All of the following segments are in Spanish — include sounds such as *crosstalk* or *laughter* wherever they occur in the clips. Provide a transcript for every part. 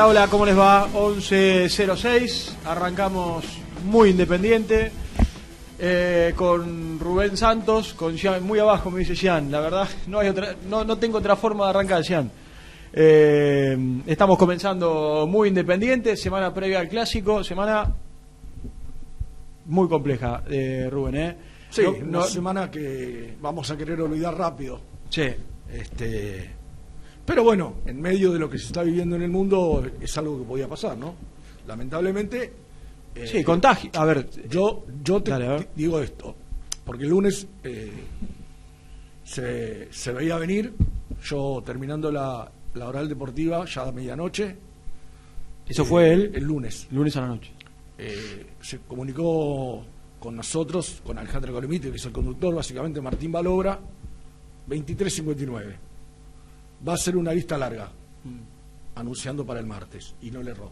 Hola, hola, ¿cómo les va? 11.06, arrancamos muy independiente, eh, con Rubén Santos, con Jean, muy abajo me dice Jean, la verdad no, hay otra, no, no tengo otra forma de arrancar, Jean. Eh, estamos comenzando muy independiente, semana previa al clásico, semana muy compleja, eh, Rubén, ¿eh? Sí, No- una no- semana que vamos a querer olvidar rápido. sí, Este, pero bueno, en medio de lo que se está viviendo en el mundo es algo que podía pasar, ¿no? Lamentablemente. eh, sí, contagio, a ver, Yo, yo te, Dale, digo esto, porque el lunes eh, se, se veía venir, yo terminando la, la oral deportiva ya a medianoche. eso eh, fue el, el lunes. lunes a la noche. eh, se comunicó con nosotros, con Alejandro Colomite, que es el conductor, básicamente Martín Balobra, 23.59. Va a ser una lista larga, anunciando para el martes, y no le erró.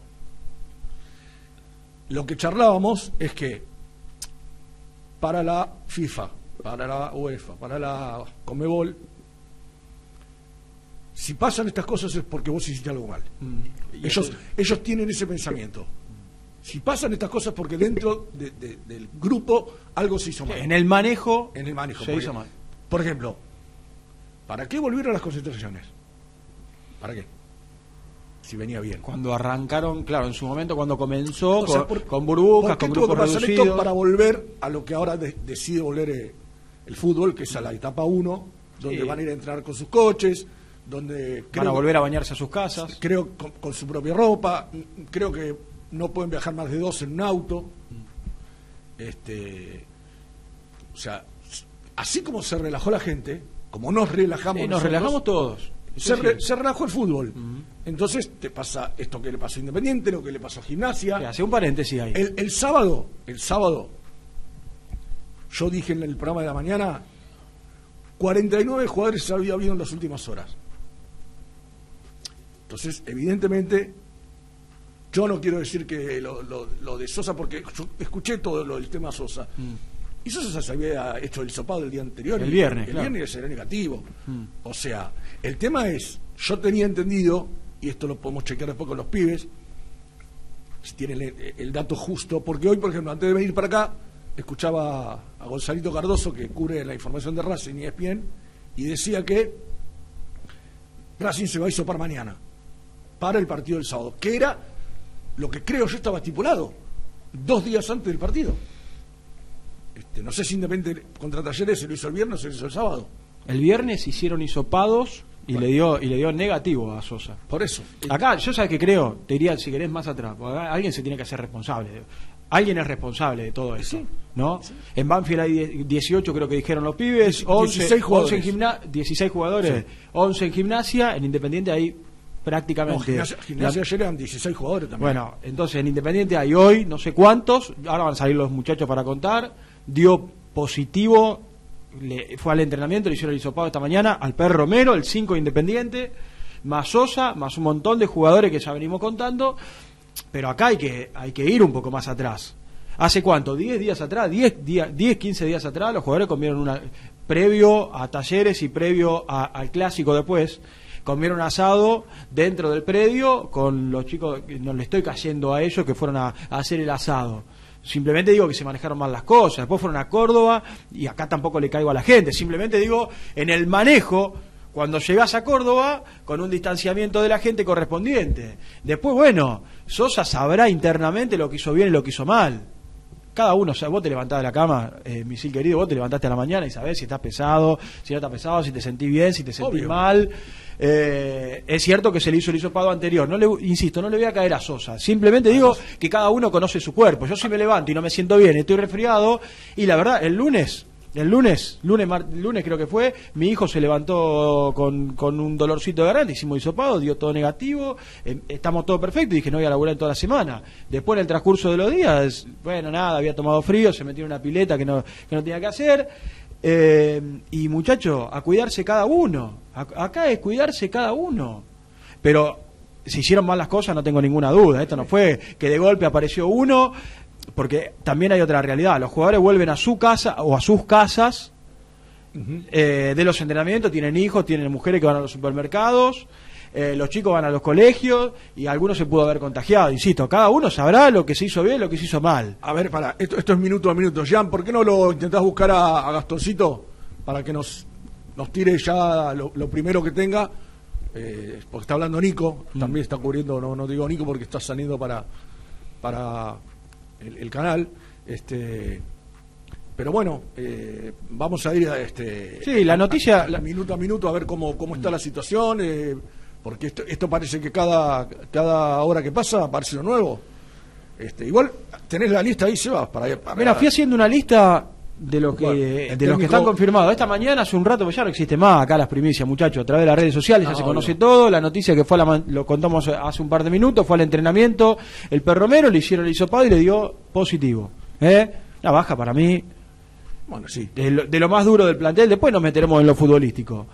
Lo que charlábamos es que para la FIFA, para la UEFA, para la Comebol, si pasan estas cosas es porque vos hiciste algo mal. Ellos, ellos tienen ese pensamiento. Si pasan estas cosas porque dentro de- de- del grupo algo se hizo mal. En el manejo, En el manejo. se hizo mal. Por ejemplo, ¿para qué volvieron a las concentraciones? ¿Para qué? Si venía bien. Cuando arrancaron, claro, en su momento, cuando comenzó, O sea, con, por- con burbujas, ¿por qué con tuvo grupos reducidos. esto para volver a lo que ahora de- decide volver eh, el fútbol, que es a la etapa 1, donde Sí. van a ir a entrar con sus coches, donde Van a volver a bañarse a sus casas. creo con, con su propia ropa, creo que no pueden viajar más de dos en un auto. Este, o sea, así como se relajó la gente, como nos relajamos, Sí, nos nosotros, relajamos todos. Se, re- se relajó el fútbol. Entonces te pasa esto que le pasó a Independiente, lo que le pasó a Gimnasia. Hace un paréntesis ahí. El, el sábado, el sábado, yo dije en el programa de la mañana, 49 jugadores se había habido en las últimas horas. Entonces, evidentemente, yo no quiero decir que lo, lo- lo de Sosa, porque yo escuché todo lo del tema Sosa. Y Sosa se había hecho el sopado el día anterior. Mm. El viernes, El claro. Mm. viernes era negativo. O sea, el tema es, yo tenía entendido, y esto lo podemos chequear después con los pibes, si tienen el, el dato justo, porque hoy, por ejemplo, antes de venir para acá, escuchaba a Gonzalito Cardoso, que cubre la información de Racing y ESPN, y decía que Racing se va a hisopar mañana, para el partido del sábado, que era lo que creo yo estaba estipulado, dos días antes del partido. Este, no sé si Independiente contra Talleres se lo hizo el viernes o se lo hizo el sábado. El viernes hicieron hisopados y le dio y le dio negativo a Sosa. Por eso. Acá, yo sabes que creo, te diría si querés más atrás, acá alguien se tiene que hacer responsable. alguien es responsable de todo eso. ¿no? En Banfield hay die- 18, creo que dijeron los pibes, 11, 16 jugadores. 11 en gimna- 16 jugadores, 11 en gimnasia, en Independiente hay prácticamente. No, gimnasia, gimnasia ayer eran 16 jugadores también. Bueno, entonces en Independiente hay hoy no sé cuántos, ahora van a salir los muchachos para contar, dio positivo, le, fue al entrenamiento, le hicieron el hisopado esta mañana, al Per Romero, el 5 de Independiente, más Sosa, más un montón de jugadores que ya venimos contando, pero acá hay que, hay que ir un poco más atrás. ¿Hace cuánto? ¿10 días atrás? ¿10, días, 10 15 días atrás? Los jugadores comieron una. previo a talleres y previo al clásico después, comieron asado dentro del predio con los chicos. No le estoy cayendo a ellos que fueron a hacer el asado. Simplemente digo que se manejaron mal las cosas. Después fueron a Córdoba y acá tampoco le caigo a la gente. Simplemente digo, en el manejo cuando llegás a Córdoba con un distanciamiento de la gente correspondiente. Después, bueno, Sosa sabrá internamente lo que hizo bien y lo que hizo mal. Cada uno, o sea, vos te levantás de la cama, eh, misil querido, vos te levantaste a la mañana y sabés si estás pesado, si no estás pesado, si te sentís bien, si te sentís Obvio. mal. Eh, es cierto que se le hizo el hisopado anterior. No le, insisto, no le voy a caer a Sosa. Simplemente digo que cada uno conoce su cuerpo. Yo si me levanto y no me siento bien, estoy resfriado, y la verdad, el lunes el lunes, lunes, mar- lunes creo que fue, mi hijo se levantó con, con un dolorcito de garganta, hicimos hisopado, dio todo negativo, eh, estamos todo perfecto y dije no voy a laburar en toda la semana. Después en el transcurso de los días, bueno, nada, había tomado frío, se metió en una pileta que no, que no tenía que hacer. eh, y muchacho, a cuidarse cada uno. Acá es cuidarse cada uno. Pero se hicieron mal las cosas, no tengo ninguna duda. Esto no fue que de golpe apareció uno, porque también hay otra realidad. Los jugadores vuelven a su casa o a sus casas eh, de los entrenamientos, tienen hijos, tienen mujeres que van a los supermercados, eh, los chicos van a los colegios y algunos se pudo haber contagiado. Insisto, cada uno sabrá lo que se hizo bien lo que se hizo mal. A ver, para, esto, esto es minuto a minuto. Jean, ¿por qué no lo intentás buscar a, a Gastoncito para que nos, nos tire ya lo, lo primero que tenga? Eh, porque está hablando Nico, también está cubriendo, no, no digo Nico porque está saliendo para, para el, el canal. Este, pero bueno, eh, vamos a ir a este. Sí, la noticia- a- a- minuto a minuto a ver cómo, cómo está la situación, eh, porque esto, esto parece que cada, cada hora que pasa aparece lo nuevo. Este, igual tenés la lista ahí, Sebas, para, para Mira, fui haciendo una lista de los que Bueno, de los que están confirmados. Esta mañana, hace un rato, pues ya no existe más acá las primicias, muchachos, a través de las redes sociales ya Ah, se conoce todo. La noticia que fue, a la lo contamos hace un par de minutos, fue al entrenamiento. El perromero le hicieron el hisopado y le dio positivo. ¿Eh? Una baja para mí, Bueno, sí. de lo, de lo más duro del plantel. Después nos meteremos en lo futbolístico.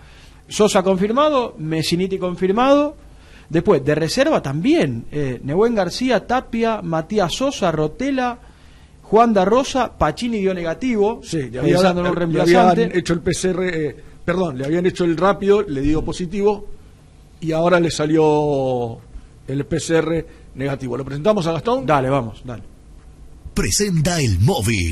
Sosa confirmado, Messiniti confirmado. Después, de reserva también, eh, Nehuen García, Tapia, Matías Sosa, Rotela, Juan da Rosa, Pachini dio negativo, Sí, le, había- en un le habían hecho el PCR, eh, perdón, le habían hecho el rápido, le dio positivo y ahora le salió el PCR negativo. ¿Lo presentamos a Gastón? Dale, vamos, dale. presenta el móvil.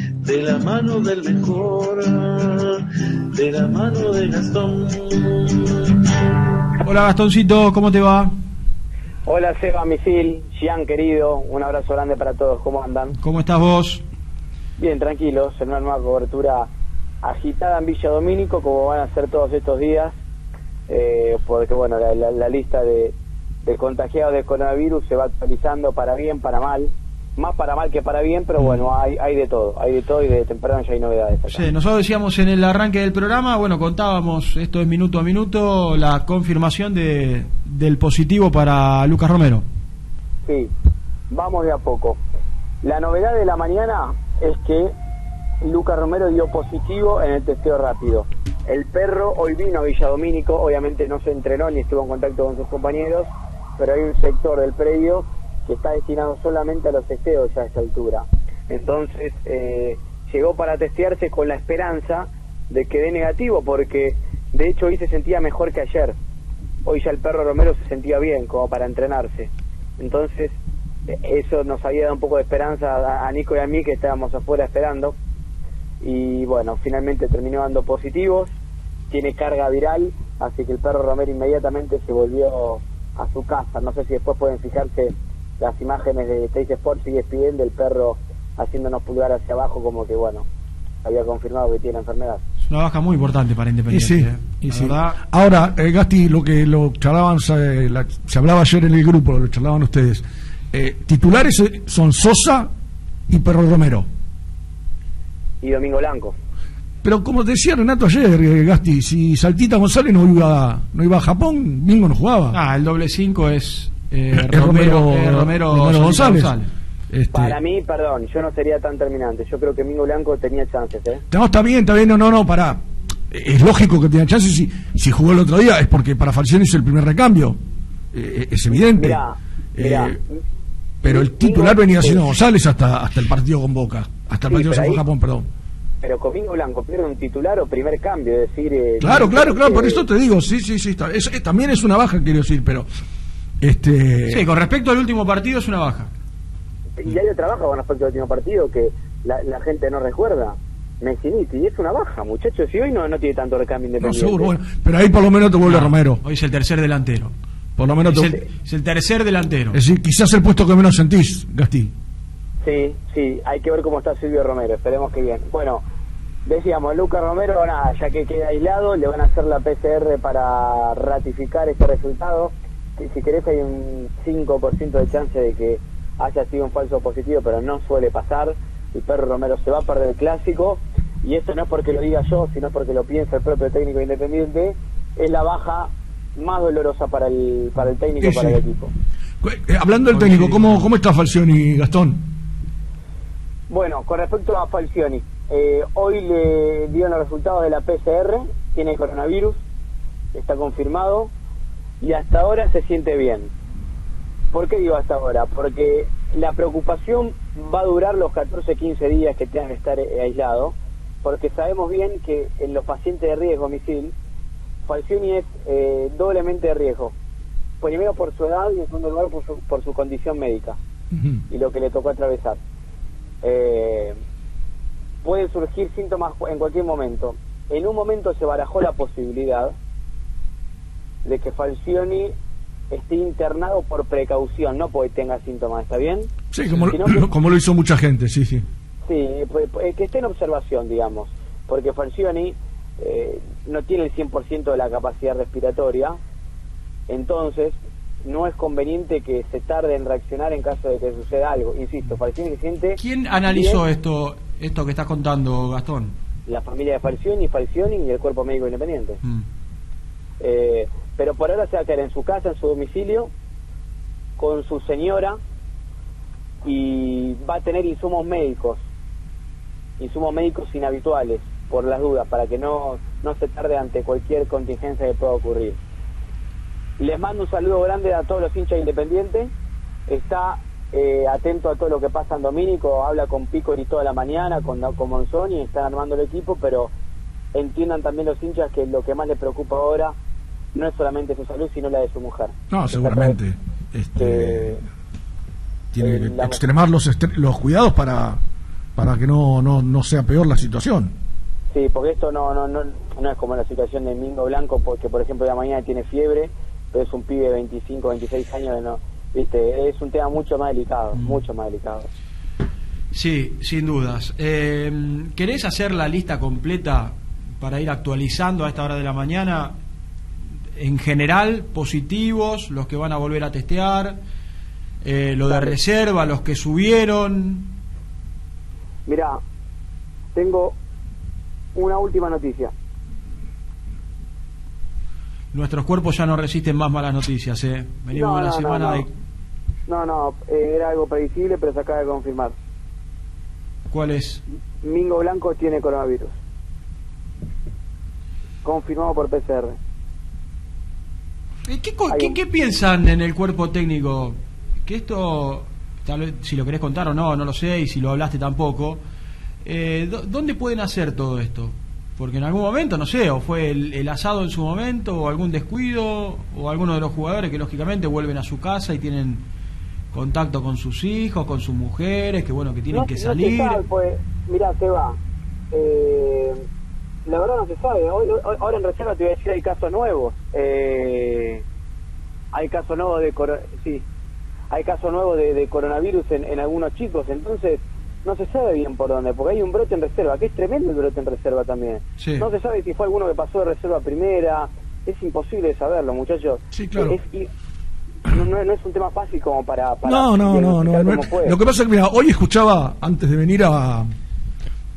de la mano del mejor, de la mano de Gastón. Hola Gastoncito, ¿cómo te va? Hola Seba Misil, Gian querido, un abrazo grande para todos, ¿cómo andan? ¿Cómo estás vos? Bien, tranquilos, en una nueva cobertura agitada en Villa Domínico, como van a ser todos estos días, eh, porque bueno, la, la- la lista de, de contagiados de coronavirus se va actualizando para bien, para mal, más para mal que para bien, pero bueno, hay, hay de todo, hay de todo y de temprano ya hay novedades. acá. Sí, nosotros decíamos en el arranque del programa, bueno, contábamos, esto es minuto a minuto, la confirmación de, del positivo para Lucas Romero. Sí, vamos de a poco. La novedad de la mañana es que Lucas Romero dio positivo en el testeo rápido. El perro hoy vino a Villa Domínico, obviamente no se entrenó ni estuvo en contacto con sus compañeros, pero hay un sector del predio está destinado solamente a los testeos a esta altura. Entonces, eh, llegó para testearse con la esperanza de que dé negativo, porque de hecho hoy se sentía mejor que ayer. Hoy ya el perro Romero se sentía bien, como para entrenarse. Entonces, eh, eso nos había dado un poco de esperanza a Nico y a mí que estábamos afuera esperando. Y bueno, finalmente terminó dando positivos, tiene carga viral, así que el perro Romero inmediatamente se volvió a su casa. No sé si después pueden fijarse las imágenes de Teis Sports y ESPN del perro haciéndonos pulgar hacia abajo como que bueno, había confirmado que tiene enfermedad. Es una baja muy importante para Y Independiente. sí, ¿eh? y La sí. verdad, Ahora, eh, Gasti, lo que lo charlaban, se, la- se hablaba ayer en el grupo, lo charlaban ustedes. Eh, titulares son Sosa y Perro Romero. Y Domingo Blanco. Pero como decía Renato ayer, eh, Gasti, si Saltita González no iba, no iba a Japón, Mingo no jugaba. ah, el doble 5 es eh, *laughs* Es Romero, eh, Romero, Romero González. Este, Para mí, perdón, yo no sería tan terminante. Yo creo que Domingo Blanco tenía chances, ¿eh? No, está bien, está bien, no, no, no, pará. Es lógico que tenga chance si, si jugó el otro día, es porque para Falcioni es el primer recambio. Eh, es evidente. Mirá, Eh, mirá. pero el Mingo- titular venía siendo. González hasta, hasta el partido con Boca. Hasta el Sí, partido con ahí- Japón, perdón. Pero con Domingo Blanco pierde un titular o primer cambio, es decir... eh, Claro, claro, claro, por eh, eso te digo, sí, sí, sí. Está, es- es- también es una baja, quiero decir, pero. Este, Sí, con respecto al último partido es una baja. Y hay otra baja con respecto al último partido que la, la gente no recuerda. Messiniti, y es una baja, muchachos, y hoy no, no tiene tanto recambio no, independiente. seguro, bueno. Pero ahí por lo menos te vuelve No, Romero. Hoy es el tercer delantero. Por lo menos Es te. el, es el tercer delantero. Es decir, quizás el puesto que menos sentís, Gastí. Sí, sí, hay que ver cómo está Silvio Romero, esperemos que bien. Bueno, decíamos, Lucas Romero, nada, ya que queda aislado, le van a hacer la PCR para ratificar ese resultado. Si, si querés hay un 5% de chance de que haya sido un falso positivo, pero no suele pasar. El perro Romero se va a perder el clásico, y esto no es porque lo diga yo, sino porque lo piensa el propio técnico independiente, es la baja más dolorosa para el, para el técnico, Sí, para sí. el equipo. Eh, hablando del técnico, ¿cómo, ¿cómo está Falcioni, Gastón? Bueno, con respecto a Falcioni, eh, hoy le dieron los resultados de la PCR, tiene coronavirus, está confirmado y hasta ahora se siente bien. ¿Por qué digo hasta ahora? Porque la preocupación va a durar los 14-15 días que tengan que estar eh, aislado, porque sabemos bien que en los pacientes de riesgo, misil, Falcioni es eh, doblemente de riesgo. Primero por su edad y en segundo lugar por su, por su condición médica y lo que le tocó atravesar. Eh, pueden surgir síntomas en cualquier momento. En un momento se barajó la posibilidad de que Falcioni esté internado por precaución, no porque tenga síntomas, ¿está bien? Sí, como, lo, que- como lo hizo mucha gente, sí, sí. Sí, pues, pues, que esté en observación, digamos, porque Falcioni eh, no tiene el 100% de la capacidad respiratoria, entonces no es conveniente que se tarde en reaccionar en caso de que suceda algo. Insisto, Falcioni se siente... ¿Quién analizó bien, esto esto que estás contando, Gastón? La familia de Falcioni, Falcioni y el cuerpo médico independiente. Mm. Eh, pero por ahora se va a quedar en su casa, en su domicilio, con su señora y va a tener insumos médicos, insumos médicos inhabituales, por las dudas, para que no, no se tarde ante cualquier contingencia que pueda ocurrir. Les mando un saludo grande a todos los hinchas independientes. Está eh, atento a todo lo que pasa en Domínico, habla con Picori toda la mañana, con, con Monzoni, están armando el equipo, pero entiendan también los hinchas que lo que más les preocupa ahora no es solamente su salud, sino la de su mujer. No, seguramente. Este, Eh, tiene eh, que la- extremar los, estre- los cuidados para, para que no, no, no sea peor la situación. Sí, porque esto no, no, no, no es como la situación de Mingo Blanco, porque por ejemplo de la mañana tiene fiebre, pero es un pibe de 25, 26 años, no, viste, es un tema mucho más delicado, mucho más delicado. Sí, sin dudas. Eh, ¿Querés hacer la lista completa para ir actualizando a esta hora de la mañana? En general, positivos, los que van a volver a testear, eh, lo de reserva, los que subieron. Mira, tengo una última noticia. Nuestros cuerpos ya no resisten más malas noticias. ¿eh? Venimos No, de una no, semana no. de. No, no, eh, era algo previsible, pero se acaba de confirmar. ¿Cuál es? Mingo Blanco tiene coronavirus. Confirmado por PCR. ¿Qué, qué- qué piensan en el cuerpo técnico? Que esto, tal vez, si lo querés contar o no, no lo sé, y si lo hablaste tampoco. Eh, ¿dó- ¿Dónde pueden hacer todo esto? Porque en algún momento, no sé, o fue el, el asado en su momento, o algún descuido, o alguno de los jugadores que lógicamente vuelven a su casa y tienen contacto con sus hijos, con sus mujeres, que bueno, que tienen no, que no se salir. sabe, pues, mira, se va. Eh, la verdad no se sabe. Hoy- hoy- ahora en reserva te voy a decir hay casos nuevos. Eh, hay casos nuevos de sí, hay casos nuevos de, de coronavirus en, en algunos chicos. Entonces no se sabe bien por dónde, porque hay un brote en reserva, que es tremendo el brote en reserva también. Sí. No se sabe si fue alguno que pasó de reserva primera. Es imposible saberlo, muchachos. Sí, claro. Es- y- no, no- no es un tema fácil como para, para No, no, no, no, no. Lo que pasa es que, mira, hoy escuchaba, antes de venir a.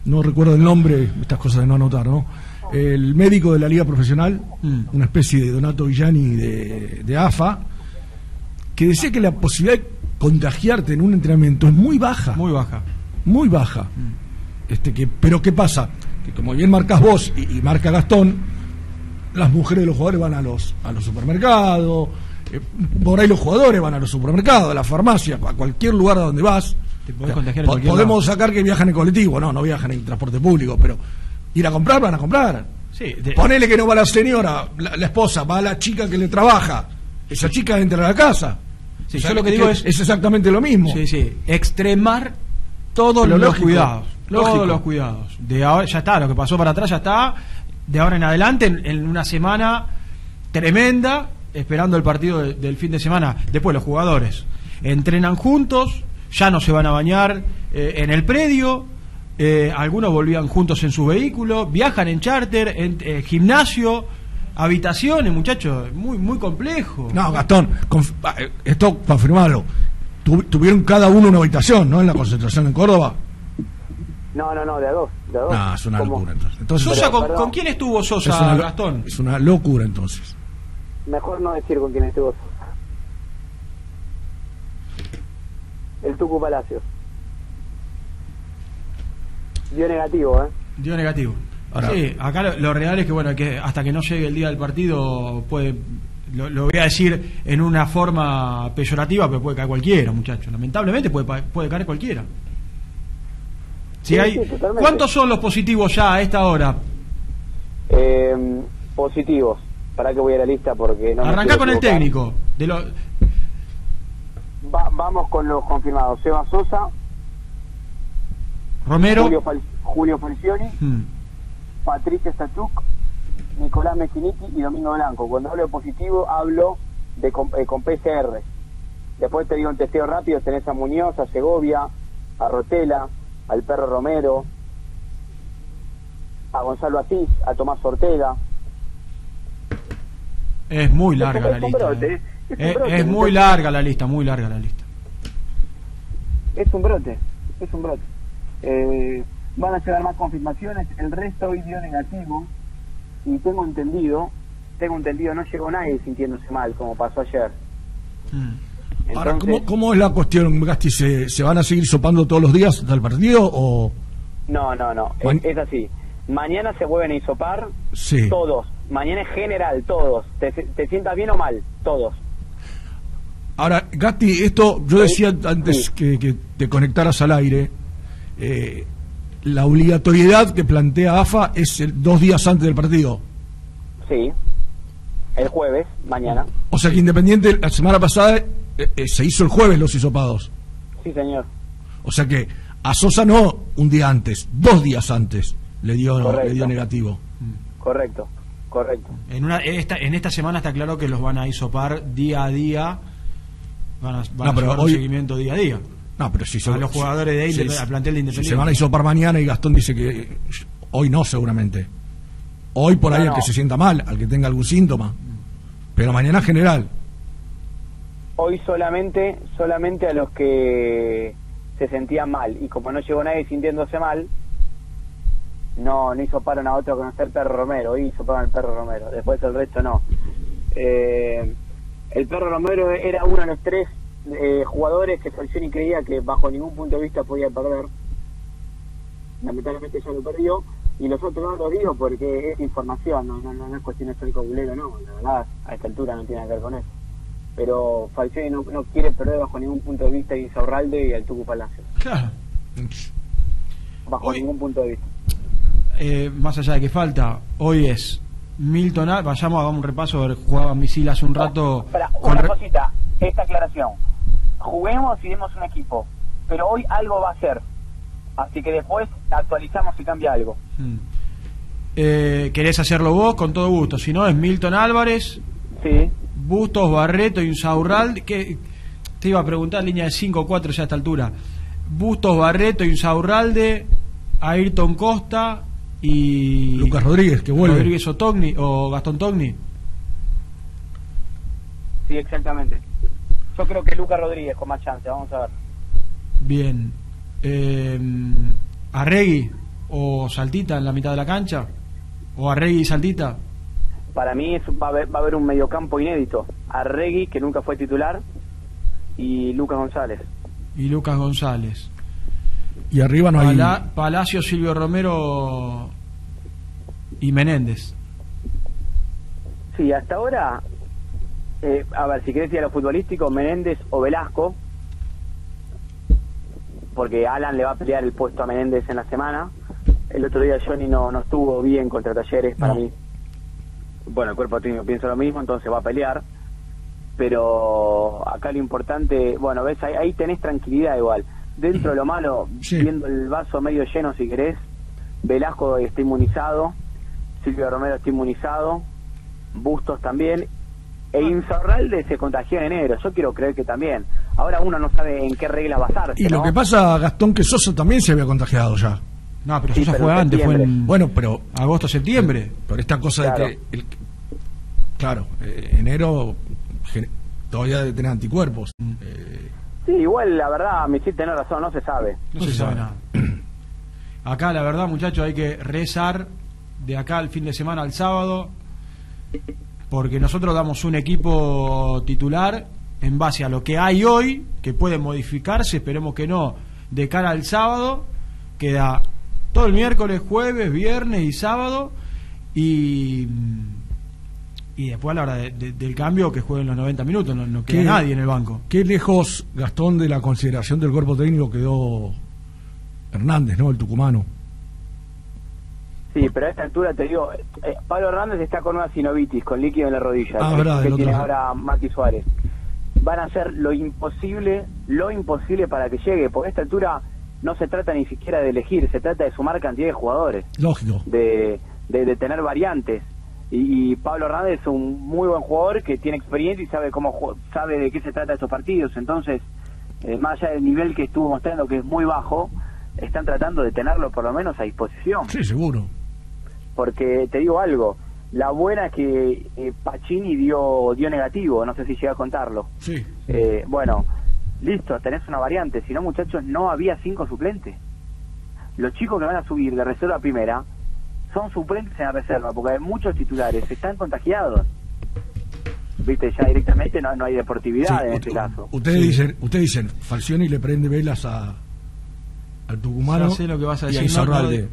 No recuerdo el nombre, estas cosas de no anotar, ¿no? El médico de la Liga Profesional, Mm. una especie de Donato Villani de, de AFA, que decía que la posibilidad de contagiarte en un entrenamiento es muy baja. Muy baja. muy baja. Este que, pero ¿qué pasa? Que como bien marcas vos y, y marca Gastón, las mujeres de los jugadores van a los a los supermercados, eh, por ahí los jugadores van a los supermercados, a la farmacia, a cualquier lugar a donde vas. Te podés contagiar en cualquier podemos lado. sacar que viajan en colectivo, no, no viajan en transporte público, pero ir a comprar van a comprar. Sí, de- Ponele que no va la señora, la, la esposa, va la chica que le trabaja. Esa chica entra a la casa. Sí, yo lo que digo es- es exactamente lo mismo. Sí, sí. Extremar todos los lógico, cuidados. lógico. Todos los cuidados. De ahora, ya está, lo que pasó para atrás ya está. De ahora en adelante, en, en una semana tremenda, esperando el partido de- del fin de semana. Después los jugadores entrenan juntos, ya no se van a bañar eh, en el predio. eh, algunos volvían juntos en su vehículo, viajan en charter, en eh, gimnasio, habitaciones, muchachos, muy muy complejo. No, Gastón, conf- ah, esto confirmalo. Tu- tuvieron cada uno una habitación, ¿no? En la concentración en Córdoba. No, no, no, de a dos. De a dos. No, es una locura entonces. Entonces, Sosa, ¿con, quién estuvo es Sosa, una, Gastón? es una locura entonces. Mejor no decir con quién estuvo. El Tucu Palacios. Dio negativo, ¿eh? Dio negativo. Ahora- sí, acá lo, lo real es que bueno que hasta que no llegue el día del partido puede lo, lo voy a decir en una forma peyorativa, pero puede caer cualquiera, muchachos. Lamentablemente puede puede caer cualquiera. Si Sí, hay, sí. ¿Cuántos son los positivos ya a esta hora? Eh, positivos. Para que voy a la lista porque no Arrancá con el técnico. De lo, Va- vamos con los confirmados. Seba Sosa, Romero. Julio, Fal- Julio Falcioni, Mm. Patricia Stachuk, Nicolás Mechiniti y Domingo Blanco. Cuando hablo de positivo, hablo de con, eh, con PCR. Después te digo un testeo rápido, tenés a Muñoz, a Segovia, a Rotela, al Perro Romero, a Gonzalo Asís, a Tomás Ortega. Es muy larga la lista. brote, eh. Es brote, muy larga la lista, muy larga la lista. Es un brote, es un brote. Eh, van a llegar más confirmaciones, el resto hoy dio negativo y tengo entendido, tengo entendido, no llegó nadie sintiéndose mal como pasó ayer. Mm. Ahora, ¿cómo, cómo es la cuestión, Gasti? ¿Se, ¿Se van a seguir sopando todos los días del partido o...? No, no, no, Man- es, es así. Mañana se vuelven a hisopar Sí. todos, mañana es general, todos. Te, te sientas bien o mal, todos. Ahora, Gasti, esto yo decía antes Sí. que, que te conectaras al aire, eh, la obligatoriedad que plantea AFA es el- dos días antes del partido. Sí, el jueves, mañana. O sea que Independiente la semana pasada eh, eh, se hizo el jueves los hisopados. Sí, señor. O sea que a Sosa no un día antes, dos días antes le dio, Correcto. le dio negativo. Correcto, correcto. En, una, esta, en esta semana está claro que los van a isopar día a día. Van a, van No, a pero llevar hoy- un seguimiento día a día. No, pero si A los jugadores de Inde- si- al plantel de si Independiente. se van a hisopar mañana y Gastón dice que eh, hoy no seguramente. Hoy por ahí No, al que se sienta mal, al que tenga algún síntoma. Pero mañana general. Hoy solamente, solamente a los que se sentían mal y como no llegó nadie sintiéndose mal, no, no hizo paro a otro conocer Perro Romero, hoy hizo paro al Perro Romero, después el resto no. Eh, el Perro Romero era uno de los tres eh, jugadores que Falcioni creía que bajo ningún punto de vista podía perder. Lamentablemente ya lo perdió y los otros no lo digo porque es información, no, no, no, es cuestión de ser cobulero, no, la verdad a esta altura no tiene que ver con eso pero Falcioni no, no quiere perder bajo ningún punto de vista a Insaurralde y al Tucu Palacio, Claro. bajo Hoy- ningún punto de vista. Eh, más allá de que falta, hoy es Milton. Al- Vayamos, hagamos un repaso. a Jugaba Misil hace un rato. Espera, con una cosita, esta aclaración. juguemos y demos un equipo. Pero hoy algo va a ser. Así que después actualizamos si cambia algo. Mm. Eh, ¿Querés hacerlo vos? Con todo gusto. Si no, es Milton Álvarez, Sí. Bustos, Barreto y un. Que, te iba a preguntar, línea de 5 o 4 ya a esta altura. Bustos, Barreto y un Saurralde, Ayrton Costa y. Lucas Rodríguez, que vuelve. Rodríguez o, Togni, o Gastón Togni. Sí, exactamente. Yo creo que Lucas Rodríguez con más chance, vamos a ver. Bien. Eh, Arregui o Saltita en la mitad de la cancha. O Arregui y Saltita. Para mí es- va, a haber, va a haber un mediocampo inédito. Arregui, que nunca fue titular, y Lucas González. Y Lucas González. Y arriba no hay. Pala- Palacio, Silvio Romero y Menéndez. Sí, hasta ahora, eh, a ver, si querés ir a lo futbolístico, Menéndez o Velasco, porque Alan le va a pelear el puesto a Menéndez en la semana. El otro día Johnny no, no estuvo bien contra Talleres, para No. mí. Bueno, el cuerpo técnico piensa lo mismo, entonces va a pelear. Pero acá lo importante, bueno, ves, ahí, ahí tenés tranquilidad igual. Dentro de lo malo, Sí. viendo el vaso medio lleno si querés, Velasco está inmunizado, Silvio Romero está inmunizado, Bustos también, e Insaurralde se contagió en enero, yo quiero creer que también. Ahora uno no sabe en qué reglas basarse, Y lo ¿no? que pasa, Gastón, que Sosa también se había contagiado ya. No, pero Sí, pero fue antes, fue en. Bueno, pero agosto, septiembre. por esta cosa Claro. de que. el- claro, eh, enero gen- todavía debe tener anticuerpos. Eh, Sí, igual la verdad, me hiciste tener razón, no se sabe. No, se, sabe nada. Acá, la verdad, muchachos, hay que rezar de acá al fin de semana al sábado, porque nosotros damos un equipo titular en base a lo que hay hoy, que puede modificarse, esperemos que no, de cara al sábado, queda todo el miércoles, jueves, viernes y sábado, y, y después a la hora de- de- del cambio que jueguen los 90 minutos, no, no queda ¿Qué? nadie en el banco. Qué lejos, Gastón, de la consideración del cuerpo técnico quedó Hernández, ¿no? El tucumano. Sí, pero a esta altura te digo, eh, Pablo Hernández está con una sinovitis, con líquido en la rodilla, Ah, que, verdad, tiene ahora Mati Suárez. Van a hacer lo imposible, lo imposible para que llegue, porque a esta altura no se trata ni siquiera de elegir, se trata de sumar cantidad de jugadores, Lógico. de, de, de tener variantes. Y, y Pablo Hernández es un muy buen jugador que tiene experiencia y sabe cómo sabe de qué se trata estos partidos. Entonces, eh, más allá del nivel que estuvo mostrando, que es muy bajo, están tratando de tenerlo por lo menos a disposición Sí, seguro. Porque te digo algo, la buena es que eh, Pacini dio dio negativo, no sé si llega a contarlo. Sí. Eh, bueno, listo, tenés una variante, si no muchachos no había cinco suplentes. Los chicos que van a subir de reserva a primera son suplentes en la reserva, porque hay muchos titulares, están contagiados. Viste, ya directamente no, no hay deportividad Sí, en este caso. Ustedes Sí. dicen, ustedes dicen, Falcioni le prende velas a al tucumano sé lo que vas a y a decir.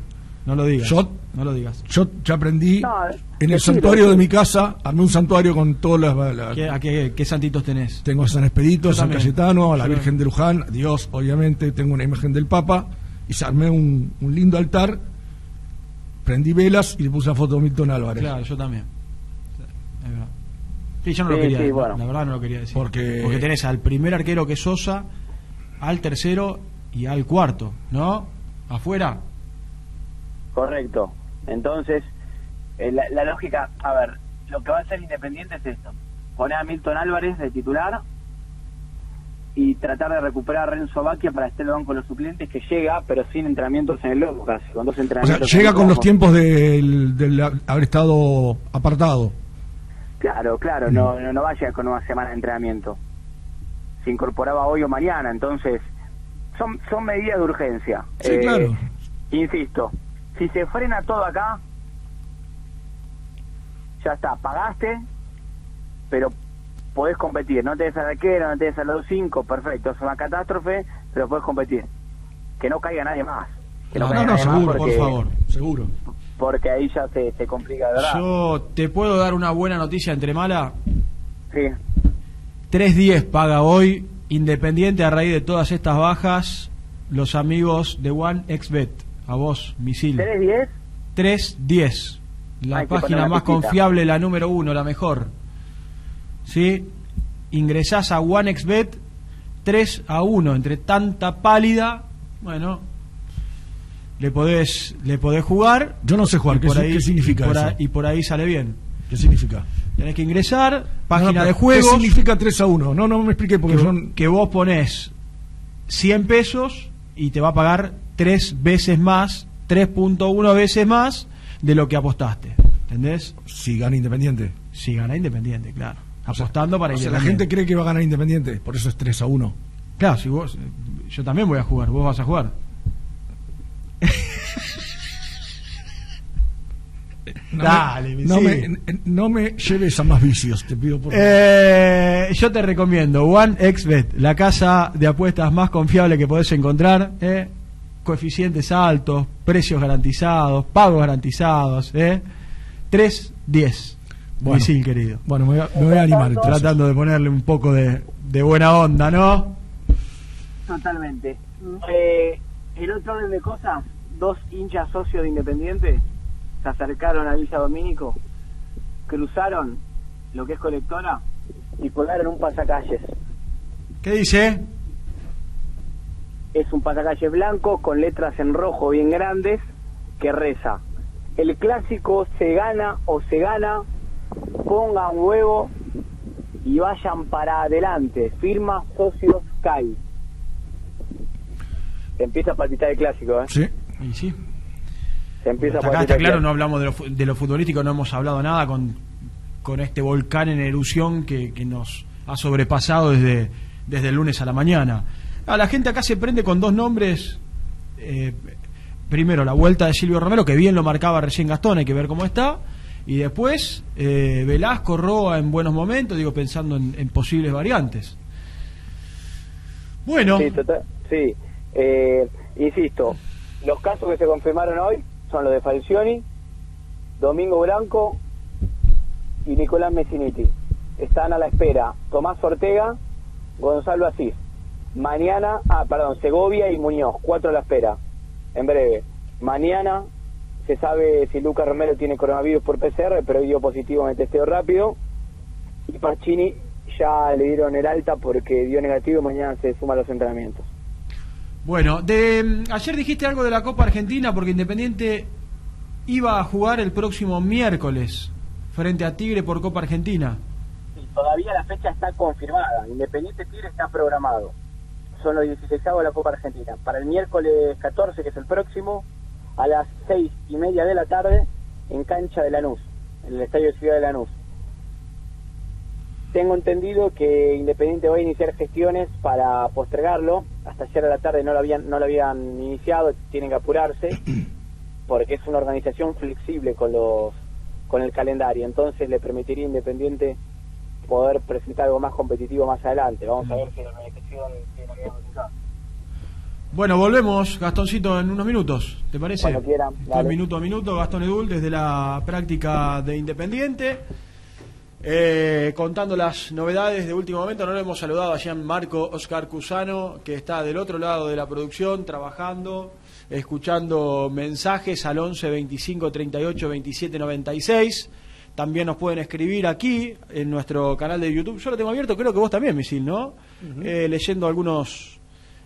No, lo digas. Yo- No lo digas. Yo ya aprendí No, en el santuario de mi casa, armé un santuario con todas las... las- ¿Qué, a qué, qué santitos tenés? Tengo a San Expedito, Yo San. Cayetano, a la Yo- Virgen de Luján, Dios, obviamente, tengo una imagen del Papa, y se armé un, un lindo altar, prendí velas y le puse la foto de Milton Álvarez. Claro, yo también. Es verdad. Sí, yo no lo quería sí, decir. bueno. La verdad no lo quería decir. Porque- Porque tenés al primer arquero que es Sosa, al tercero y al cuarto, ¿no? Afuera. Correcto. Entonces, eh, la, la lógica, a ver, lo que va a ser Independiente es esto. Poner a Milton Álvarez de titular y tratar de recuperar a Renzo Baquia para estar en el banco de los suplentes que llega, pero sin entrenamientos en el loco casi, con dos O sea, entrenamientos. llega con los tiempos del, del haber estado apartado. Claro, claro, no, no, no va a llegar con una semana de entrenamiento. Se incorporaba hoy o mañana, entonces son, son medidas de urgencia. Sí, claro. Insisto, si se frena todo acá, ya está, pagaste, pero podés competir. No te des al arquero, no te des a los cinco, perfecto, es una catástrofe, pero podés competir. Que no caiga nadie más. Que No, no, caiga no, nadie más seguro, porque, por favor. Seguro. Porque ahí ya se, se complica de verdad. Yo te puedo dar una buena noticia entre mala. Sí. 3.10 paga hoy Independiente a raíz de todas estas bajas los amigos de One XBet. A vos, misil. ¿3-10? 310. La Hay página más confiable, la número uno, la mejor. ¿Sí? Ingresás a OneXBet, 3 a 1 entre tanta pálida, bueno, le podés, le podés jugar. Yo no sé jugar, ¿qué, por ahí- qué significa y por, eso? ahí, y por ahí sale bien. ¿Qué significa? Tenés que ingresar, página No, no, de ¿Qué juegos, significa 3 a 1? No, no me expliqué porque que, son... que vos pones 100 pesos y te va a pagar 3 veces más, 3.1 veces más de lo que apostaste. ¿Entendés? Si gana Independiente. Si gana Independiente, claro. Apostando para O sea, la gente cree que va a ganar Independiente, por eso es 3 a 1. Claro, si vos, yo también voy a jugar, vos vas a jugar. *laughs* No Dale, me, no, sí. me, no me lleves a más vicios, te pido por favor. Eh, yo te recomiendo OneXBet, la casa de apuestas más confiable que podés encontrar. ¿eh? Coeficientes altos, precios garantizados, pagos garantizados. ¿eh? 3-10. Bueno. Misil, querido. Bueno, me voy a, me voy a animar entonces. Tratando de ponerle un poco de, de buena onda, ¿no? Totalmente. Eh, el otro orden de cosas, dos hinchas socios de Independiente se acercaron a Villa Domínico, cruzaron lo que es colectora y colgaron un pasacalles. ¿Qué dice? Es un pasacalles blanco con letras en rojo bien grandes que reza. El clásico se gana o se gana, pongan huevo y vayan para adelante. Firma Socios CAI. Se empieza a palpitar el clásico, ¿eh? Sí. Y sí. Se empieza Hasta a acá palpitar está claro, no hablamos de lo, de lo futbolístico, no hemos hablado nada con, con este volcán en erupción que, que nos ha sobrepasado desde, desde el lunes a la mañana. Ah, la gente acá se prende con dos nombres. eh, primero, la vuelta de Silvio Romero, que bien lo marcaba recién Gastón, hay que ver cómo está. Y después, eh, Velasco, Roa en buenos momentos, digo, pensando en, posibles variantes. Bueno, sí. Eh, insisto, los casos que se confirmaron hoy son los de Falcioni, Domingo Blanco y Nicolás Messiniti. Están a la espera Tomás Ortega, Gonzalo Asís. Mañana, ah, perdón, Segovia y Muñoz, cuatro a la espera. En breve. Mañana se sabe si Lucas Romero tiene coronavirus por PCR, pero hoy dio positivo en el testeo rápido. Y Parchini ya le dieron el alta porque dio negativo y mañana se suma a los entrenamientos. Bueno, de, mm, ayer dijiste algo de la Copa Argentina porque Independiente iba a jugar el próximo miércoles frente a Tigre por Copa Argentina. Sí, todavía la fecha está confirmada. Independiente Tigre está programado. Son los 16 de la Copa Argentina. Para el miércoles 14, que es el próximo, a las 6 y media de la tarde, en cancha de Lanús, en el estadio de Ciudad de Lanús. Tengo entendido que Independiente va a iniciar gestiones para postergarlo. Hasta ayer a la tarde no lo habían, no lo habían iniciado, tienen que apurarse, *clears throat* porque es una organización flexible con los con el calendario. Entonces le permitiría a Independiente poder presentar algo más competitivo más adelante. Vamos a ver si la organización tiene que voluntad. Bueno, volvemos, Gastoncito, en unos minutos, ¿te parece? Cuando quieran, Esto es dale. minuto a minuto, Gastón Edul, desde la práctica de Independiente. Eh, contando las novedades de último momento, no lo hemos saludado a Jean Marco Oscar Cusano, que está del otro lado de la producción, trabajando, escuchando mensajes al 11 25 38 27 96. También nos pueden escribir aquí en nuestro canal de YouTube. Yo lo tengo abierto, creo que vos también, Misil, ¿no? Eh, leyendo algunos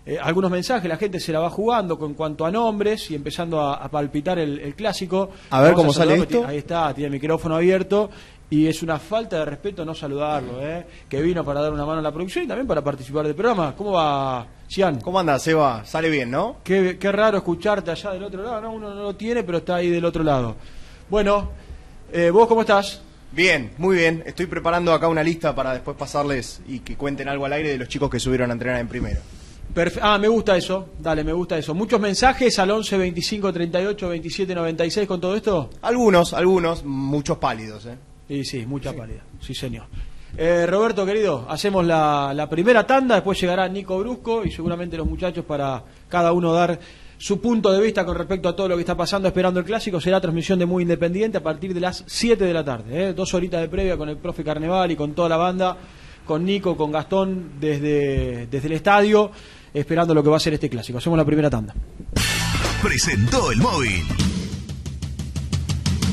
eh, algunos mensajes, la gente se la va jugando con cuanto a nombres y empezando a, a palpitar el, el clásico. A ver Vamos cómo sale esto. Ahí está, tiene el micrófono abierto y es una falta de respeto no saludarlo, ¿eh? que vino para dar una mano a la producción y también para participar del programa. ¿Cómo va, Cian? ¿Cómo anda, Seba? Sale bien, ¿no? Qué, qué raro escucharte allá del otro lado, ¿no? Uno no lo tiene, pero está ahí del otro lado. Bueno, eh, ¿vos cómo estás? Bien, muy bien. Estoy preparando acá una lista para después pasarles y que cuenten algo al aire de los chicos que subieron a entrenar en primero. Perfe- ah, me gusta eso. Dale, me gusta eso. Muchos mensajes al 11 25 38 27 96 con todo esto. Algunos, algunos, muchos pálidos, ¿eh? Y sí, mucha pálida. Sí, señor. Eh, Roberto, querido, hacemos la, la primera tanda, después llegará Nico Brusco y seguramente los muchachos para cada uno dar su punto de vista con respecto a todo lo que está pasando esperando el clásico. Será transmisión de Muy Independiente a partir de las 7 de la tarde. ¿eh? Dos horitas de previa con el profe Carneval y con toda la banda, con Nico, con Gastón desde, desde el estadio, esperando lo que va a ser este clásico. Hacemos la primera tanda. Presentó el móvil.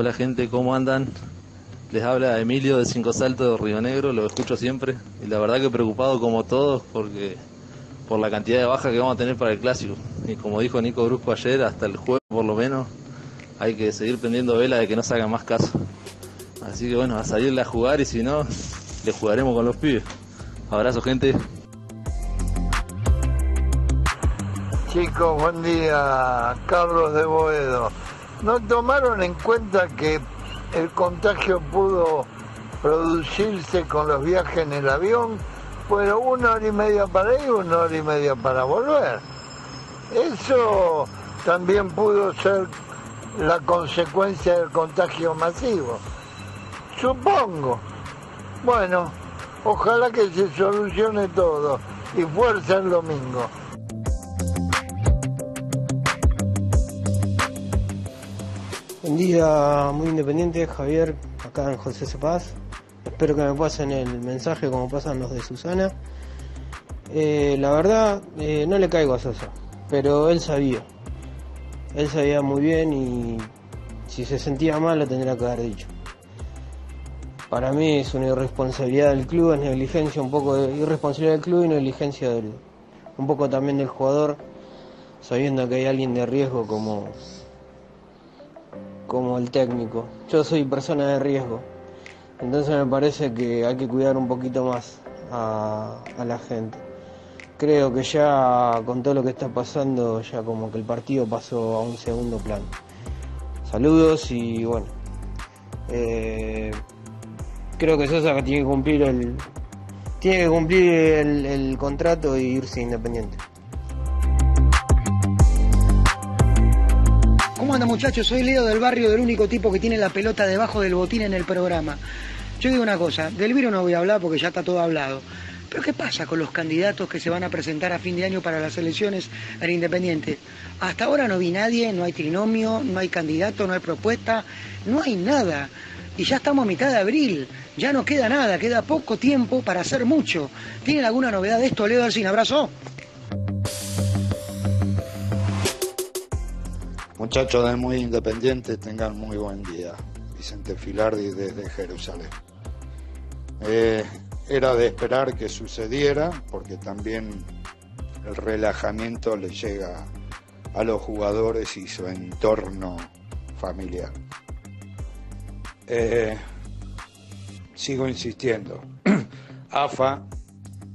Hola gente, ¿cómo andan? Les habla Emilio de Cinco Saltos de Río Negro, lo escucho siempre. Y la verdad que preocupado como todos porque por la cantidad de bajas que vamos a tener para el clásico. Y como dijo Nico Brusco ayer, hasta el jueves por lo menos, hay que seguir prendiendo vela de que no se hagan más caso. Así que bueno, a salirle a jugar y si no, le jugaremos con los pibes. Abrazo gente. Chicos, buen día. Carlos de Boedo. ¿No tomaron en cuenta que el contagio pudo producirse con los viajes en el avión? Fueron una hora y media para ir, una hora y media para volver. Eso también pudo ser la consecuencia del contagio masivo. Supongo. Bueno, ojalá que se solucione todo y fuerza el domingo. Buen día, muy independiente, Javier, acá en José Cepaz. Espero que me pasen el mensaje como pasan los de Susana. Eh, la verdad, eh, no le caigo a Sosa, pero él sabía. Él sabía muy bien y si se sentía mal lo tendría que haber dicho. Para mí es una irresponsabilidad del club, es negligencia, un poco de irresponsabilidad del club y negligencia del, un poco también del jugador, sabiendo que hay alguien de riesgo como, como el técnico. Yo soy persona de riesgo, entonces me parece que hay que cuidar un poquito más a, la gente. Creo que ya con todo lo que está pasando, ya como que el partido pasó a un segundo plano. Saludos y bueno. eh, creo que Sosa tiene que cumplir el. Tiene que cumplir el, el contrato e irse independiente. ¿Cómo anda muchachos? Soy Leo del barrio del único tipo que tiene la pelota debajo del botín en el programa. Yo digo una cosa, del virus no voy a hablar porque ya está todo hablado. Pero ¿qué pasa con los candidatos que se van a presentar a fin de año para las elecciones al Independiente? Hasta ahora no vi nadie, no hay trinomio, no hay candidato, no hay propuesta, no hay nada. Y ya estamos a mitad de abril, ya no queda nada, queda poco tiempo para hacer mucho. ¿Tienen alguna novedad de esto, Leo Alcín? Abrazo. Muchachos de Muy Independiente, tengan muy buen día. Vicente Filardi desde Jerusalén. Eh, era de esperar que sucediera porque también el relajamiento le llega a los jugadores y su entorno familiar. Eh, sigo insistiendo, *clears throat* AFA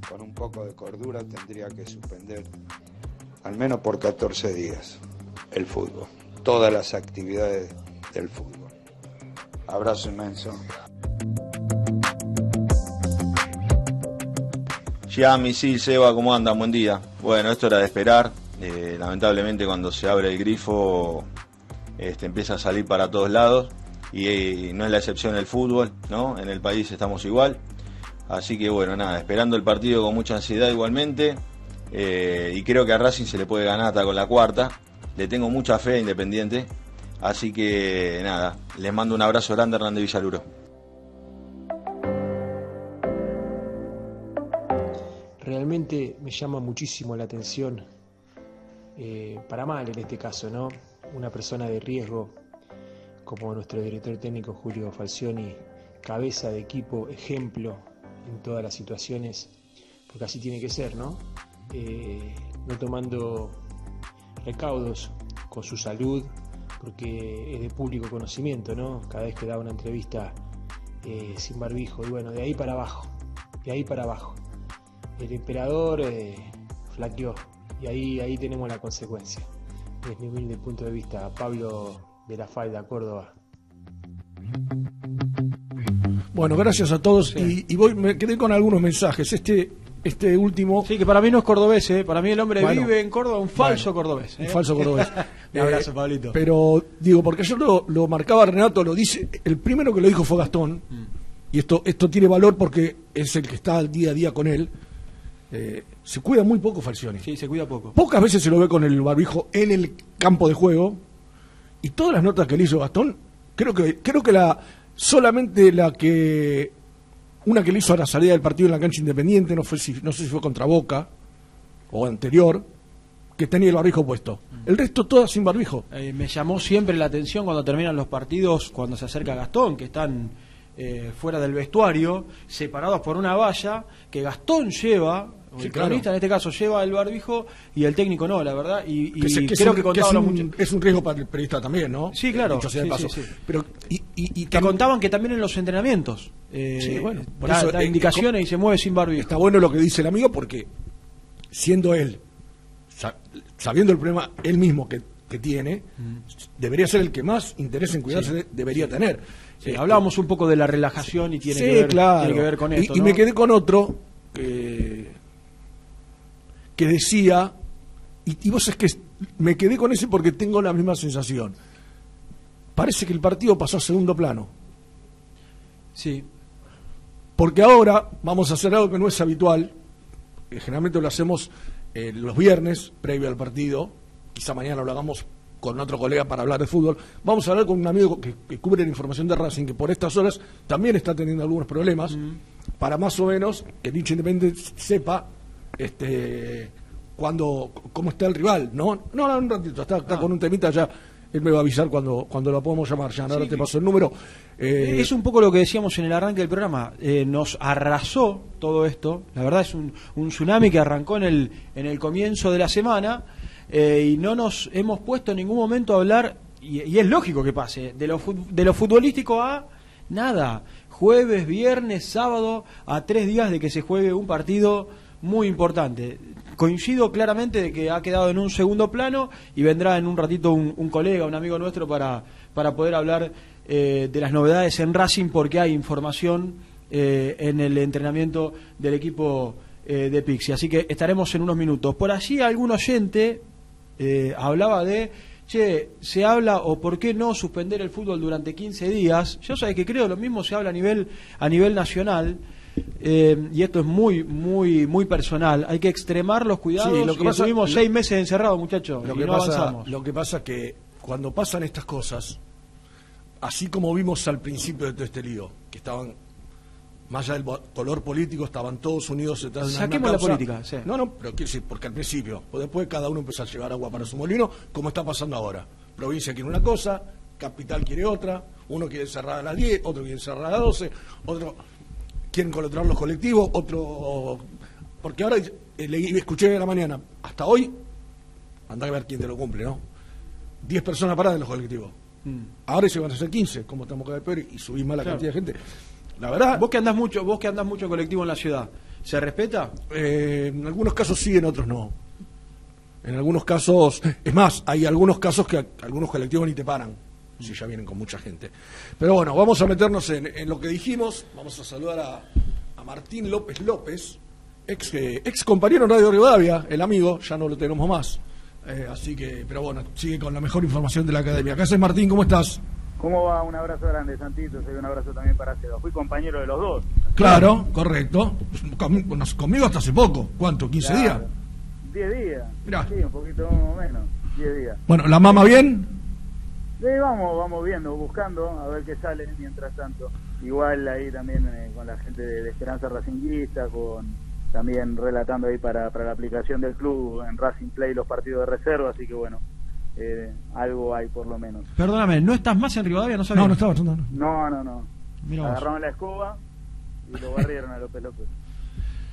con un poco de cordura tendría que suspender al menos por 14 días el fútbol, todas las actividades del fútbol. Abrazo inmenso. Giami, sí, Seba, ¿cómo andan? Buen día. Bueno, esto era de esperar. Eh, lamentablemente cuando se abre el grifo este, empieza a salir para todos lados y, eh, no es la excepción el fútbol, ¿no? En el país estamos igual. Así que bueno, nada, esperando el partido con mucha ansiedad igualmente. Eh, y creo que a Racing se le puede ganar hasta con la cuarta. Le tengo mucha fe a Independiente. Así que nada, les mando un abrazo grande Hernández Villaluro. Realmente me llama muchísimo la atención, eh, para mal en este caso, ¿no? Una persona de riesgo como nuestro director técnico Julio Falcioni, cabeza de equipo, ejemplo en todas las situaciones, porque así tiene que ser, ¿no? Eh, no tomando recaudos con su salud, porque es de público conocimiento, ¿no? Cada vez que da una entrevista eh, sin barbijo, y bueno, de ahí para abajo, de ahí para abajo. El emperador eh, flaqueó, y ahí, ahí tenemos la consecuencia. Desde mi humilde punto de vista, Pablo de la Falda, Córdoba. Bueno, gracias a todos. Y, y voy, me quedé con algunos mensajes. Este, este último. Sí, que para mí no es cordobés, ¿eh? para mí el hombre Bueno. vive en Córdoba, un falso Bueno, cordobés. ¿eh? Un falso cordobés. Un *laughs* abrazo, Eh, Pablito. Pero digo, porque ayer lo, lo marcaba Renato, lo dice, el primero que lo dijo fue Gastón, Mm. y esto, esto tiene valor porque es el que está día a día con él. Eh, se cuida muy poco Falcioni. Sí, se cuida poco. Pocas veces se lo ve con el barbijo en el campo de juego, y todas las notas que le hizo Gastón, creo que, creo que la solamente la que una que le hizo a la salida del partido en la cancha independiente, no fue si, no sé si fue contra Boca o anterior, que tenía el barbijo puesto. El resto todas sin barbijo. Eh, me llamó siempre la atención cuando terminan los partidos, cuando se acerca Gastón, que están eh, fuera del vestuario, separados por una valla, que Gastón lleva, o Sí, el claro. cronista en este caso lleva el barbijo y el técnico no, la verdad. Y, y que, se- que creo un- que que contaban es, los un, muchachos. es un riesgo para el periodista también, ¿no? Sí, claro. Dicho sea de Sí, paso. sí, sí. Pero, y, y, y Que contaban que también en los entrenamientos eh, Sí, bueno, por da, eso, da eh, indicaciones y se mueve sin barbijo. Está bueno lo que dice el amigo porque siendo él, sa- sabiendo el problema él mismo que, que tiene, debería ser el que más interés en cuidarse debería tener. Eh, hablábamos un poco de la relajación y tiene, que, ver, claro. tiene que ver con Y- esto. Y, ¿no? me quedé con otro que, que decía, y, y vos es que me quedé con ese porque tengo la misma sensación. Parece que el partido pasó a segundo plano. Sí. Porque ahora vamos a hacer algo que no es habitual, que generalmente lo hacemos eh, los viernes, previo al partido, quizá mañana lo hagamos con otro colega para hablar de fútbol. Vamos a hablar con un amigo que, que cubre la información de Racing, que por estas horas también está teniendo algunos problemas, para más o menos que hincha independiente sepa este cuando cómo está el rival, ¿no? No, no, un ratito, está, está con un temita ya, él me va a avisar cuando, cuando lo podemos llamar, ya ahora Sí, te paso el número. Eh, Es un poco lo que decíamos en el arranque del programa. Eh, nos arrasó todo esto. La verdad es un, un tsunami que arrancó en el, en el comienzo de la semana eh, y no nos hemos puesto en ningún momento a hablar, y, y es lógico que pase, de lo, de lo futbolístico a nada. Jueves, viernes, sábado, a tres días de que se juegue un partido muy importante. Coincido claramente de que ha quedado en un segundo plano y vendrá en un ratito un, un colega, un amigo nuestro para, para poder hablar eh, de las novedades en Racing porque hay información eh, en el entrenamiento del equipo eh, de Pixi. Así que estaremos en unos minutos. Por allí algún oyente eh, hablaba de, che, se habla o por qué no suspender el fútbol durante 15 días. Yo sabes que creo lo mismo se habla a nivel, a nivel nacional. Eh, y esto es muy, muy, muy personal. Hay que extremar los cuidados. Sí, lo que pasa- estuvimos lo- seis meses encerrados, muchachos, Lo que, no pasa, avanzamos. lo que pasa es que cuando pasan estas cosas, así como vimos al principio de todo este lío, que estaban, más allá del color político, estaban todos unidos detrás de una Saquemos la política, sí. No, no, pero quiero decir, porque al principio, o después cada uno empezó a llevar agua para su molino, como está pasando ahora. Provincia quiere una cosa, capital quiere otra, Uno quiere cerrar a las 10, otro quiere cerrar a las 12, otro quieren controlar los colectivos, otro... Porque ahora eh, leí, escuché a la mañana, hasta hoy, anda a ver quién te lo cumple, ¿no? 10 personas paradas en los colectivos. Ahora se van a hacer 15, como estamos cada vez peor y subís más la Claro. cantidad de gente. La verdad, Vos que andás mucho, vos que andás mucho en colectivo en la ciudad, ¿se respeta? eh, en algunos casos sí, en otros no. En algunos casos, es más, hay algunos casos que algunos colectivos ni te paran, si ya vienen con mucha gente. Pero bueno, vamos a meternos en, en lo que dijimos. Vamos a saludar a, a Martín López López, ex, eh, ex compañero en Radio Rivadavia, el amigo, ya no lo tenemos más. Eh, así que, pero bueno, sigue con la mejor información de la academia. ¿Qué haces, Martín? ¿Cómo estás? ¿Cómo va? Un abrazo grande, Santito. Un abrazo también para Seba. Fui compañero de los dos. Claro, correcto. Conmigo hasta hace poco. ¿Cuánto? ¿15 Claro. días? Diez días. Mirá. Sí, un poquito menos. Diez días. Bueno, ¿la mama bien? Sí, vamos, vamos viendo, buscando a ver qué sale mientras tanto. Igual ahí también eh, con la gente de, de Esperanza Racinguista, con también relatando ahí para, para la aplicación del club en Racing Play los partidos de reserva, así que bueno, eh, algo hay por lo menos. Perdóname, ¿no estás más en Rivadavia? No sabía. No, no estaba. No, no. No, vos. Agarraron la escoba y lo barrieron a López López.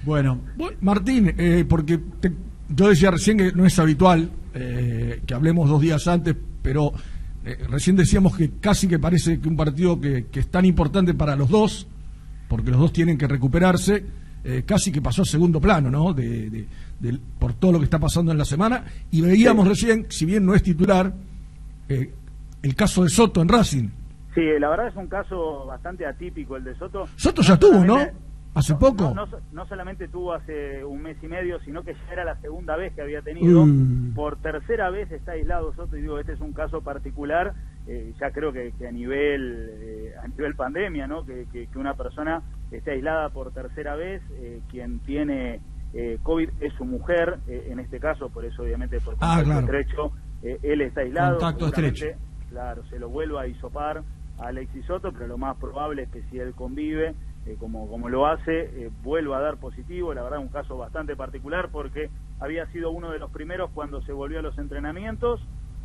Bueno, Martín, eh, porque te- yo decía recién que no es habitual eh, que hablemos dos días antes, pero eh, recién decíamos que casi que parece que un partido que, que es tan importante para los dos, porque los dos tienen que recuperarse, eh, casi que pasó a segundo plano, ¿no? De, de- por todo lo que está pasando en la semana. Y veíamos recién, si bien no es titular, eh, el caso de Soto en Racing. Sí, la verdad es un caso bastante atípico el de Soto. Soto ya tuvo, ¿no? Hace poco. No, no so- no solamente tuvo hace un mes y medio, sino que ya era la segunda vez que había tenido. Mm. Por tercera vez está aislado Soto y digo, este es un caso particular. eh, ya creo que, que a nivel eh, a nivel pandemia, ¿no? Que, que- que una persona esté aislada por tercera vez, eh, quien tiene eh, COVID es su mujer, en este caso, por eso obviamente por Ah, contacto claro. estrecho, él está aislado. Contacto estrecho. Claro, se lo vuelva a hisopar a Alexis Soto, pero lo más probable es que si él convive, eh, como, como lo hace, eh, vuelva a dar positivo. La verdad, un caso bastante particular porque había sido uno de los primeros cuando se volvió a los entrenamientos.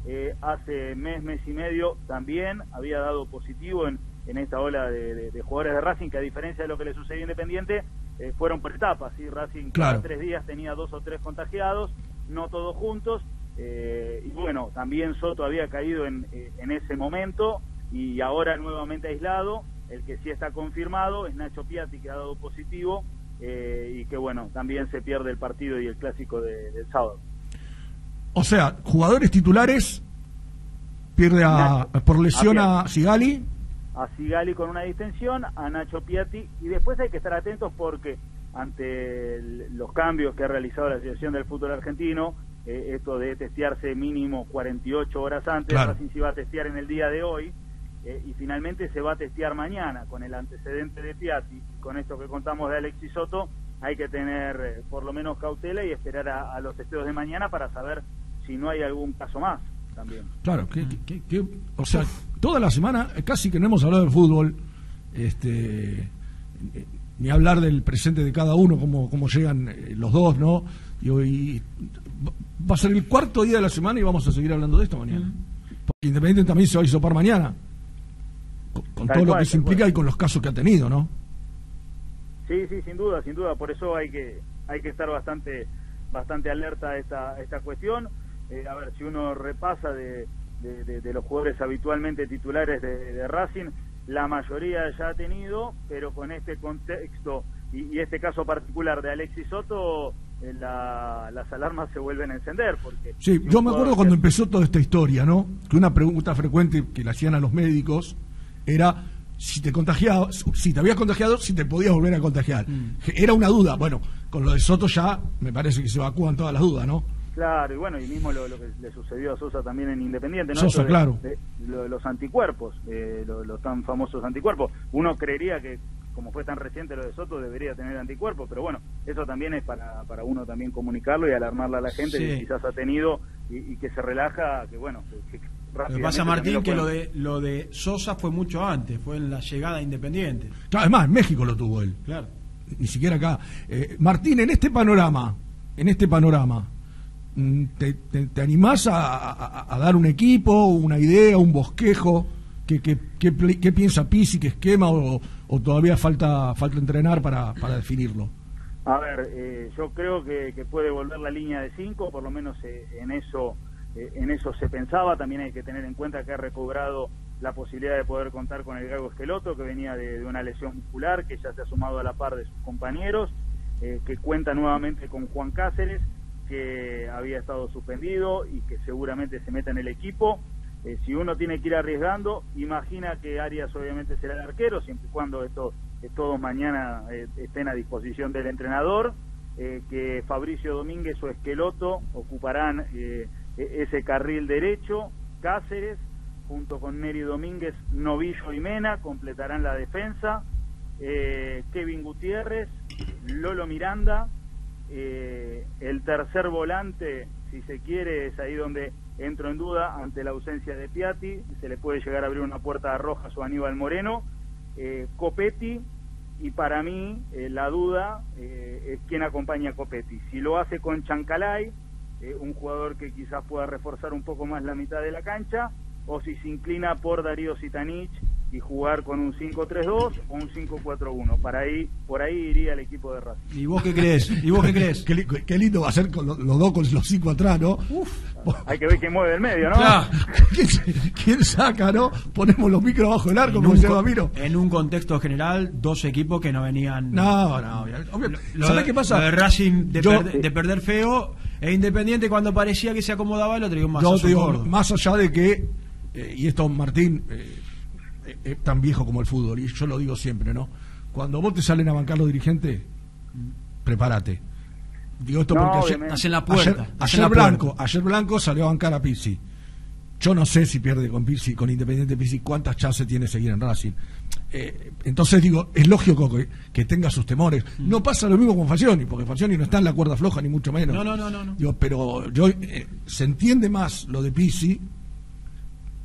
Eh, hace mes, mes y medio también había dado positivo en, en esta ola de, de- de jugadores de Racing, que a diferencia de lo que le sucedió a Independiente, eh, fueron por etapas. ¿sí? Racing Claro. cada tres días tenía dos o tres contagiados, no todos juntos. eh, y bueno, también Soto había caído en, en ese momento y ahora nuevamente aislado. El que sí está confirmado es Nacho Piatti, que ha dado positivo eh, y que bueno, también se pierde el partido y el clásico de- del sábado. O sea, jugadores titulares pierde a, por lesión a Sigali. a Sigali con una distensión, a Nacho Piatti, y después hay que estar atentos porque ante el- los cambios que ha realizado la Asociación del Fútbol Argentino, eh, esto de testearse mínimo 48 horas antes, Claro. Racing se va a testear en el día de hoy, eh, y finalmente se va a testear mañana con el antecedente de Piatti, con esto que contamos de Alexis Soto, hay que tener eh, por lo menos cautela y esperar a, a los testeos de mañana para saber si no hay algún caso más también. Claro, que, que- que- que- o sea, toda la semana casi que no hemos hablado de fútbol, este, eh, ni hablar del presente de cada uno, cómo, cómo llegan los dos, ¿no? Y hoy va a ser el cuarto día de la semana y vamos a seguir hablando de esto mañana. Porque Independiente también se va a hisopar mañana, con, todo lo que cual. implica y con los casos que ha tenido, ¿no? Sí, sí, sin duda, sin duda. Por eso hay que hay que estar bastante bastante alerta a esta, esta cuestión. Eh, a ver, si uno repasa de, de- de- de los jugadores habitualmente titulares de, Racing, la mayoría ya ha tenido, pero con este contexto y, y este caso particular de Alexis Soto, eh, la- las alarmas se vuelven a encender. Porque Sí, yo me acuerdo cuando empezó toda esta historia, ¿no? Que una pregunta frecuente que le hacían a los médicos era si te contagiabas, si te habías contagiado, si te podías volver a contagiar. Era una duda. Bueno, con lo de Soto ya me parece que se evacúan todas las dudas, ¿no? Claro, y bueno, y mismo lo, lo que le sucedió a Sosa también en Independiente, ¿no? Sosa, de- claro. de- lo- los anticuerpos, eh, lo- los tan famosos anticuerpos. Uno creería que, como fue tan reciente lo de Soto, debería tener anticuerpos, pero bueno, eso también es para, para uno también comunicarlo y alarmarle a la gente Sí. que quizás ha tenido y, y que se relaja, que bueno, que, que Lo que pasa, Martín, que lo de, lo de Sosa fue mucho antes, fue en la llegada Independiente. Claro, además, en México lo tuvo él. Claro. Ni siquiera acá. Eh, Martín, en este panorama, en este panorama, mm, ¿te, te- te animás a, a- a dar un equipo, una idea, un bosquejo ¿Qué, qué, qué, pli- qué piensa Pisi? ¿Qué esquema? O, o todavía falta, falta entrenar para, para definirlo? A ver, eh, yo creo que, que puede volver la línea de 5, por lo menos eh, en eso eh, en eso se pensaba. También hay que tener en cuenta que ha recobrado la posibilidad de poder contar con el Gago Esqueloto, que venía de, una lesión muscular, que ya se ha sumado a la par de sus compañeros, eh, que cuenta nuevamente con Juan Cáceres, que había estado suspendido y que seguramente se meta en el equipo. Eh, si uno tiene que ir arriesgando, imagina que Arias obviamente será el arquero, siempre y cuando esto, eh, todos mañana estén a disposición del entrenador, que Fabricio Domínguez o Esqueloto ocuparán ese carril derecho, Cáceres, junto con Neri Domínguez, Novillo y Mena, completarán la defensa, eh, Kevin Gutiérrez, Lolo Miranda, eh, el tercer volante, si se quiere, es ahí donde entro en duda ante la ausencia de Piatti, se le puede llegar a abrir una puerta a Rojas o Aníbal Moreno, eh, Copetti, y para mí la duda es quién acompaña a Copetti. Si lo hace con Chancalay, eh, un jugador que quizás pueda reforzar un poco más la mitad de la cancha, o si se inclina por Darío Sitanich y jugar con un 5-3-2 o un 5-4-1. Para ahí, por ahí iría el equipo de Racing. ¿Y vos qué crees? ¿Y vos qué crees? *laughs* qué, li- qué lindo va a ser con lo- los dos con los cinco atrás, ¿no? Hay que ver quién mueve el medio, ¿no? Claro. *laughs* ¿Quién, quién saca, no? Ponemos los micros bajo el arco, En como un, dice Ramiro. en un contexto general, dos equipos que no venían. No, no, obvio- Lo ¿sabés qué pasa? lo de Racing de, Yo- perder- de perder feo e Independiente cuando parecía que se acomodaba el otro dio un Yo te digo, más allá de que, eh, y esto Martín, eh, eh, es tan viejo como el fútbol, y yo lo digo siempre, ¿no? Cuando vos te salen a bancar los dirigentes, prepárate. Digo esto No, porque ayer. Hacen la puerta, ayer, hacen ayer la Blanco, puerta. ayer Blanco salió a bancar a Pizzi. Yo no sé si pierde con Pizzi, con Independiente Pizzi, cuántas chances tiene seguir en Racing. Eh, entonces digo, es lógico que, que tenga sus temores. No pasa lo mismo con Falcioni, porque Falcioni no está en la cuerda floja, ni mucho menos. No, no, no, no, no. Digo, pero yo eh, se entiende más lo de Pizzi,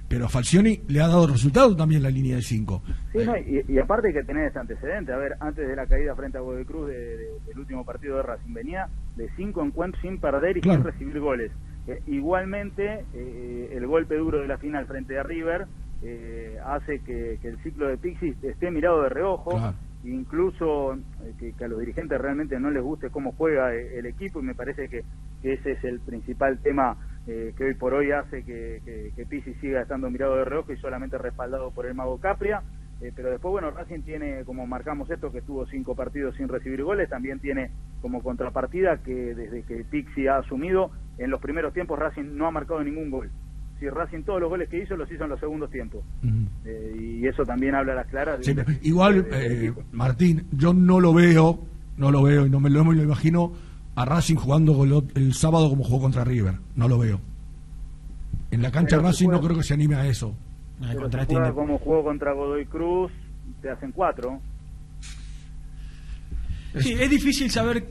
pero a Falcioni le ha dado resultado también la línea de 5. Sí, no, y, y aparte hay que tener ese antecedente. A ver, antes de la caída frente a Godoy Cruz de- de- del último partido de Racing, venía de cinco encuentros sin perder y Claro. sin recibir goles. Eh, igualmente, eh, el golpe duro de la final frente a River eh, hace que, que el ciclo de Pixis esté mirado de reojo. Claro. Incluso eh, que, que a los dirigentes realmente no les guste cómo juega eh, el equipo y me parece que, que ese es el principal tema eh, que hoy por hoy hace que, que, que Pizzi siga estando mirado de reojo y solamente respaldado por el mago Capria. Eh, pero después, bueno, Racing tiene, como marcamos esto, que estuvo cinco partidos sin recibir goles, también tiene como contrapartida que desde que Pixi ha asumido, en los primeros tiempos Racing no ha marcado ningún gol. Si Racing todos los goles que hizo los hizo en los segundos tiempos. Eh, y eso también habla a las claras. de Sí, igual, de- del eh. Martín, yo no lo veo, no lo veo y no me lo, me lo imagino a Racing jugando lo- el sábado como jugó contra River. No lo veo. En la cancha Pero Racing no creo que se anime a eso. Pero contra si juega como jugó contra Godoy Cruz, te hacen cuatro. Sí, es difícil saber.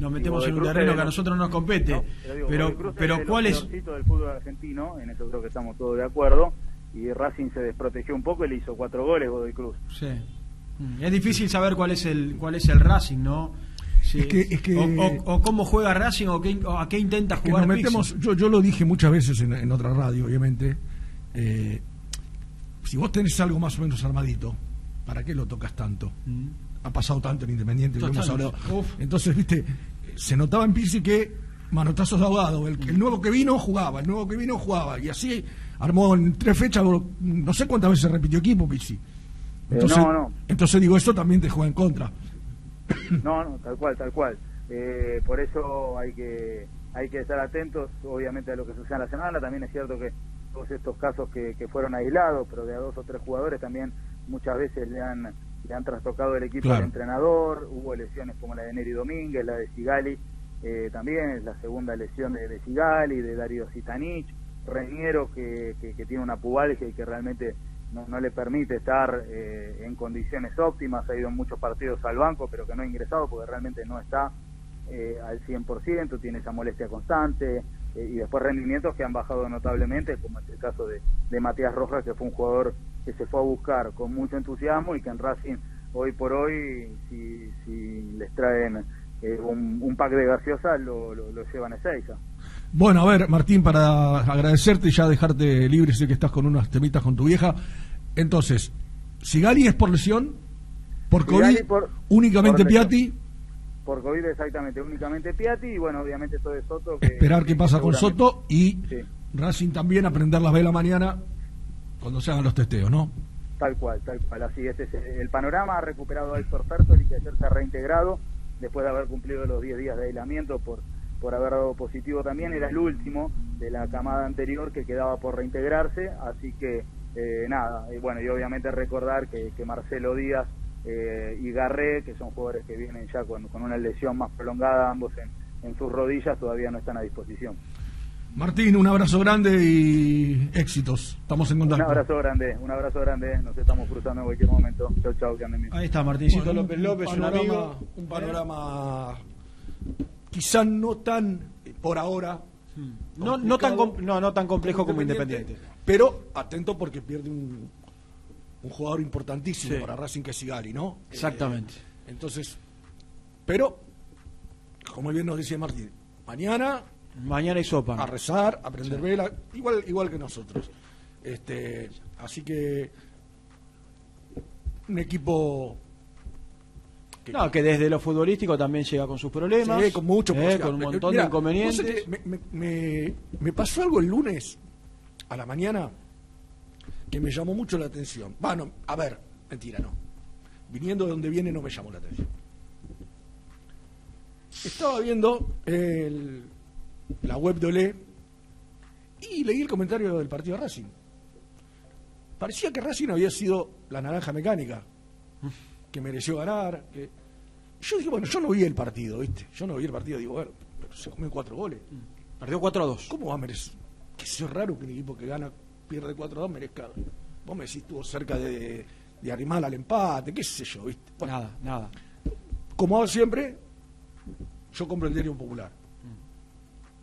Nos metemos en un terreno que a nosotros no nos compete. No, pero digo, pero, pero ¿cuál es? del fútbol argentino, en eso creo que estamos todos de acuerdo. Y Racing se desprotegió un poco y le hizo cuatro goles Godoy Cruz. Sí. Mm, Es difícil saber cuál es el cuál es el Racing, ¿no? Sí. Es que- es que- o, o- o cómo juega Racing o, qué- o a qué intenta Que jugar nos metemos, yo, yo lo dije muchas veces en, en otra radio, obviamente. eh, si vos tenés algo más o menos armadito, ¿para qué lo tocas tanto? Mm. Ha pasado tanto en Independiente, lo hemos hablado. Entonces, viste, se notaba en Pizzi que manotazos de ahogado. El, el nuevo que vino jugaba, el nuevo que vino jugaba. Y así armó en tres fechas, no sé cuántas veces repitió equipo Pizzi. Entonces, no, no. entonces digo, esto también te juega en contra. *coughs* No, no, tal cual, tal cual. Eh, por eso hay que hay que estar atentos, obviamente, a lo que sucede en la semana. También es cierto que todos estos casos que, que fueron aislados, pero de a dos o tres jugadores también muchas veces le han le han trastocado el equipo Claro. al entrenador. Hubo lesiones como la de Neri Domínguez, la de Sigali, eh, también la segunda lesión de, de Sigali, de Darío Sitanich, Reñero que, que, que tiene una pubalgia y que realmente no, no le permite estar eh, en condiciones óptimas, ha ido en muchos partidos al banco, pero que no ha ingresado porque realmente no está eh, al 100%, tiene esa molestia constante, eh, y después rendimientos que han bajado notablemente, como es el caso de, de Matías Rojas, que fue un jugador que se fue a buscar con mucho entusiasmo y que en Racing hoy por hoy, si, si les traen eh, un, un pack de gaseosa, lo, lo, lo llevan a Ezeiza. Bueno, a ver, Martín, para agradecerte y ya dejarte libre, sé que estás con unas temitas con tu vieja. Entonces, Sigali es por lesión, por Sigali COVID, por- únicamente por. Piatti, Por COVID exactamente, únicamente Piatti y bueno, obviamente esto de Soto. Que, esperar qué pasa con Soto y Sí. Racing también aprender las velas mañana cuando se hagan los testeos, ¿no? Tal cual, tal cual. Así este es el panorama. Ha recuperado Héctor Fertoli, que ayer se ha reintegrado después de haber cumplido los 10 días de aislamiento por, por haber dado positivo también. Era el último de la camada anterior que quedaba por reintegrarse. Así que, eh, nada. Y bueno, y obviamente recordar que, Marcelo Díaz eh, y Garré, que son jugadores que vienen ya con, con una lesión más prolongada, ambos en sus rodillas, todavía no están a disposición. Martín, un abrazo grande y éxitos. Estamos en Un contacto. abrazo grande, un abrazo grande. Nos estamos cruzando en cualquier momento. Chau, chau, que anden bien. Ahí está Martincito Bueno, López López, un panorama- amigo. Un panorama quizá no tan eh, por ahora. No, no, tan, no, no tan complejo como Independiente. Pero atento porque pierde un, un jugador importantísimo Sí. para Racing que es Sigali, ¿no? Exactamente. Eh, entonces, pero, como bien nos decía Martín, mañana Mañana hay sopa. a rezar, a prender vela, igual, igual que nosotros. Este, así que un equipo No, que desde lo futbolístico también llega con sus problemas. Sí, con mucho eh, con un montón Mira, de inconvenientes. que me pasó algo el lunes a la mañana que me llamó mucho la atención. Bueno, a ver, mentira, no. Viniendo de donde viene no me llamó la atención. Estaba viendo el- la web de Olé y leí el comentario del partido de Racing. Parecía que Racing había sido la naranja mecánica, que mereció ganar. que- Yo dije, bueno, yo no vi el partido, ¿viste? Yo no vi el partido, digo, bueno, pero se comió cuatro goles. Perdió 4 a 2. ¿Cómo va a merecer? Que es raro que un equipo que gana, pierde 4 a 2, merezca. Vos me decís, estuvo cerca de, de arrimar al empate, qué sé yo, ¿viste? Bueno, Nada, nada. como hago siempre, yo compro el diario popular.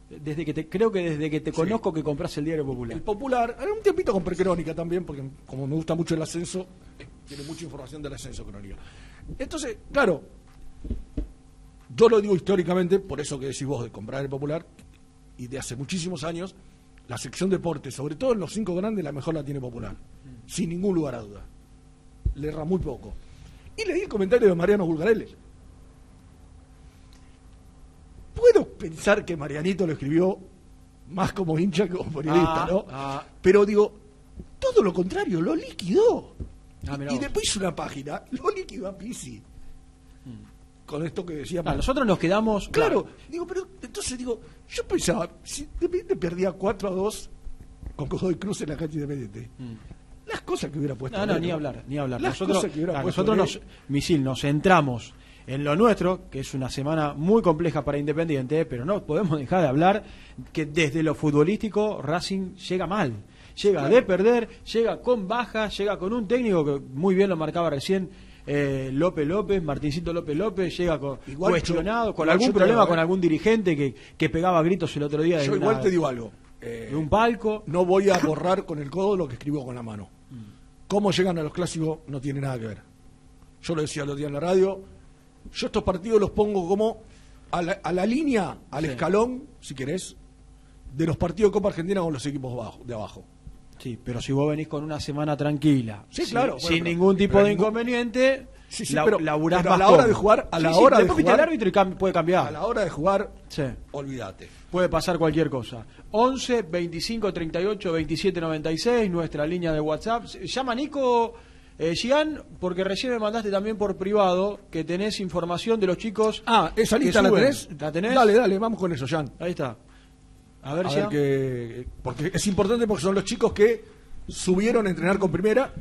Desde que te, creo que desde que te conozco que compras el diario popular. El popular, un tiempito con precrónica también, porque como me gusta mucho el ascenso, eh, tiene mucha información del ascenso crónica. Entonces, claro, yo lo digo históricamente, por eso que decís vos de comprar el popular, y de hace muchísimos años, la sección deporte, sobre todo en los cinco grandes, la mejor la tiene popular, sin ningún lugar a duda. Le erra muy poco. Y leí el comentario de Mariano Bulgarelli. Puedo pensar que Marianito lo escribió más como hincha que como periodista, Ah, ¿no? ah. Pero digo, todo lo contrario, lo liquidó. Ah, y después hizo una página, lo liquidó a Pisi. Con esto que decía Ah, nosotros nos quedamos. Claro, digo, pero entonces digo, yo pensaba, si Independiente perdía 4 a 2 con Godoy Cruz en la cancha Independiente, las cosas que hubiera puesto. Mm. No, no, ni hablar, ni hablar. Las nosotros, cosas que hubiera claro, puesto nosotros nos, Misil, nos centramos en lo nuestro, que es una semana muy compleja para Independiente, pero no podemos dejar de hablar que desde lo futbolístico Racing llega mal. Llega de perder, llega con baja, llega con un técnico que muy bien lo marcaba recién eh, López López, Martincito López López, llega con- Igual cuestionado, yo- con algún problema digo, con eh. algún dirigente que, que pegaba gritos el otro día de, Yo una- igual te digo algo. eh, de un palco. no voy a borrar con el codo lo que escribo con la mano. Cómo llegan a los clásicos no tiene nada que ver. Yo lo decía los días en la radio. Yo estos partidos los pongo como a la, a la línea, al Sí. escalón, si querés, de los partidos de Copa Argentina con los equipos bajo- de abajo. Sí, pero si vos venís con una semana tranquila, Sí, sin- claro, sin pero- ningún tipo de inconveniente, Sí, sí, la- pero- laburás pero a la hora de jugar, a la hora de jugar- el árbitro y cam- puede cambiar. A la hora de jugar, Sí. olvídate. Puede pasar cualquier cosa. 11 25 38 27 96, nuestra línea de WhatsApp. Llama Nico eh, Gian, porque recién me mandaste también por privado que tenés información de los chicos. Ah, esa lista la tenés. ¿La tenés? Dale, dale, vamos con eso, Jan. Ahí está. A ver, A Gian. ver que, porque es importante porque son los chicos que subieron a entrenar con primera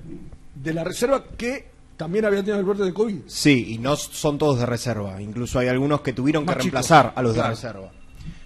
de la reserva que también habían tenido el brote de COVID. Sí, y no son todos de reserva. Incluso hay algunos que tuvieron que chicos. reemplazar a los de Claro. reserva.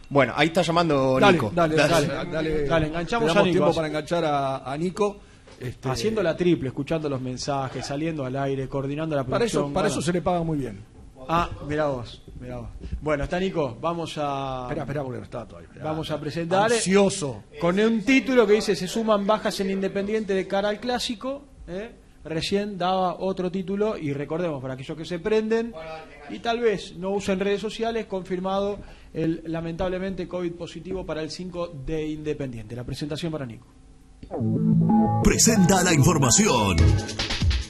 Bueno, ahí está llamando Dale, Nico. dale, dale, dale, Dale, enganchamos Te damos a Nico. tiempo para enganchar a, a Nico. Este, Haciendo la triple, escuchando los mensajes, saliendo al aire, coordinando la para eso, producción. para Bueno. eso se le paga muy bien. Ah, mirá vos, mirá vos. Bueno, está Nico, vamos a... Espera, espera, porque no está todavía. Esperá. Vamos a presentar... Ansioso. Con un título que dice, se suman bajas en Independiente de cara al Clásico. ¿eh? recién daba otro título y recordemos, para aquellos que se prenden y tal vez no usen redes sociales, confirmado el lamentablemente COVID positivo para el 5 de Independiente. La presentación para Nico. Presenta la información.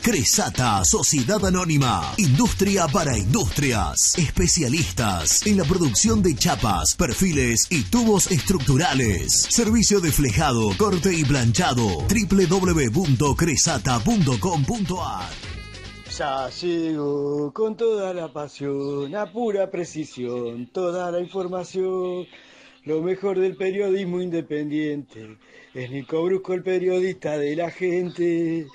Cresata, Sociedad Anónima, Industria para Industrias, especialistas en la producción de chapas, perfiles y tubos estructurales. Servicio de flejado, corte y planchado. www.cresata.com.ar Ya llego con toda la pasión, a pura precisión, toda la información. Lo mejor del periodismo independiente es Nico Brusco, el periodista de la gente.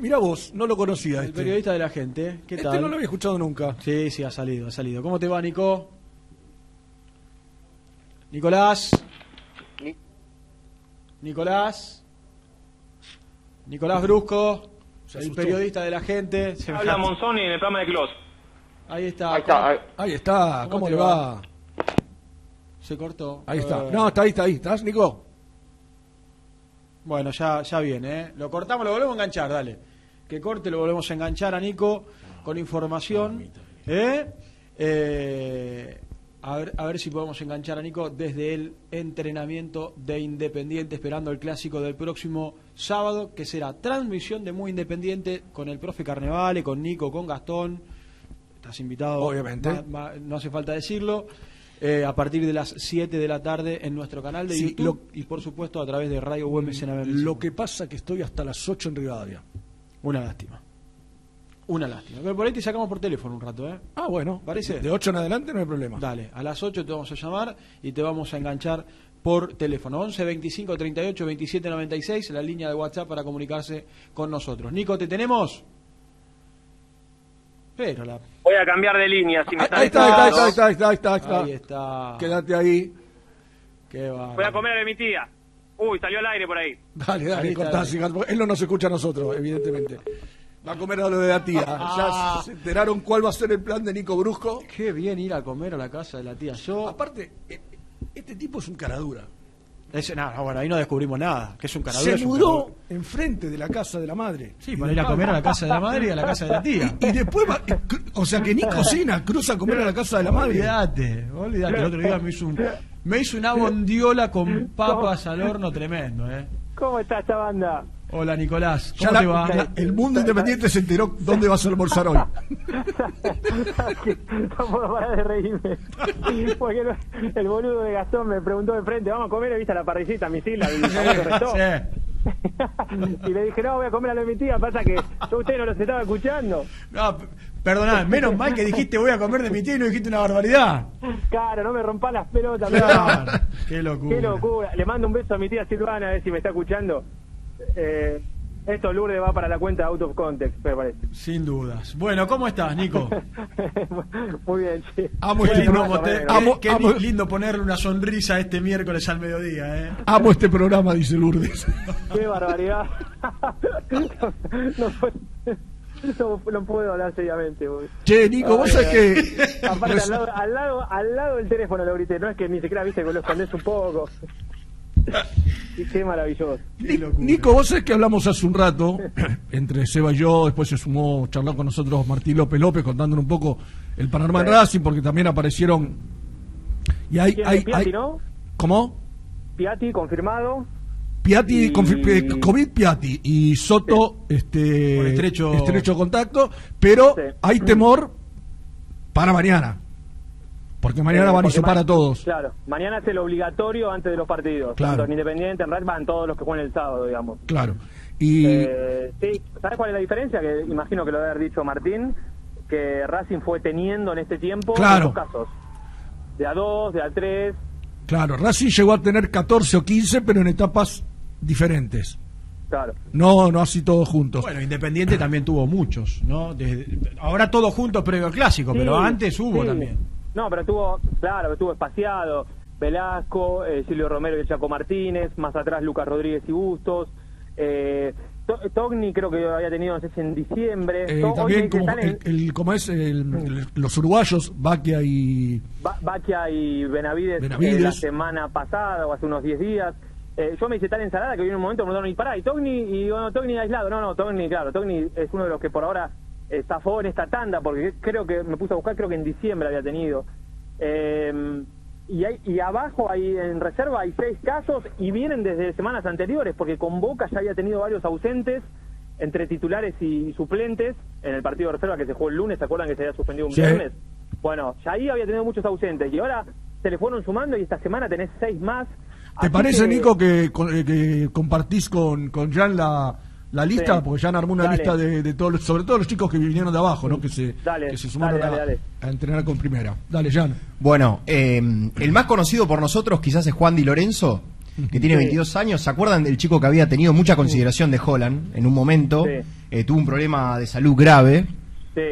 Mira vos, no lo conocía El este. periodista de la gente, ¿qué Este tal? no lo había escuchado nunca. Sí, sí, ha salido, ha salido. ¿Cómo te va, Nico? Nicolás. Nicolás. Nicolás Brusco, Se el periodista de la gente. Se Habla Monzoni en el programa de Clos. Ahí está. Ahí está, ahí- Ahí está, ¿cómo, te le va? Se cortó. Ahí está. Eh, No, está ahí, está ahí. ¿Estás, Nico? Bueno, ya, ya viene, ¿eh? Lo cortamos, lo volvemos a enganchar, dale. Que corte, lo volvemos a enganchar a Nico con información. ¿Eh? Eh, a, ver, a ver si podemos enganchar a Nico desde el entrenamiento de Independiente, esperando el clásico del próximo sábado, que será transmisión de Muy Independiente con el profe Carnevale, con Nico, con Gastón. Estás invitado, Obviamente. ma- ma- no hace falta decirlo. Eh, a partir de las 7 de la tarde en nuestro canal de Sí, YouTube y por supuesto a través de Radio Beneficio. Lo que pasa que estoy hasta las 8 en Rivadavia. Una lástima. Una lástima. Pero por ahí te sacamos por teléfono un rato, ¿eh? Ah, bueno. ¿Parece? De 8 en adelante no hay problema. Dale, a las 8 te vamos a llamar y te vamos a enganchar por teléfono. 11 25 38 27 96, la línea de WhatsApp para comunicarse con nosotros. Nico, ¿te tenemos? Pero la... Voy a cambiar de línea si me Ahí está, ahí está, ahí está, ahí está, ahí está, ahí está. Ahí está. Quédate ahí. Qué va. Voy a comer a mi tía. Uy, salió al aire por ahí. Dale, dale, cortá, él no nos escucha a nosotros, evidentemente. Va a comer a lo de la tía. Ah. Ya se enteraron cuál va a ser el plan de Nico Brusco. Qué bien ir a comer a la casa de la tía. Yo... Aparte, e- este tipo es un caradura. Ese- no, no, bueno, ahí no descubrimos nada. Que es un caradura. Se es un mudó enfrente de la casa de la madre. Sí, para ir a comer a la casa de la madre y a la casa de la tía. Y después va, o sea que ni cocina, cruza a comer a la casa de la madre. Olvídate, olvídate. El otro día me hizo, un, me hizo una bondiola con papas al horno tremendo, ¿eh? ¿Cómo está esta banda? Hola, Nicolás. Ya ¿Cómo la- te va? la- el mundo independiente se enteró dónde vas a almorzar hoy. *laughs* no puedo parar de reírme. Porque no- el boludo de Gastón me preguntó de frente, vamos a comer, ¿viste la parrillita, mi isla, el famoso restaurante? y le dije, no, voy a comer a lo de mi tía, pasa que yo usted no los estaba escuchando. No, p- perdoná, menos mal que dijiste voy a comer de mi tía y no dijiste una barbaridad. Claro, no me rompa las pelotas. Claro, qué locura. Qué locura. Le mando un beso a mi tía Silvana, a ver si me está escuchando. Eh, esto, Lourdes, va para la cuenta Out of Context, me parece. Sin dudas. Bueno, ¿cómo estás, Nico? *laughs* Muy bien, sí. Amo este programa. Amo- qué amo- lindo ponerle una sonrisa este miércoles al mediodía, ¿eh? Amo este programa, dice Lourdes. *laughs* Qué barbaridad. *laughs* no, puedo- no, no puedo hablar seriamente. güey. Che, Nico, vos sabés que- Aparte, al lado, al, lado, al lado del teléfono lo grité, no es que ni siquiera viste que lo escondés un poco. Y qué maravilloso. Qué. Nico, vos sabés que hablamos hace un rato, *coughs* entre Seba y yo, después se sumó, charló con nosotros Martín López López contándonos un poco el panorama Sí. Racing, porque también aparecieron... Y hay, hay, Piatti, hay- ¿no? ¿Cómo? Piatti, confirmado. Piatti, Y- confi- eh, COVID Piatti y Soto este, Por estrecho- estrecho contacto, pero Sí. hay temor para mañana, porque mañana Eh, van a porque hisopar ma- a todos. Claro, mañana es el obligatorio antes de los partidos. Claro. Tanto en Independiente, en Red van todos los que juegan el sábado, digamos. Claro. Y Eh, sí, ¿sabes cuál es la diferencia? Que imagino que lo debe haber dicho Martín, que Racing fue teniendo en este tiempo Claro. casos. De a dos, de a tres. claro, Racing llegó a tener 14 o 15, pero en etapas diferentes. Claro. No, no así todos juntos. Bueno, Independiente también tuvo muchos, ¿no? Desde- ahora todos juntos previo al clásico, Sí, pero antes hubo sí. también. No, pero tuvo, claro, estuvo espaciado. Velasco, eh, Silvio Romero y el Chaco Martínez, más atrás Lucas Rodríguez y Bustos. Eh, To- Togni creo que había tenido, no sé si en diciembre. Eh, también como en- el, el- como es el- el- los uruguayos, Baquia y Ba- Baquia y Benavides, Benavides. eh, la semana pasada o hace unos 10 días. eh, yo me hice tal ensalada que viene un momento me preguntaron, y pará, y Togni, y bueno, Togni aislado. No, no, Togni, claro, Togni es uno de los que por ahora está en esta tanda, porque creo que me puse a buscar, creo que en diciembre había tenido. Eh, y, hay, y abajo hay en reserva hay seis casos y vienen desde semanas anteriores, porque con Boca ya había tenido varios ausentes entre titulares y suplentes en el partido de reserva que se jugó el lunes, ¿se acuerdan que se había suspendido un Sí. viernes? Bueno, ya ahí había tenido muchos ausentes y ahora se le fueron sumando y esta semana tenés seis más. ¿Te parece, que- Nico, que, eh, que compartís con, con Jan la, la lista? Sí. Porque Jan armó una Dale. lista de, de todos los, sobre todo los chicos que vinieron de abajo, ¿no? Que se, Dale, que se sumaron dale, a, dale, a entrenar con primera. Dale, Jan. Bueno, eh, el más conocido por nosotros quizás es Juan Di Lorenzo, que tiene Sí. 22 años. ¿Se acuerdan del chico que había tenido mucha consideración de Holland en un momento? Sí. Eh, tuvo un problema de salud grave. Sí.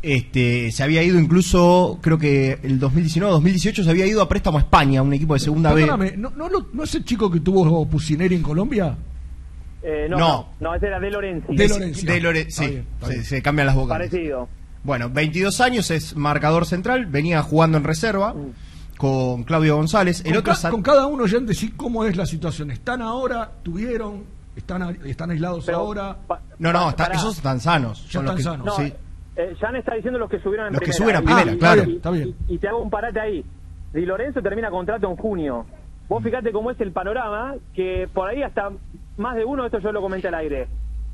Este, se había ido incluso, creo que el 2019 2018 se había ido a préstamo a España, un equipo de segunda B. ¿no, no, lo- ¿no es el chico que tuvo Pusineri en Colombia? Eh, no, No. no, no, ese era De Lorenzi. De Lorenzi. De Lore- Está sí, bien, está se, bien. se cambian las vocales. Parecido. Bueno, 22 años, es marcador central, venía jugando en reserva con Claudio González. El con, otro ca- con cada uno, Jan, decís cómo es la situación. ¿Están ahora? ¿Tuvieron? ¿Están, a- están aislados Pero, ahora? No, no, está- esos están sanos. Ya son los están que- sanos. No, sí. eh, Jan está diciendo los que subieron en Los que primera. suben a primera, y- claro. y- Está bien. Y, y te hago un parate ahí. Di Lorenzo termina contrato en junio. Vos fíjate cómo es el panorama, que por ahí hasta más de uno, esto yo lo comenté al aire,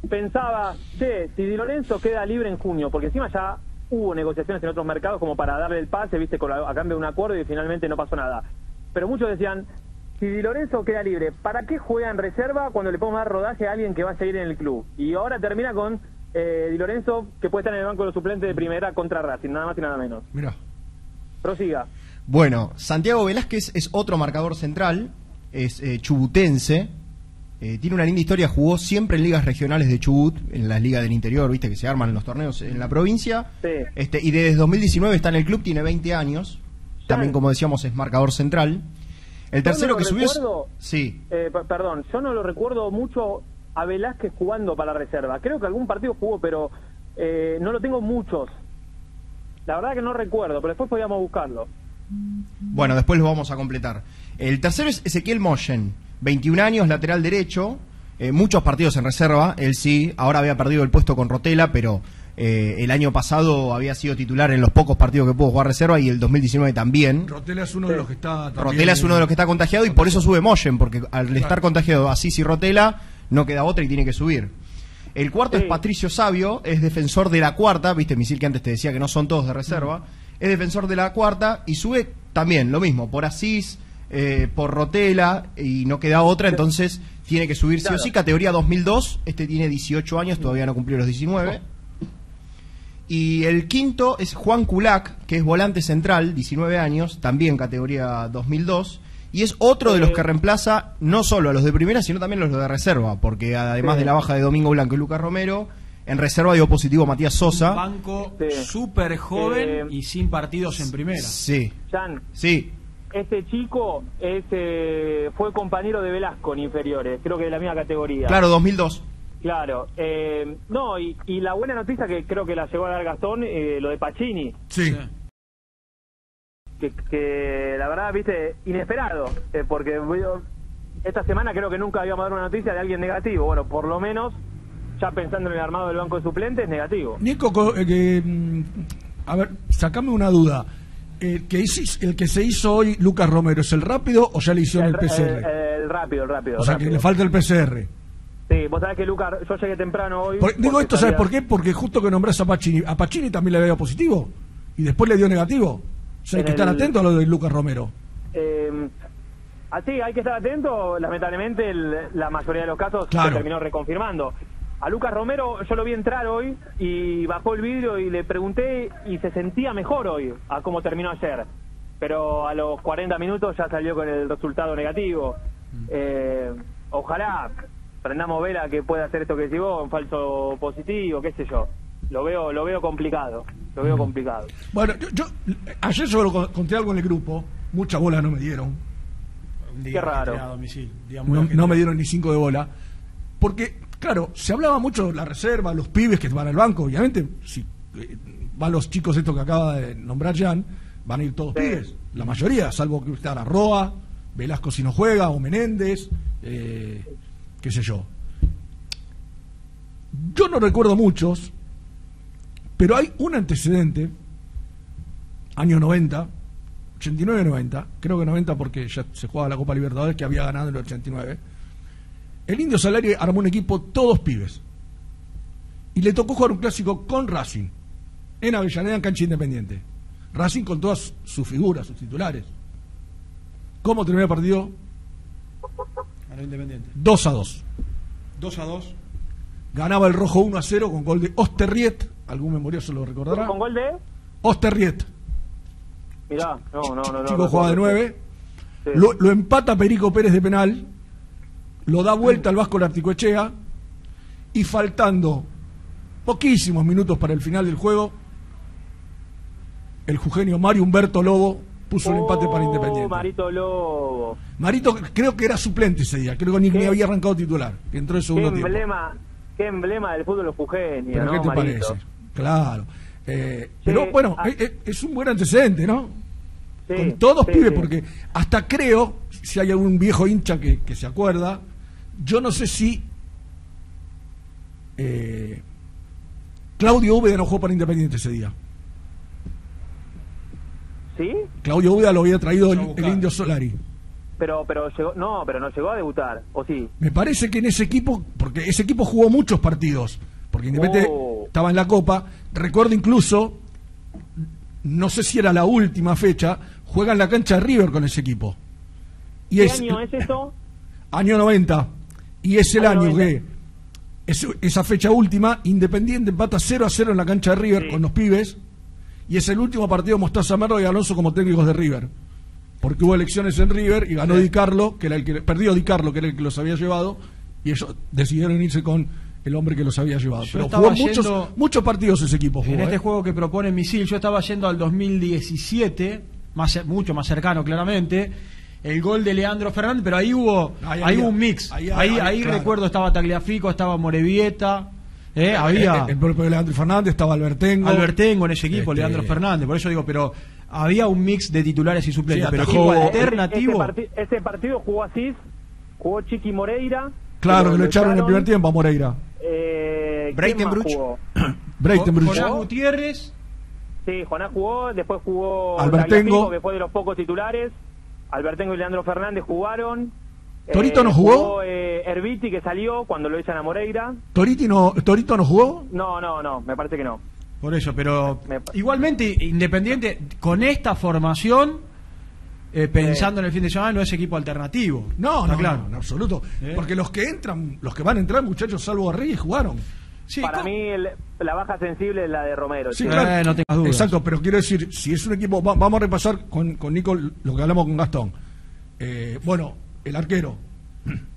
pensaba, che, si Di Lorenzo queda libre en junio, porque encima ya hubo negociaciones en otros mercados como para darle el pase, viste, con la- a cambio de un acuerdo y finalmente no pasó nada. Pero muchos decían, si Di Lorenzo queda libre, ¿para qué juega en reserva cuando le podemos dar rodaje a alguien que va a seguir en el club? Y ahora termina con eh, Di Lorenzo, que puede estar en el banco de los suplentes de primera contra Racing, nada más y nada menos. Mira. Prosiga. Bueno, Santiago Velázquez es otro marcador central, es eh, chubutense, eh, tiene una linda historia, jugó siempre en ligas regionales de Chubut, en las ligas del interior, viste que se arman los torneos en la provincia, Sí. este, y desde 2019 está en el club, tiene 20 años, también como decíamos es marcador central. El tercero no que subió es... Sí, eh, perdón, yo no lo recuerdo mucho a Velázquez jugando para la reserva. Creo que algún partido jugó, pero eh, no lo tengo muchos. La verdad que no recuerdo, pero después podíamos buscarlo. Bueno, después lo vamos a completar. El tercero es Ezequiel Moyen, 21 años, lateral derecho, eh, muchos partidos en reserva, él sí, ahora había perdido el puesto con Rotela, pero eh, el año pasado había sido titular en los pocos partidos que pudo jugar reserva y el 2019 también. Rotela es uno de los que está. también- Rotela es uno de los que está contagiado y por eso sube Moyen, porque al estar contagiado así y Rotela, no queda otra y tiene que subir. El cuarto Sí. es Patricio Sabio, es defensor de la cuarta, viste, Misil que antes te decía que no son todos de reserva, es defensor de la cuarta y sube también lo mismo, por Asís, eh, por Rotela y no queda otra, entonces tiene que subir sí o Claro. sí, categoría 2002, este tiene 18 años, todavía no cumplió los 19. Y el quinto es Juan Culac, que es volante central, 19 años, también categoría 2002. Y es otro de los que reemplaza no solo a los de primera, sino también a los de reserva, porque además Sí. de la baja de Domingo Blanco y Lucas Romero, en reserva dio positivo Matías Sosa. Banco Sí. súper joven Eh, y sin partidos en primera. Sí, Jan, sí. Este chico es, eh, fue compañero de Velasco en inferiores, creo que de la misma categoría. Claro, 2002. Claro. eh, no, y, y la buena noticia que creo que la llegó a dar Gastón, eh, lo de Pacini. Sí. que, que la verdad, viste, inesperado, eh, porque yo- esta semana creo que nunca habíamos dado una noticia de alguien negativo. Bueno, por lo menos, ya pensando en el armado del banco de suplentes, negativo. Nico, co- eh, que, mm, a ver, sacame una duda. El que, hici- el que se hizo hoy Lucas Romero, ¿es el rápido o ya le hicieron el, el, PCR? el- el rápido, el rápido. o sea, rápido. que le falta el PCR. Sí, vos sabés que Lucas, yo llegué temprano hoy. Por- digo esto, ¿sabes por qué? Porque justo que nombrás a Pacini, a Pacini también le dio positivo y después le dio negativo. O sea, hay que estar atento a lo de Lucas Romero. Eh, así, hay que estar atento. Lamentablemente, el- la mayoría de los casos Claro. se terminó reconfirmando. A Lucas Romero yo lo vi entrar hoy y bajó el vidrio y le pregunté y se sentía mejor hoy a cómo terminó ayer. Pero a los 40 minutos ya salió con el resultado negativo. Eh, ojalá prendamos vela que pueda hacer esto que vos, un falso positivo, qué sé yo. Lo veo, lo veo complicado. Lo veo complicado. Bueno, yo, yo ayer solo con- conté algo en el grupo, mucha bola no me dieron. Un día Qué raro. ajetreado, a domicilio, día muy No, ajetreado. no me dieron ni cinco de bola. Porque, claro, se hablaba mucho de la reserva, los pibes que van al banco. Obviamente, si eh, van los chicos estos que acaba de nombrar Jan, van a ir todos pibes. La mayoría, salvo que está la Roa, Velasco si no juega, o Menéndez, eh, qué sé yo. Yo no recuerdo muchos, pero hay un antecedente, año 90, 89-90, creo que 90 porque ya se jugaba la Copa Libertadores que había ganado en el 89. El Indio Solari armó un equipo todos pibes. Y le tocó jugar un clásico con Racing, en Avellaneda, en cancha independiente. Racing con todas sus figuras, sus titulares. ¿Cómo terminó el partido? Independiente. 2 a 2. 2 a 2. Ganaba el rojo 1 a 0 con gol de Osterriet. Algún memorioso lo recordará. ¿Con gol de? Osterriet. Mirá, no, no, no. no, Chico no, jugaba de no. 9. Sí. Lo, lo empata Perico Pérez de penal. Lo da vuelta al Vasco Larticoechea. Y faltando poquísimos minutos para el final del juego, el jugenio Mario Humberto Lobo puso el empate para Oh, Independiente. Marito Lobo. Marito creo que era suplente ese día, creo que ni, ni había arrancado titular, entró en Qué segundo tiempo. qué emblema del fútbol jujeño, ¿Pero ¿no, qué te Marito? parece? Claro. Eh, pero bueno, ah. eh, eh, es un buen antecedente, ¿no? Sí, Con todos sí, pibes, porque hasta creo, si hay algún viejo hincha que, que se acuerda, yo no sé si eh, Claudio Úbeda no jugó para Independiente ese día. ¿Sí? Claudio Úbeda lo había traído el, el Indio Solari. Pero, pero llegó, no, pero no llegó a debutar, ¿o sí? Me parece que en ese equipo, porque ese equipo jugó muchos partidos, porque Independiente Oh. estaba en la Copa. Recuerdo incluso, no sé si era la última fecha, juega en la cancha de River con ese equipo. Y ¿Qué es año es eso? *laughs* año 90. Y es el Año año 90. que, es- esa fecha última, Independiente empata 0 a 0 en la cancha de River con los pibes. Y es el último partido de Mostaza Merlo y Alonso como técnicos de River. Porque hubo elecciones en River y ganó Di Carlo, que era el que perdió Di Carlo, que era el que los había llevado, y ellos decidieron irse con el hombre que los había llevado. Yo Pero jugó muchos, yendo- muchos partidos ese equipo. Jugó, En este ¿eh? juego que propone Misil, yo estaba yendo al 2017, más, mucho más cercano claramente. El gol de Leandro Fernández, pero ahí hubo, Ahí ahí había- hubo un mix. ahí- Ahí, ahí, ahí claro. recuerdo estaba Tagliafico, estaba Morevieta, eh, había El, el propio Leandro Fernández, estaba Albertengo. Albertengo en ese equipo, Este- Leandro Fernández. Por eso digo, pero había un mix de titulares y suplentes. Sí, pero Ese- alternativo. Ese, parti- ese partido jugó Asís, jugó Chiqui Moreira. Claro, que lo echaron en el primer tiempo a Moreira. Eh, ¿quién Breitenbruch. jugó? *coughs* Breitenbruch. Jonás Gutiérrez. Sí, Jonás jugó, después jugó Albertengo. Fue de los pocos titulares. Albertengo y Leandro Fernández jugaron. ¿Torito no jugó? eh, Herbiti, que salió cuando lo echan a Moreira. Toriti no, ¿Torito no jugó? No, no, no, me parece que no. Por eso, pero igualmente Independiente con esta formación, eh, pensando en el fin de semana, no es equipo alternativo. No, no, claro. no, en absoluto. ¿Eh? Porque los que entran, los que van a entrar, muchachos, salvo a Reyes, jugaron. Para mí el- la baja sensible es la de Romero. Sí, claro. no tengas dudas. Exacto, pero quiero decir, si es un equipo, va- vamos a repasar con, con Nico lo que hablamos con Gastón. Eh, bueno, el arquero. *clears throat*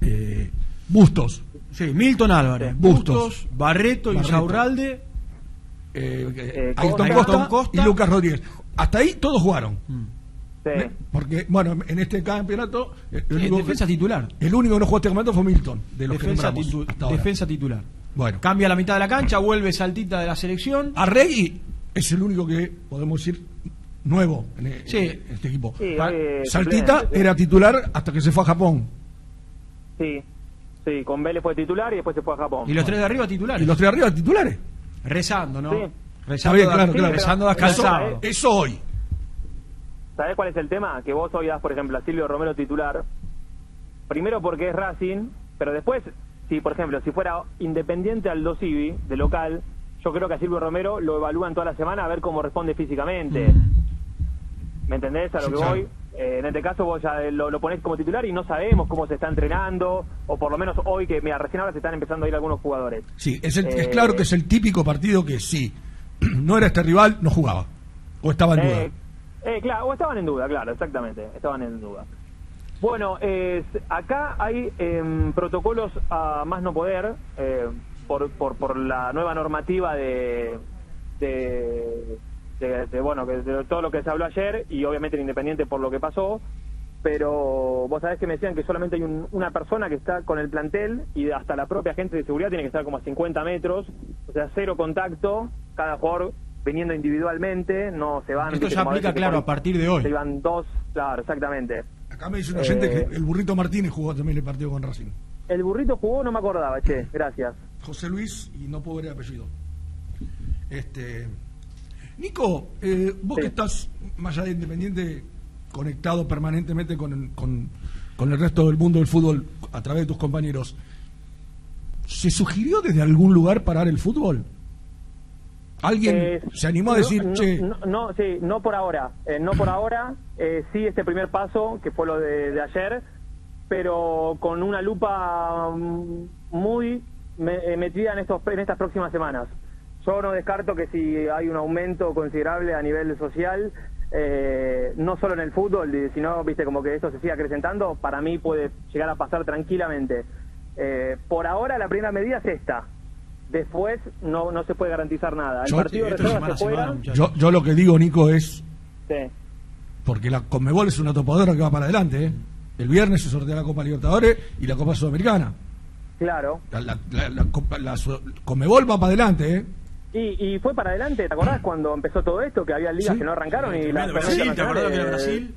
Eh, Bustos. Sí, Milton Álvarez, Bustos. Bustos, Barreto, Barreto. Insaurralde. Eh, Eh, Ayrton Costa. Costa, Ayrton Costa. y Lucas Rodríguez. Hasta ahí todos jugaron. Sí. Porque, bueno, en este campeonato. El, Sí, único defensa que, titular. el único que no jugó este campeonato fue Milton, de los Defensa, que titu- nombramos hasta ahora. defensa titular. Bueno, Cambia la mitad de la cancha, vuelve Saltita de la selección. Arregui es el único que podemos decir nuevo en, e- Sí. en este equipo. Eh, Saltita era titular hasta que se fue a Japón. Sí, sí, con Vélez fue titular y después se fue a Japón. Y los tres de arriba titulares. Y los tres arriba titulares. Rezando, ¿no? Sí. Está Rezando, bien, claro, claro. rezando das. Eso hoy. ¿Sabés cuál es el tema? Que vos hoy das, por ejemplo, a Silvio Romero titular. Primero porque es Racing, pero después, si por ejemplo, si fuera Independiente Aldo Civi, de local, yo creo que a Silvio Romero lo evalúan toda la semana a ver cómo responde físicamente. ¿Me entendés a lo Sí, que claro. voy? Eh, en este caso vos ya lo, lo ponés como titular y no sabemos cómo se está entrenando, o por lo menos hoy que, mira, recién ahora se están empezando a ir algunos jugadores. Sí, es, el- es Eh, claro que es el típico partido que sí, *clears throat* no era este rival, no jugaba. O estaba en duda. Eh, eh, claro, o estaban en duda, claro, exactamente, estaban en duda. Bueno, eh, acá hay em, protocolos a más no poder eh, por, por, por la nueva normativa de, de, bueno, que de todo lo que se habló ayer y obviamente el Independiente por lo que pasó. Pero vos sabés que me decían que solamente hay un- una persona que está con el plantel y hasta la propia gente de seguridad tiene que estar como a 50 metros, o sea, cero contacto, cada jugador viniendo individualmente, no se van. Esto ya a aplica, claro, a partir de hoy. Se iban dos, claro, exactamente. Acá me dice un oyente Eh, que el burrito Martínez jugó también el partido con Racing. El burrito jugó, no me acordaba, che, gracias. José Luis, y no puedo ver el apellido. Este. Nico, eh, vos que estás más allá de Independiente, conectado permanentemente con, con, con el resto del mundo del fútbol a través de tus compañeros, ¿se sugirió desde algún lugar parar el fútbol? ¿Alguien Eh, se animó a decir, no, che, No, no, sí, no por ahora. eh, no por ahora. eh, sí, este primer paso, que fue lo de, de ayer, pero con una lupa mm, muy me- eh, metida en, estos, en estas próximas semanas. Yo no descarto que si hay un aumento considerable a nivel social, eh, no solo en el fútbol, sino, viste, como que esto se siga acrecentando, para mí puede llegar a pasar tranquilamente. Por ahora la primera medida es esta. Después no, no se puede garantizar nada. El Yo- partido de semana se juega. semana, yo, yo lo que digo, Nico, es Sí. porque la Conmebol es una topadora que va para adelante. ¿eh? El viernes se sortea la Copa Libertadores y la Copa Sudamericana. Claro. La, la, la- la la Conmebol va para adelante, ¿eh? Y, y fue para adelante, ¿te acordás cuando empezó todo esto? Que había ligas Sí. que no arrancaron y las Brasil, ¿te acordás que era Brasil?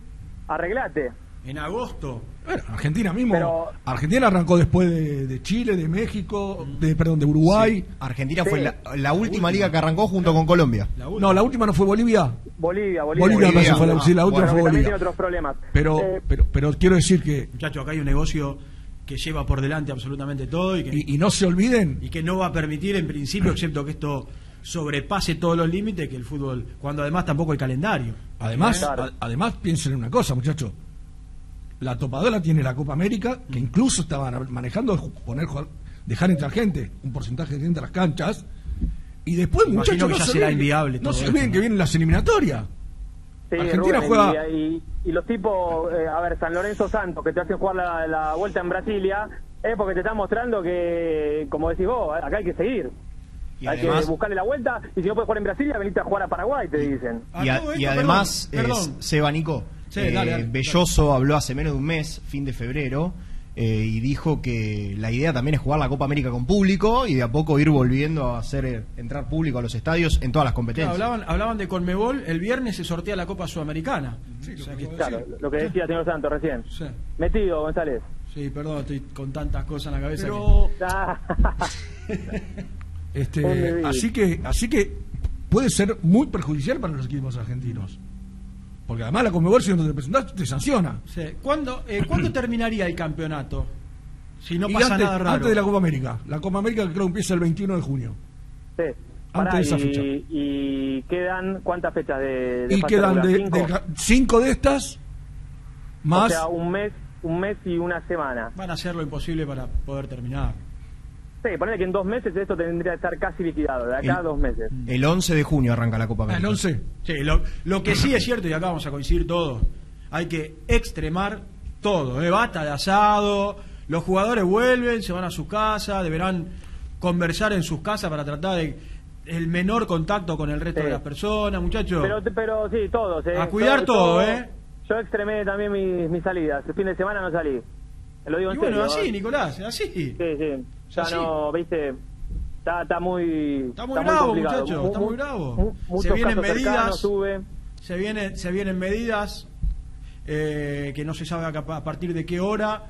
Arreglate. En agosto. Bueno, Argentina mismo. Pero- Argentina arrancó después de, de Chile, de México, de perdón, de Uruguay. Argentina Sí. fue la, la última liga que arrancó junto con Colombia. No, la última no fue Bolivia. Bolivia, Bolivia. Bolivia, parece fue la, sí, la última Bueno, fue Bolivia. tiene otros problemas. Pero, Eh, pero, pero quiero decir que Muchachos, acá hay un negocio que lleva por delante absolutamente todo y que, y, y no se olviden y que no va a permitir en principio, excepto que esto sobrepase todos los límites, que el fútbol, cuando además tampoco hay calendario. Además, Claro. a- además piensen en una cosa, muchachos. La topadora tiene la Copa América, que incluso estaban manejando poner jugar- dejar entrar gente, un porcentaje de gente a las canchas. Y después, Imagino muchachos, que no ya se será olviden- inviable No se esto, olviden ¿no? que vienen las eliminatorias. Sí, Argentina Rubén, juega- Y, los tipos, eh, a ver, San Lorenzo Santos, que te hacen jugar la, la vuelta en Brasilia, es porque te están mostrando que, como decís vos, acá hay que seguir. Y hay además- que buscarle la vuelta, y si no puedes jugar en Brasilia, venite a jugar a Paraguay, te dicen. Y, a- y además, perdón, eh, perdón. Seba Nico, Sí, eh, dale, dale, Belloso habló hace menos de un mes, fin de febrero, eh, y dijo que la idea también es jugar la Copa América con público y de a poco ir volviendo a hacer eh, entrar público a los estadios en todas las Claro, competencias. hablaban, hablaban de Conmebol, el viernes se sortea la Copa Sudamericana. O sea que- Claro, lo que decía señor Santos recién. Sí. Metido, González. Sí, perdón, estoy con tantas cosas en la cabeza. Pero, *laughs* *laughs* este, así que, así que puede ser muy perjudicial para los equipos argentinos. Porque además la Conmebol, si no te presentás, te sanciona. sí. ¿Cuándo, eh, ¿Cuándo terminaría el campeonato? Si no Y pasa antes, nada raro. antes de la Copa América. La Copa América creo que empieza el 21 de junio. sí. Antes Pará, de esa y, fecha. y quedan cuántas fechas de, de Y quedan de, ¿Cinco? de ca- cinco de estas, más O sea, un mes, un mes y una semana. Van a hacer lo imposible para poder terminar. Sí, ponele que en dos meses esto tendría que estar casi liquidado, de acá a dos meses. El 11 de junio arranca la Copa Ah, América. el 11. Sí, lo, lo que sí es cierto, y acá vamos a coincidir todos, hay que extremar todo, ¿eh? bata de asado, los jugadores vuelven, se van a su casa, deberán conversar en sus casas para tratar de el menor contacto con el resto Sí. de las personas, muchachos. Pero, pero sí, todos. ¿eh? A cuidar todo, ¿eh? Yo extremé también mis, mis salidas. El fin de semana no salí. Te lo digo y en bueno, serio. así, ¿eh? Nicolás, así. Sí, sí. Ya Así. no, viste. Está, está muy. Está muy bravo, muchachos, Mu- está mu- muy bravo. Se vienen cercanos, medidas. sube. Se, viene, se vienen medidas eh, que no se sabe a, partir de qué hora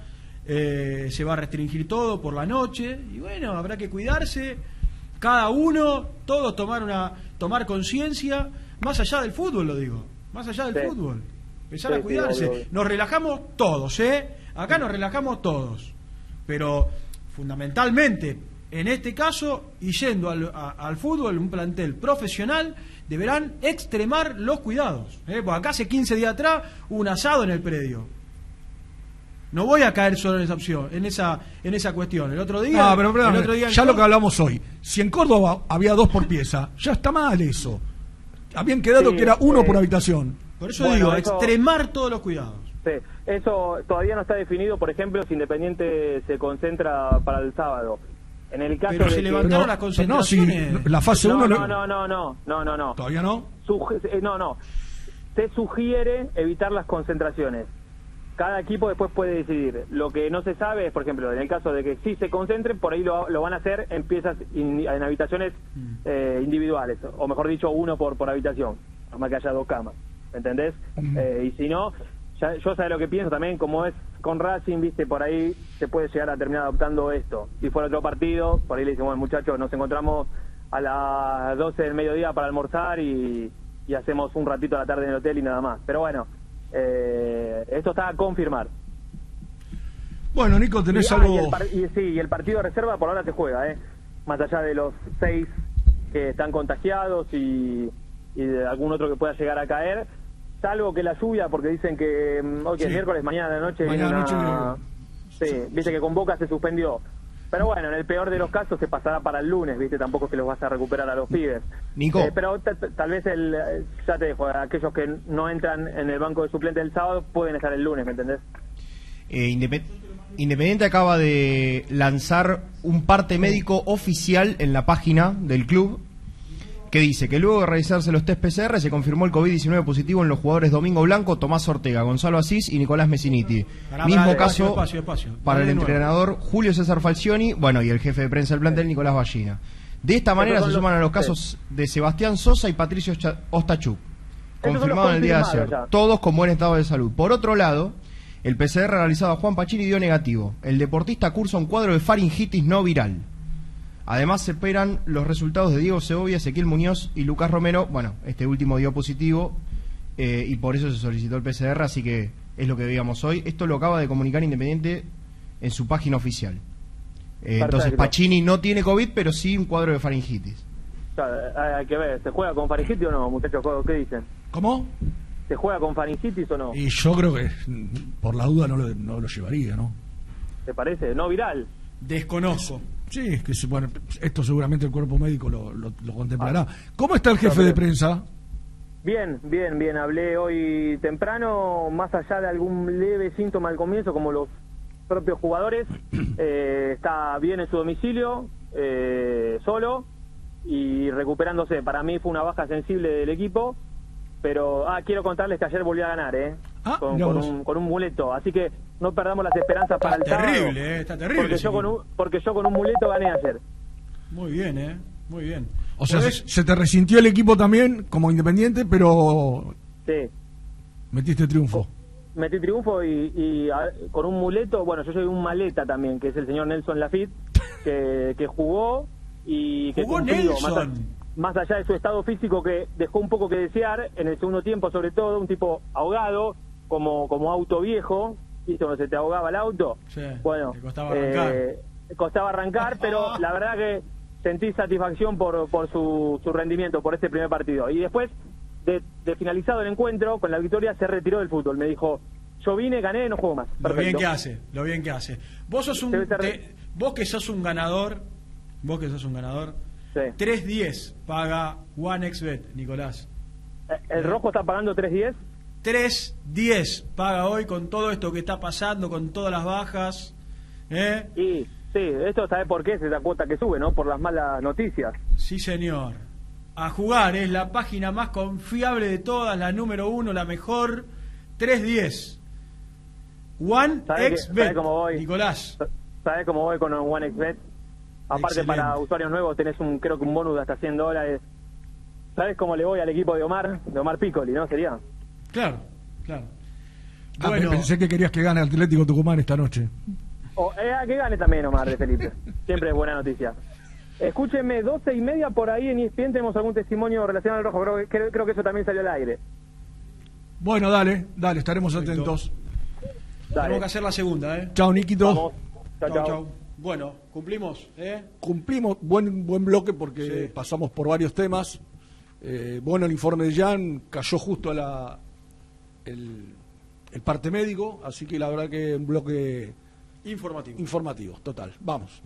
eh, se va a restringir todo por la noche. Y bueno, habrá que cuidarse. Cada uno, todos tomar una tomar conciencia, más allá del fútbol, lo digo. Más allá del Sí. fútbol. Empezar Sí, a sí, cuidarse. Nos relajamos todos, ¿eh? Acá nos relajamos todos. Pero fundamentalmente, en este caso, y yendo al, a- al fútbol, un plantel profesional, deberán extremar los cuidados. ¿eh? Porque acá hace 15 días atrás hubo un asado en el predio. No voy a caer solo en esa opción, en esa, en esa cuestión. El otro día, Ah, pero el otro día ya lo que hablamos hoy. Si en Córdoba había dos por pieza, ya está mal eso. Habían quedado Sí, que era uno eh, por habitación. Por eso Bueno, digo, eso- extremar todos los cuidados. Sí, eso todavía no está definido, por ejemplo, si Independiente se concentra para el sábado. En el caso Pero de se que- levantaron las pero no, si concentraciones. la fase no, 1 no, no, no, no, no, no, no. ¿Todavía no? Suge- eh, no, no. Se sugiere evitar las concentraciones. Cada equipo después puede decidir. Lo que no se sabe es, por ejemplo, en el caso de que sí se concentren, por ahí lo, lo van a hacer en piezas, in- en habitaciones eh, individuales, o mejor dicho, uno por, por habitación, más que haya dos camas. ¿Entendés? Eh, y si no, ya- yo sé lo que pienso también, como es con Racing, viste, por ahí se puede llegar a terminar adoptando esto. Si fuera otro partido, por ahí le decimos, muchachos, nos encontramos a las 12 del mediodía para almorzar y, y hacemos un ratito a la tarde en el hotel y nada más. Pero bueno, eh, esto está a confirmar. Bueno, Nico, tenés y, ah, algo. y el par- y sí, y el partido de reserva por ahora se juega, ¿eh? Más allá de los seis que están contagiados y, y de algún otro que pueda llegar a caer, salvo que la lluvia, porque dicen que mm, hoy que es miércoles, mañana de la noche, Mañana una- Sí, viste que con Boca se suspendió. Pero bueno, en el peor de los casos se pasará para el lunes, viste, tampoco es que los vas a recuperar a los pibes. Nico. Eh, pero ta- ta- tal vez el, eh, ya te dejo, aquellos que no entran en el banco de suplente el sábado pueden estar el lunes, ¿me entendés? Eh, Independ- Independiente acaba de lanzar un parte médico oficial en la página del club que dice que luego de realizarse los test PCR se confirmó el COVID-19 positivo en los jugadores Domingo Blanco, Tomás Ortega, Gonzalo Asís y Nicolás Messiniti. Pará, Mismo pará, caso para el entrenador Julio César Falcioni, bueno, y el jefe de prensa del plantel Nicolás Ballina. De esta manera se los- suman a los sí. casos de Sebastián Sosa y Patricio Ostachuk, confirmado en el día de ayer, ya. todos con buen estado de salud. Por otro lado, el PCR realizado a Juan Pachini dio negativo. El deportista cursa un cuadro de faringitis no viral. Además se esperan los resultados de Diego Segovia, Ezequiel Muñoz y Lucas Romero. Bueno, este último dio positivo eh, y por eso se solicitó el PCR, así que es lo que veíamos hoy. Esto lo acaba de comunicar Independiente en su página oficial. Eh, entonces. Pachini no tiene COVID, pero sí un cuadro de faringitis. Sea, hay- que ver, ¿se juega con faringitis o no, muchachos? ¿Qué dicen? ¿Cómo? ¿Se juega con faringitis o no? Y yo creo que por la duda no lo, no lo llevaría, ¿no? ¿Te parece? No viral. Desconozco. Sí, es que bueno, esto seguramente el cuerpo médico lo, lo- lo contemplará. ¿Cómo está el jefe de prensa? Bien, bien, bien. Hablé hoy temprano, más allá de algún leve síntoma al comienzo, como los propios jugadores, *clears throat* eh, está bien en su domicilio, eh, solo y recuperándose. Para mí fue una baja sensible del equipo, pero ah, quiero contarles que ayer volvió a ganar, ¿eh? Con, mirá con un, con un muleto. Así que no perdamos las esperanzas para el terrible, sábado. eh, está terrible Porque yo, con un, porque yo con un muleto gané ayer. Muy bien, ¿eh? Muy bien. O sea, se, te resintió el equipo también como independiente, pero Sí. metiste triunfo. metí triunfo y, y, a- con un muleto, bueno, yo soy un maleta también, que es el señor Nelson Lafitte, que, que jugó y que Jugó cumplió, más, a- Nelson. más allá de su estado físico que dejó un poco que desear, en el segundo tiempo sobre todo, un tipo ahogado, como, como auto viejo, ¿viste? Cuando se te ahogaba el auto. Sí, Bueno, costaba arrancar. eh, costaba arrancar, pero *laughs* la verdad que sentí satisfacción por, por su, su rendimiento, por este primer partido. Y después, de, de finalizado el encuentro, con la victoria, se retiró del fútbol. Me dijo, yo vine, gané, no juego más. Lo bien que hace, lo bien que hace. Vos sos un te- vos que sos un ganador, vos que sos un ganador. 3.10 paga OneXBet, Nicolás. Eh, ¿El rojo está pagando 3.10? 3.10 paga hoy con todo esto que está pasando, con todas las bajas. ¿eh? Y sí, esto sabe por qué es esa cuota que sube, ¿no? Por las malas noticias. Sí, señor. A jugar, es la página más confiable de todas, la número uno, la mejor. 310. One ¿Sabe, que- X sabe Bet. cómo voy? Nicolás. ¿Sabes cómo voy con OneXBet? Aparte, Excelente. para usuarios nuevos tenés un, creo que un bonus de hasta 100 dólares. ¿Sabes cómo le voy al equipo de Omar? De Omar Piccoli, ¿no? Sería. Claro, claro. Ah, Bueno. pensé que querías que gane Atlético Tucumán esta noche. O, eh, ah, que gane también Omar de Felipe. Siempre es buena noticia. Escúchenme, 12 y media por ahí en ESPN tenemos algún testimonio relacionado al rojo. Creo, que- creo, creo que eso también salió al aire. Bueno, dale, dale, estaremos atentos. Tenemos que hacer la segunda, ¿eh? Chao, Niquito. Chao, Chau, chao. chau. Bueno, cumplimos, ¿eh? Cumplimos buen buen bloque porque pasamos por varios temas. Eh, bueno, el informe de Jan cayó justo a la el, el parte médico, así que la verdad que un bloque Informativo. informativo, total. Vamos.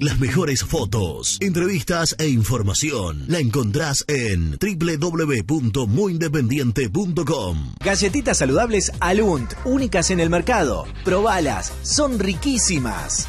Las mejores fotos, entrevistas e información la encontrás en www.muyindependiente.com. Galletitas saludables Alunt, únicas en el mercado. Probalas, son riquísimas.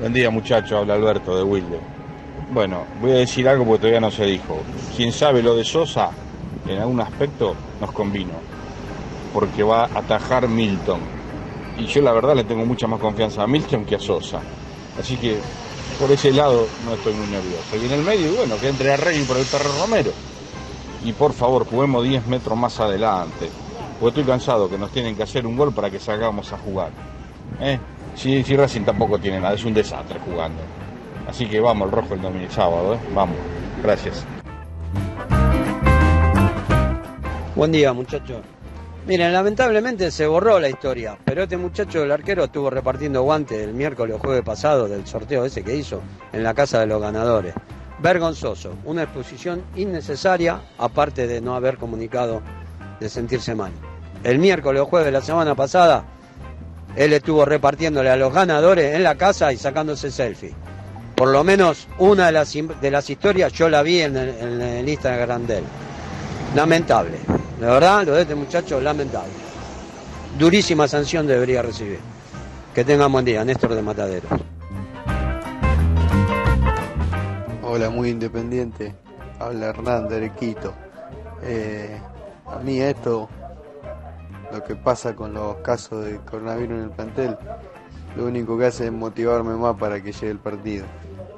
Buen día muchachos, habla Alberto de Wilde. Bueno, voy a decir algo porque todavía no se dijo. Quien sabe lo de Sosa, en algún aspecto nos convino, porque va a atajar Milton. Y yo la verdad le tengo mucha más confianza a Milton que a Sosa. Así que por ese lado no estoy muy nervioso. Y en el medio, bueno, que entre a Rey por el perro Romero. Y por favor, juguemos 10 metros más adelante. Porque estoy cansado que nos tienen que hacer un gol para que salgamos a jugar. ¿Eh? Si, si Racing tampoco tiene nada, es un desastre jugando. Así que vamos, el rojo el domingo sábado, ¿eh? Vamos. Gracias. Buen día, muchachos. Miren, lamentablemente se borró la historia, pero este muchacho, el arquero, estuvo repartiendo guantes el miércoles o jueves pasado del sorteo ese que hizo en la casa de los ganadores. Vergonzoso, una exposición innecesaria, aparte de no haber comunicado de sentirse mal. El miércoles o jueves de la semana pasada, él estuvo repartiéndole a los ganadores en la casa y sacándose selfie. Por lo menos una de las, de las historias yo la vi en el, en el Instagram de él. Lamentable. La verdad, lo de este muchacho, lamentable. Durísima sanción debería recibir. Que tengan buen día, Néstor de Matadero. Hola, muy independiente. Habla Hernán de Arequito. Eh, a mí esto, lo que pasa con los casos de coronavirus en el plantel, lo único que hace es motivarme más para que llegue el partido.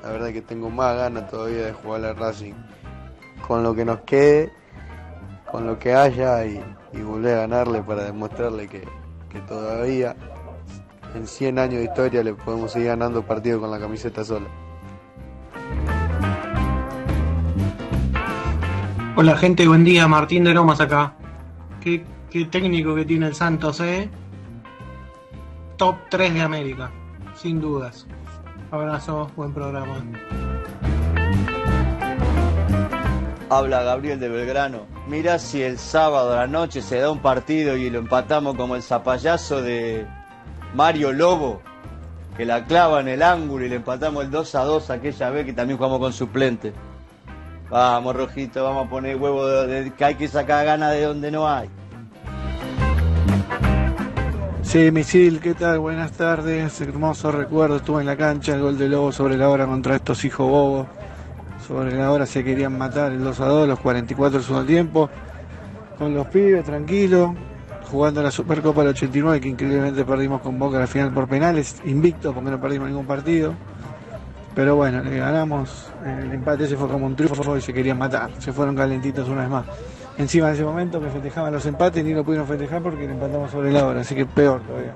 La verdad que tengo más ganas todavía de jugar al Racing. Con lo que nos quede, con lo que haya y, y volver a ganarle para demostrarle que, que todavía en 100 años de historia le podemos seguir ganando partidos con la camiseta sola. Hola gente, buen día, Martín de Lomas acá. Qué técnico que tiene el Santos, eh. Top 3 de América, sin dudas. Abrazo, buen programa. Habla Gabriel de Belgrano. Mira si el sábado a la noche se da un partido y lo empatamos como el zapallazo de Mario Lobo, que la clava en el ángulo y le empatamos el 2 a 2 aquella vez que también jugamos con suplente. Vamos, Rojito, vamos a poner huevo de- que hay que sacar ganas de donde no hay. Sí, Misil, ¿qué tal? Buenas tardes. Hermoso recuerdo. Estuve en la cancha, el gol de Lobo sobre la hora contra estos hijos bobos. Sobre la hora se querían matar el 2 a 2, los 44 del segundo tiempo. Con los pibes, tranquilo. Jugando la Supercopa del 89, que increíblemente perdimos con Boca al final por penales. Invicto, porque no perdimos ningún partido. Pero bueno, le ganamos. El empate ese fue como un triunfo y se querían matar. Se fueron calentitos una vez más. Encima en ese momento que festejaban los empates ni lo pudieron festejar porque le empatamos sobre la hora, así que peor todavía.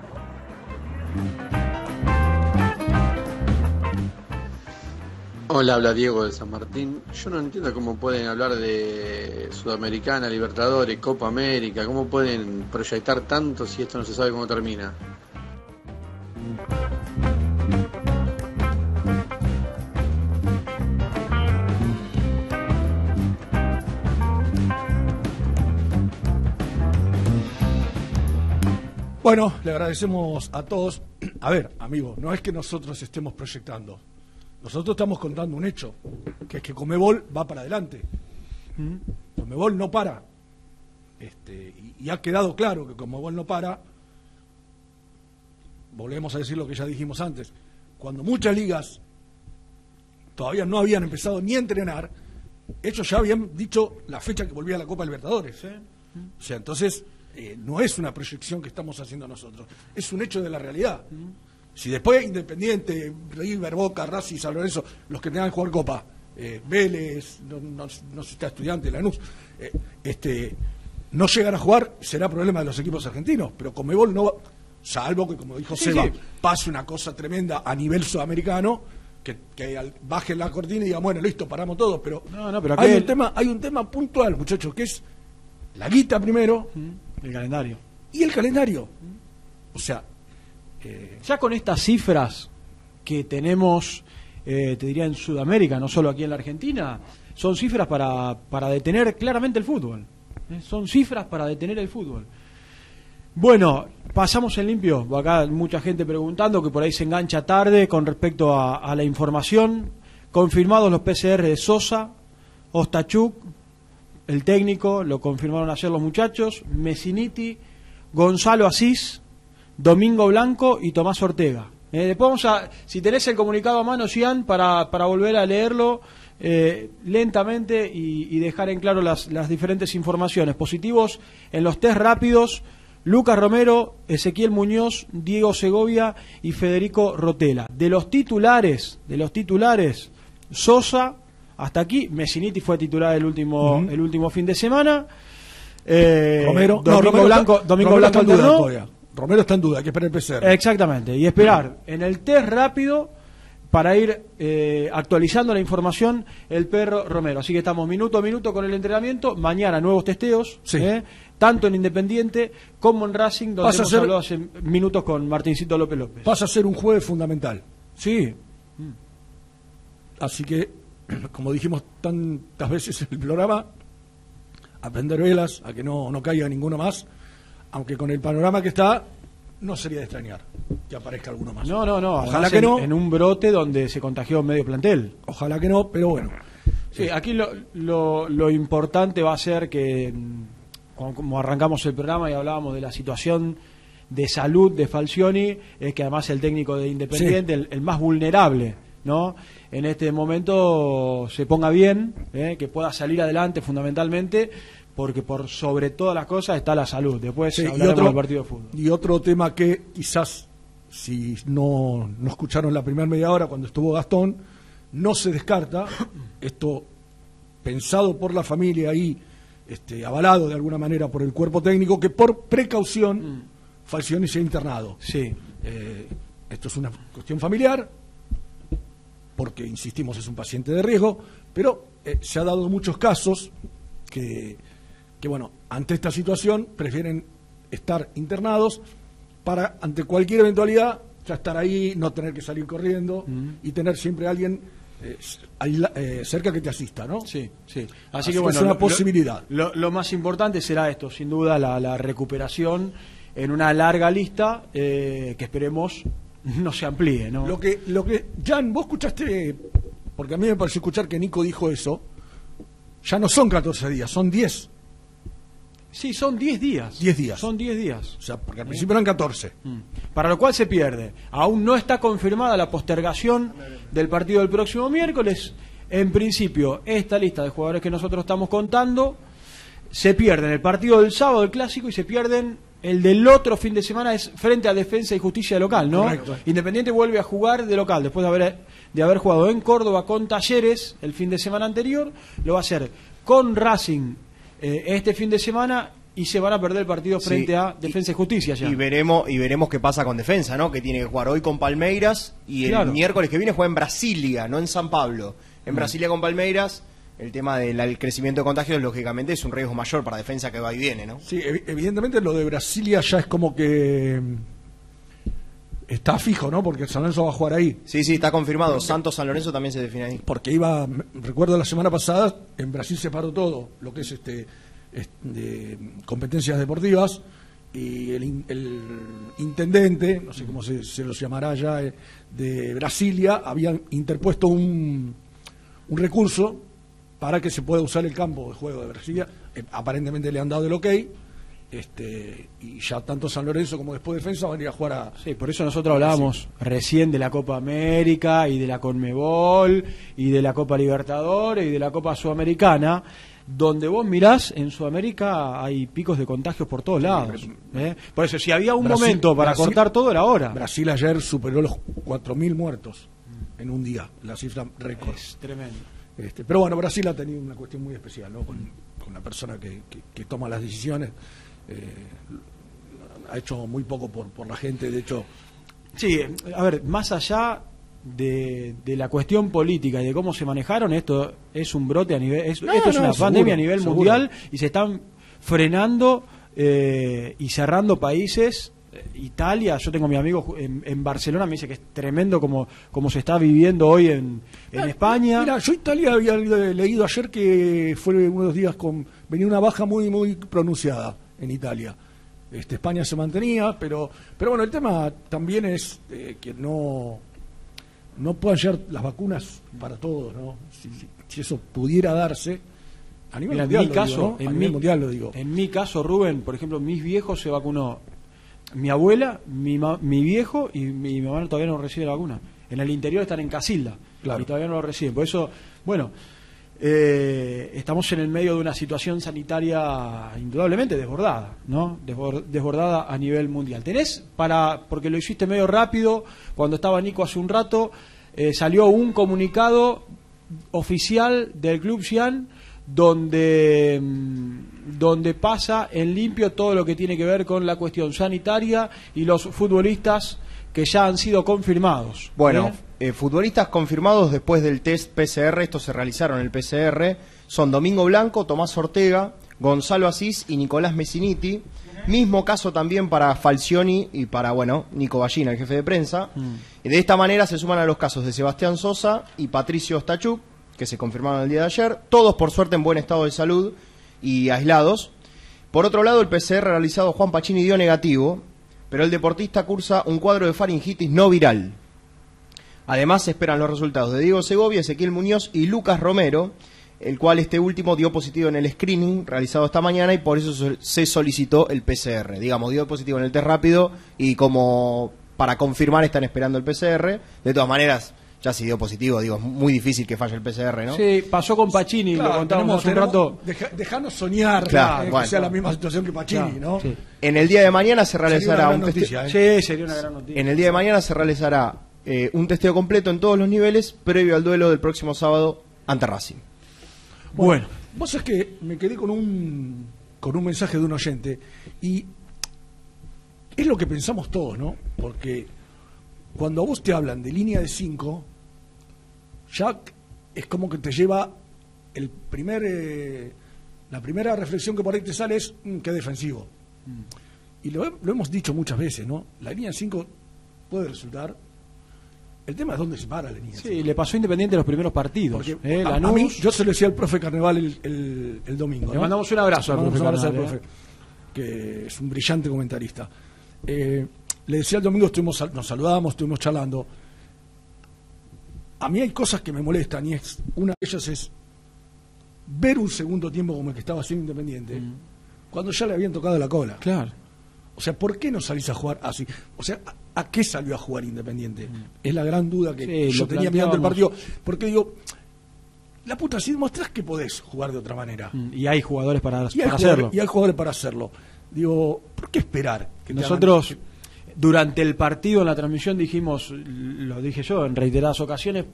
Hola, habla Diego de San Martín. Yo no entiendo cómo pueden hablar de Sudamericana, Libertadores, Copa América, cómo pueden proyectar tanto si esto no se sabe cómo termina. Bueno, le agradecemos a todos. A ver, amigo, no es que nosotros estemos proyectando. Nosotros estamos contando un hecho, que es que Comebol va para adelante. Comebol no para. Este, y, y ha quedado claro que Comebol no para. Volvemos a decir lo que ya dijimos antes. Cuando muchas ligas todavía no habían empezado ni a entrenar, ellos ya habían dicho la fecha que volvía a la Copa Libertadores. O sea, entonces eh, no es una proyección que estamos haciendo nosotros, es un hecho de la realidad. Si después Independiente, River, Boca, Racing, San Lorenzo, los que tengan que jugar Copa, eh, Vélez, no, no, no sé si está estudiante, Lanús, eh, este, no llegan a jugar, será problema de los equipos argentinos, pero Comebol no va, salvo que, como dijo Sí, Seba, sí. pase una cosa tremenda a nivel sudamericano, que, que al- baje la cortina y diga, bueno, listo, paramos todo, pero, No, no, pero hay, aquel- un tema, hay un tema puntual, muchachos, que es la guita primero El calendario. y el calendario. O sea, eh, Ya con estas cifras que tenemos, eh, te diría en Sudamérica, no solo aquí en la Argentina, son cifras para, para detener claramente el fútbol. ¿eh? Son cifras para detener el fútbol. Bueno, pasamos en limpio. Acá mucha gente preguntando que por ahí se engancha tarde con respecto a, a la información. Confirmados los PCR de Sosa, Ostachuk, el técnico, lo confirmaron ayer los muchachos, Messiniti, Gonzalo Asís, Domingo Blanco y Tomás Ortega. Eh, después vamos a, si tenés el comunicado a mano, Cian, para, volver a leerlo eh, lentamente y, y dejar en claro las, las diferentes informaciones. Positivos en los test rápidos, Lucas Romero, Ezequiel Muñoz, Diego Segovia y Federico Rotela. De los titulares, de los titulares, Sosa, hasta aquí, Messiniti fue titular el último, el último fin de semana. Eh, Romero, no, Domingo Romero Blanco, está, Domingo Romero Blanco está en duda todavía. Romero está en duda, hay que esperar el PCR. Exactamente, y esperar en el test rápido para ir eh, actualizando la información el perro Romero. Así que estamos minuto a minuto con el entrenamiento. Mañana nuevos testeos, ¿eh? tanto en Independiente como en Racing, donde Pasa hemos ser- hablado hace minutos con Martincito López López. Pasa a ser un jueves fundamental. Sí. Así que, *clears throat* como dijimos tantas veces en el programa, a prender velas, a que no, no caiga ninguno más, aunque con el panorama que está, no sería de extrañar que aparezca alguno más. No, no, no. Ojalá que en- no. En un brote donde se contagió medio plantel. Ojalá que no, pero bueno. Sí, aquí lo, lo, lo importante va a ser que, mm, como- arrancamos el programa y hablábamos de la situación de salud de Falcioni, es que además el técnico de Independiente, el, el más vulnerable, ¿no? En este momento se ponga bien, ¿eh? que pueda salir adelante fundamentalmente, porque por sobre todas las cosas está la salud. Después Sí, y hablaremos otro- del partido de fútbol. Y otro tema que quizás, si no, no escucharon la primera media hora cuando estuvo Gastón, no se descarta, esto pensado por la familia y este, avalado de alguna manera por el cuerpo técnico, que por precaución Falcioni sea internado. Sí. Eh, esto es una cuestión familiar, porque, insistimos, es un paciente de riesgo, pero eh, se ha dado muchos casos que, que, bueno, ante esta situación prefieren estar internados para, ante cualquier eventualidad, ya estar ahí, no tener que salir corriendo y tener siempre alguien eh, eh, cerca que te asista, ¿no? Sí, sí. Así, Así que bueno, es una lo- posibilidad. Lo, lo más importante será esto, sin duda, la, la recuperación en una larga lista eh, que esperemos no se amplíe, ¿no? Lo que, lo que, Jan, vos escuchaste, porque a mí me pareció escuchar que Nico dijo eso, ya no son 14 días, son 10. Sí, son 10 días. 10 días. Son 10 días. O sea, porque al principio eran 14. Mm. Para lo cual se pierde. Aún no está confirmada la postergación del partido del próximo miércoles. En principio, esta lista de jugadores que nosotros estamos contando se pierden el partido del sábado, el clásico, y se pierden el del otro fin de semana, es frente a Defensa y Justicia local, ¿no? Correcto. Independiente vuelve a jugar de local, después de haber, de haber jugado en Córdoba con Talleres el fin de semana anterior, lo va a hacer con Racing eh, este fin de semana y se van a perder el partido Sí. frente a Defensa y, Justicia ya. Y veremos, y veremos qué pasa con defensa, ¿no? Que tiene que jugar hoy con Palmeiras y el miércoles que viene juega en Brasilia, no en San Pablo. En. Brasilia con Palmeiras, el tema del el crecimiento de contagios, lógicamente, es un riesgo mayor para defensa que va y viene, ¿no? Sí, evi- evidentemente lo de Brasilia ya es como que mm, está fijo, ¿no? Porque San Lorenzo va a jugar ahí. Sí, sí, está confirmado. Santos San Lorenzo también se define ahí. Porque iba, recuerdo la semana pasada, en Brasil se paró todo, lo que es este, es- de competencias deportivas, y el, el intendente, no sé cómo se, se los llamará ya, eh, de Brasilia, habían interpuesto un, un recurso para que se pueda usar el campo de juego de Brasilia. Eh, aparentemente le han dado el ok. Este, y ya tanto San Lorenzo como después Defensa van a ir a jugar a. Sí, por eso nosotros hablábamos recién de la Copa América y de la Conmebol y de la Copa Libertadores y de la Copa Sudamericana, donde vos mirás, en Sudamérica hay picos de contagios por todos lados. ¿eh? Por eso, si había un Brasil- momento para Brasil- cortar todo, era ahora. Brasil ayer superó los 4.000 muertos en un día, la cifra récord. Es tremendo. Este, pero bueno, Brasil ha tenido una cuestión muy especial, ¿no? Con, con la persona que, que- que toma las decisiones. eh, ha hecho muy poco por, por la gente, de hecho. Sí, a ver, más allá de, de la cuestión política y de cómo se manejaron, esto es un brote a nivel, es- No, esto es una seguro, pandemia a nivel seguro. mundial y se están frenando eh, y cerrando países Italia, yo tengo mi amigo en, en Barcelona, me dice que es tremendo como, como se está viviendo hoy en, en España. Mira, yo Italia había le- leído ayer que fue unos días con venía una baja muy muy pronunciada en Italia. Este, España se mantenía, pero pero bueno, el tema también es eh, que no no puedan llegar las vacunas para todos, ¿no? Si, si- si eso pudiera darse a nivel Mira, mundial, en mi lo caso, digo, ¿no? en a mi, mundial lo digo. En mi caso, Rubén, por ejemplo, mis viejos se vacunó. Mi abuela, mi, ma- mi viejo y mi, mamá todavía no recibe la vacuna. En el interior están en Casilda y todavía no lo reciben. Por eso, bueno, eh, estamos en el medio de una situación sanitaria indudablemente desbordada, ¿no? Desbor- desbordada a nivel mundial. Tenés para, porque lo hiciste medio rápido, cuando estaba Nico hace un rato, eh, salió un comunicado oficial del Club Cian donde, mm, donde pasa en limpio todo lo que tiene que ver con la cuestión sanitaria y los futbolistas que ya han sido confirmados. Bueno, ¿eh? eh, futbolistas confirmados después del test PCR, estos se realizaron en el PCR, son Domingo Blanco, Tomás Ortega, Gonzalo Asís y Nicolás Messiniti. Mismo caso también para Falcioni y para, bueno, Nico Ballina, el jefe de prensa. Y de esta manera se suman a los casos de Sebastián Sosa y Patricio Stachuk, que se confirmaron el día de ayer, todos por suerte en buen estado de salud y aislados. Por otro lado, el PCR realizado Juan Pacini dio negativo, pero el deportista cursa un cuadro de faringitis no viral. Además, se esperan los resultados de Diego Segovia, Ezequiel Muñoz y Lucas Romero, el cual este último dio positivo en el screening realizado esta mañana y por eso se solicitó el PCR. Digamos, dio positivo en el test rápido y como para confirmar están esperando el PCR. De todas maneras, ya si dio positivo, digo, es muy difícil que falle el PCR, ¿no? Sí, pasó con Pacini, Claro, lo contábamos tenemos- hace un tenemos- rato. deja- dejanos soñar Claro, eh, bueno. que sea la misma situación que Pacini, Claro, ¿no? sí. En el día de mañana se Sería realizará una gran un teste- noticia, ¿eh? Sí, sería una gran noticia. En el día de mañana se realizará eh, un testeo completo en todos los niveles previo al duelo del próximo sábado ante Racing. Bueno. Vos es que me quedé con un, con un mensaje de un oyente y es lo que pensamos todos, ¿no? Porque cuando a vos te hablan de línea de 5, ya es como que te lleva el primer, eh, la primera reflexión que por ahí te sale es, "Mm, qué defensivo. Y lo, he- lo hemos dicho muchas veces, ¿no? La línea 5 puede resultar... El tema es dónde se para la línea Sí, le pasó Independiente los primeros partidos. porque ¿eh? a- a, Lanús. mí, yo se lo decía al profe Carnaval el, el- el domingo. Le ¿no? mandamos un abrazo al profe Carnaval, al profe, que es un brillante comentarista. Eh, le decía el domingo, estuvimos, nos saludábamos, estuvimos charlando. A mí hay cosas que me molestan y es una de ellas es ver un segundo tiempo como el que estaba haciendo Independiente cuando ya le habían tocado la cola. Mm. Claro. O sea, ¿por qué no salís a jugar así? O sea, ¿a, a qué salió a jugar Independiente? Es la gran duda que Mm. Sí, yo tenía mirando el partido. Porque digo, la puta, si demostrás que podés jugar de otra manera. Mm, Y hay jugadores para, Y hay, para jugadores, hacerlo. y hay jugadores para hacerlo. Digo, ¿por qué esperar? que te Nosotros, hagan- durante el partido, en la transmisión, dijimos, lo dije yo en reiteradas ocasiones,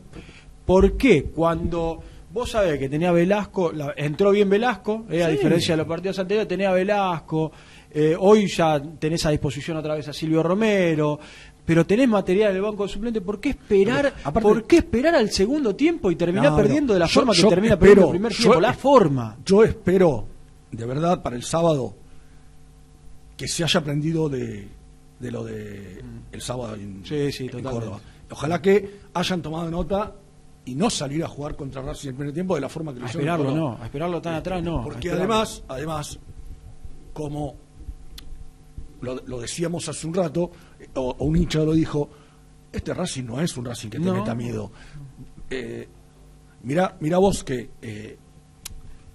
¿por qué cuando vos sabés que tenía Velasco, la- entró bien Velasco, eh, a Sí. diferencia de los partidos anteriores, tenía Velasco, eh, hoy ya tenés a disposición otra vez a Silvio Romero, pero tenés material en el banco de suplente, ¿por qué esperar, Pero, ¿por qué esperar al segundo tiempo y terminar No, perdiendo de la Yo- forma que termina espero- perdiendo el primer yo tiempo? La forma. Yo espero, de verdad, para el sábado, que se haya aprendido de, de lo de el sábado en, Mm. Sí, sí, en. Córdoba. Ojalá que hayan tomado nota y no salir a jugar contra Racing en el primer tiempo de la forma que lo hicieron esperarlo no, a esperarlo tan atrás no. Porque además, además, como lo, lo decíamos hace un rato, eh, o, o un hincha lo dijo, este Racing no es un Racing que te No. meta miedo. Eh, mira, mira vos que eh,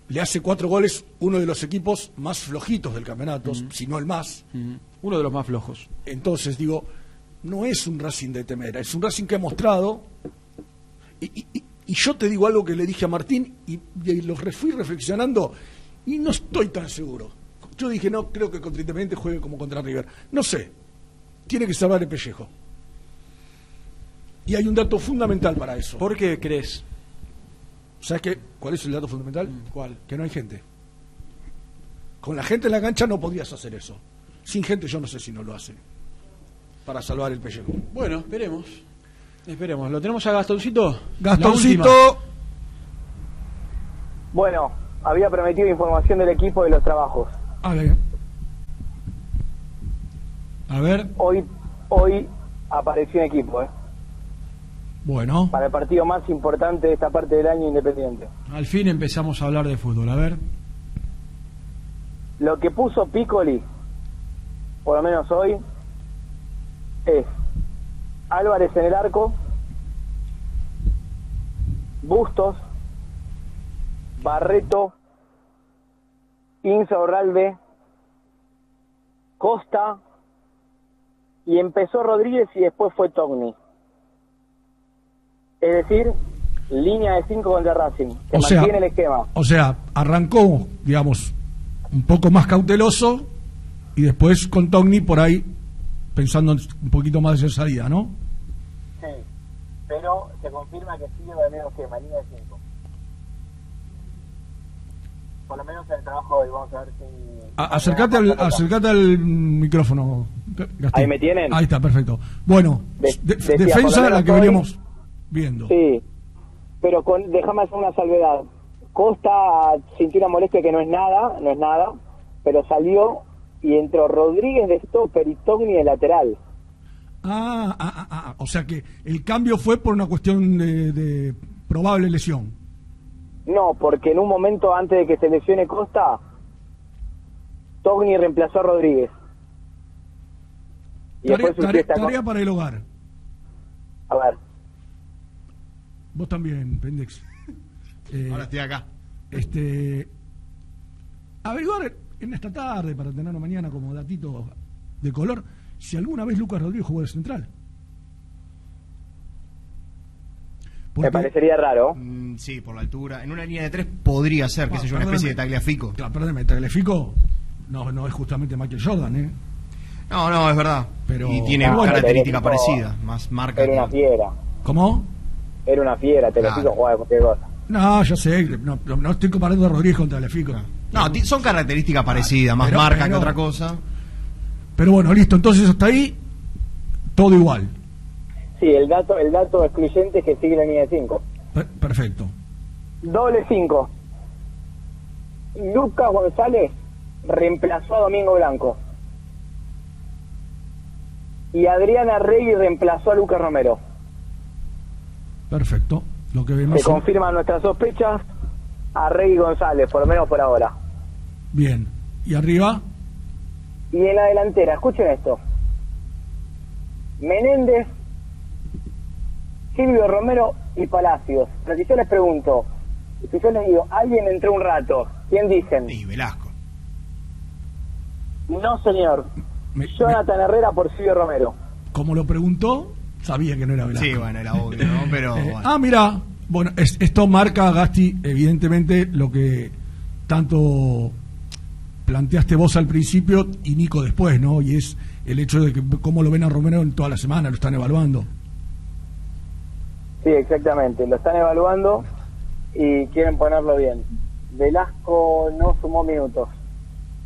le hace cuatro goles uno de los equipos más flojitos del campeonato, si no el más. Mm, Uno de los más flojos. Entonces digo, no es un Racing de temer, es un Racing que ha mostrado. Y, y- y- y yo te digo algo que le dije a Martín y, y lo fui reflexionando y no estoy tan seguro. Yo dije, no creo que contra Independiente juegue como contra River. No sé, tiene que salvar el pellejo. Y hay un dato fundamental para eso. ¿Por qué crees? ¿Sabes qué? ¿Cuál es el dato fundamental? ¿Cuál? Que no hay gente. Con la gente en la cancha no podías hacer eso. Sin gente yo no sé si no lo hace. Para salvar el pellejo. Bueno, esperemos. Esperemos. ¿Lo tenemos a Gastoncito? Gastoncito. Bueno, había prometido información del equipo de los trabajos. A ver. A ver, Hoy, hoy apareció un equipo, ¿eh? bueno, Para el partido más importante de esta parte del año Independiente. Al fin empezamos a hablar de fútbol. A ver. Lo que puso Piccoli, por lo menos hoy, es Álvarez en el arco, Bustos, Barreto, Insa Orralde, Costa, y empezó Rodríguez y después fue Togni. Es decir, línea de 5 contra Racing, que O sea- mantiene el esquema. o sea, arrancó, digamos, un poco más cauteloso y después con Togni por ahí pensando en un poquito más de esa salida, ¿no? Sí, pero se confirma que sigue el mismo esquema, línea de 5. Por lo menos en el trabajo hoy, vamos a ver si... A- acercate, al, acercate al micrófono. Ahí me tienen. Ahí está, perfecto. Bueno, De- de- decía, defensa la menos que hoy- veníamos viendo. Sí, pero con, déjame hacer una salvedad. Costa sintió una molestia que no es nada, no es nada, pero salió y entró Rodríguez de stopper y Togni de lateral. Ah, ah, ah, ah, o sea que el cambio fue por una cuestión de, de probable lesión. No, porque en un momento antes de que se lesione Costa, Togni reemplazó a Rodríguez. Y Tarea, tarea- tarea para el hogar. A ver. Vos también, Pendex. Eh, Ahora estoy acá. Este, averiguar en esta tarde, para tenerlo mañana como datito de color, si alguna vez Lucas Rodríguez jugó de central. Me parecería raro. Mm, sí, por la altura. En una línea de tres podría ser, qué sé yo, una especie de tagliafico. Claro, perdóname, Tagliafico no, no es justamente Michael Jordan, ¿eh? No, no, es verdad. Pero, y tiene bueno, características Telefico parecidas, más marca. Era una que- fiera. ¿Cómo? Era una fiera, Telefico Claro. jugaba de cualquier cosa. No, ya sé, no, no- no estoy comparando a Rodríguez con Tagliafico. No, son características parecidas, más Pero- marca pero- que otra cosa. Pero bueno, listo, entonces hasta ahí todo igual. Sí, el dato, el dato excluyente es que sigue la línea de 5. Per- perfecto. Doble 5. Lucas González reemplazó a Domingo Blanco. Y Adriana Rey reemplazó a Lucas Romero. Perfecto. Lo que vemos. Se confirman nuestras sospechas a Rey y González, por lo menos por ahora. Bien. ¿Y arriba? Y en la delantera, escuchen esto. Menéndez, Silvio Romero y Palacios. Pero si yo les pregunto, si yo les digo, alguien entró un rato, ¿quién dicen? Y Velasco. No, señor. Jonathan Herrera por Silvio Romero. Como lo preguntó, sabía que no era Velasco. Sí, bueno, era obvio, ¿no? *laughs* Pero. Eh, bueno. Ah, mira, bueno, es- esto marca, Gasti, evidentemente lo que tanto planteaste vos al principio y Nico después, ¿no? Y es el hecho de que cómo lo ven a Romero en toda la semana, lo están evaluando. Sí, exactamente. Lo están evaluando y quieren ponerlo bien. Velasco no sumó minutos.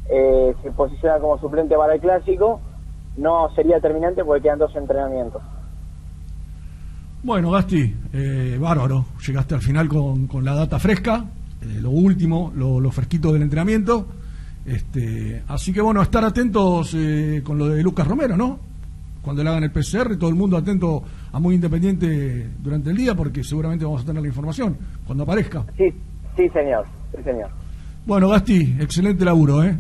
Eh, se posiciona como suplente para el clásico. No sería determinante porque quedan dos entrenamientos. Bueno, Gasti, eh, bárbaro. Llegaste al final con, con la data fresca, eh, lo último, lo, lo fresquito del entrenamiento. Este, así que bueno, estar atentos eh, con lo de Lucas Romero, ¿no? Cuando le hagan el PCR, todo el mundo atento a Muy Independiente durante el día, porque seguramente vamos a tener la información cuando aparezca. Sí, sí, señor. Sí, señor. Bueno, Gasti, excelente laburo, ¿eh?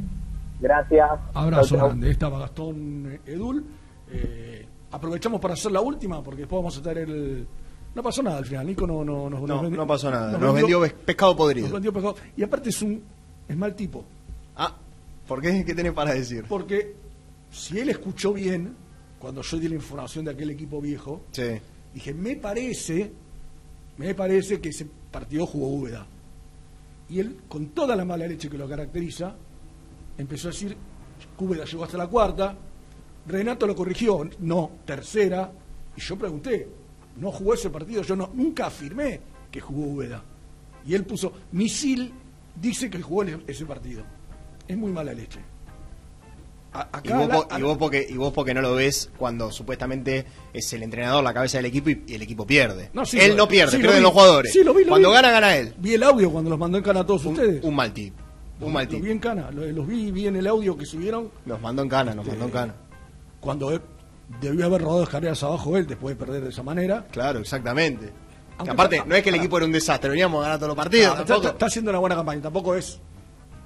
Gracias. Abrazo chau. grande. Estaba Gastón eh, Edul. Eh, aprovechamos para hacer la última, porque después vamos a tener el. No pasó nada al final, Nico no, no, nos- No, nos vendi- no pasó nada. Nos vendió pes- pescado podrido. nos vendió pescado. Y aparte es un es mal tipo. Ah, ¿por qué? ¿Qué tenés para decir? Porque si él escuchó bien, cuando yo di la información de aquel equipo viejo, Sí. dije, me parece, me parece que ese partido jugó Úbeda. Y él, con toda la mala leche que lo caracteriza, empezó a decir, Úbeda llegó hasta la cuarta, Renato lo corrigió, no, tercera, y yo pregunté, no jugó ese partido, yo no, nunca afirmé que jugó Úbeda. Y él puso, Misil dice que jugó ese partido. Es muy mala leche. Y vos, la- po- y, vos porque, y vos porque no lo ves cuando supuestamente es el entrenador, la cabeza del equipo y, y el equipo pierde. No, sí, él lo- no pierde, sí, lo pierden los jugadores. Sí, lo vi, lo cuando vi. gana, gana él. Vi el audio cuando los mandó en cana a todos ustedes. Un mal tip. Un mal Los tip. vi en cana, lo- los vi, vi en el audio que subieron. Nos mandó en cana, nos mandó en cana. Cuando él debió haber rodado escaleras abajo él después de perder de esa manera. Claro, exactamente. Que Aunque aparte, no es que el equipo era un desastre, veníamos a ganar todos los partidos. Está, tampoco. está- está haciendo una buena campaña, tampoco es.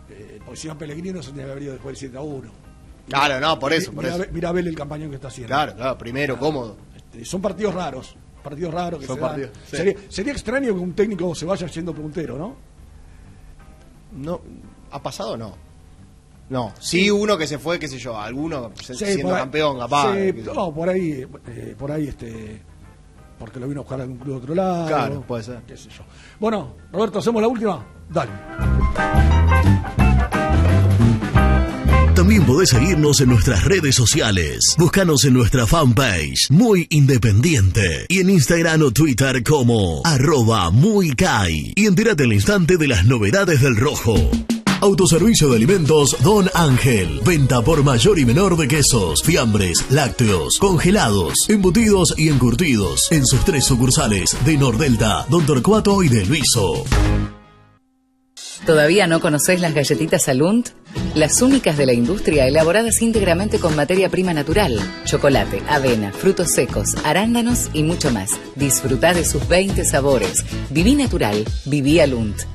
Eh, porque si no Pellegrini no se tenía que haber ido después del 7 a 1. Claro, no, por eso, por mira, eso. Mira Abel el campañón que está haciendo. Claro, claro, primero, cómodo. Este, son partidos raros. Partidos raros que Son se dan. partidos, sí. sería, sería extraño que un técnico se vaya siendo puntero, ¿no? No, ¿ha pasado no? No, sí uno que se fue, qué sé yo, alguno se- Sí, siendo ahí- campeón, capaz. sí, no, por ahí, eh, por ahí, este, porque lo vino a buscar a algún club de otro lado. Claro, puede ser. Qué sé yo. Bueno, Roberto, ¿hacemos la última? Dale. También podés seguirnos en nuestras redes sociales. Búscanos en nuestra fanpage, Muy Independiente. Y en Instagram o Twitter como arroba muy Kai. Y entérate al instante de las novedades del rojo. Autoservicio de alimentos Don Ángel. Venta por mayor y menor de quesos, fiambres, lácteos, congelados, embutidos y encurtidos. En sus tres sucursales de Nordelta, Don Torcuato y de Luiso. ¿Todavía no conocés las galletitas Alunt? Las únicas de la industria elaboradas íntegramente con materia prima natural, chocolate, avena, frutos secos, arándanos y mucho más. Disfruta de sus 20 sabores. Viví natural, viví Alunt.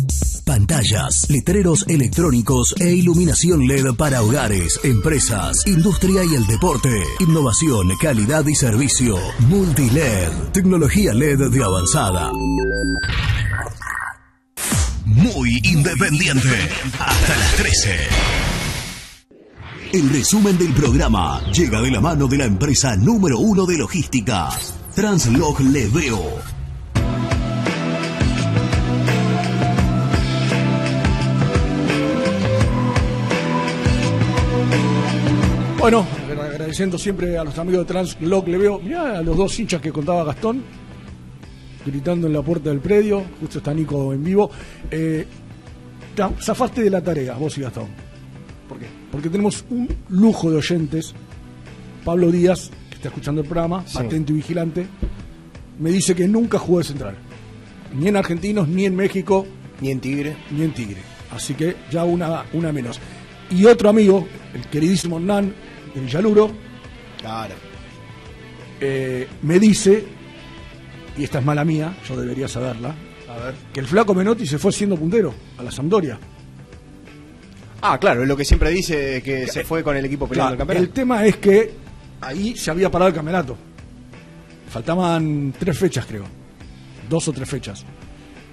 Pantalla pantallas, letreros electrónicos e iluminación LED para hogares, empresas, industria y el deporte. Innovación, calidad y servicio. Multiled, tecnología LED de avanzada. Muy independiente. Hasta las 13. El resumen del programa llega de la mano de la empresa número uno de logística, Translog Leveo. Bueno, agradeciendo siempre a los amigos de Translog Leveo. Mirá a los dos hinchas que contaba Gastón, gritando en la puerta del predio. Justo está Nico en vivo. Eh, zafaste de la tarea, vos y Gastón. ¿Por qué? Porque tenemos un lujo de oyentes. Pablo Díaz, que está escuchando el programa, Sí. atento y vigilante, me dice que nunca jugó de central. Ni en Argentinos, ni en México. Ni en Tigre. Ni en Tigre. Así que ya una, una menos. Y otro amigo, el queridísimo Hernán de Villaluro, Claro. eh, me dice, y esta es mala mía, yo debería saberla, A ver. que el flaco Menotti se fue siendo puntero a la Sampdoria. Ah, claro, es lo que siempre dice que se fue con el equipo peleando Claro, el el campeonato. tema es que ahí se había parado el campeonato. Faltaban tres fechas, creo. Dos o tres fechas.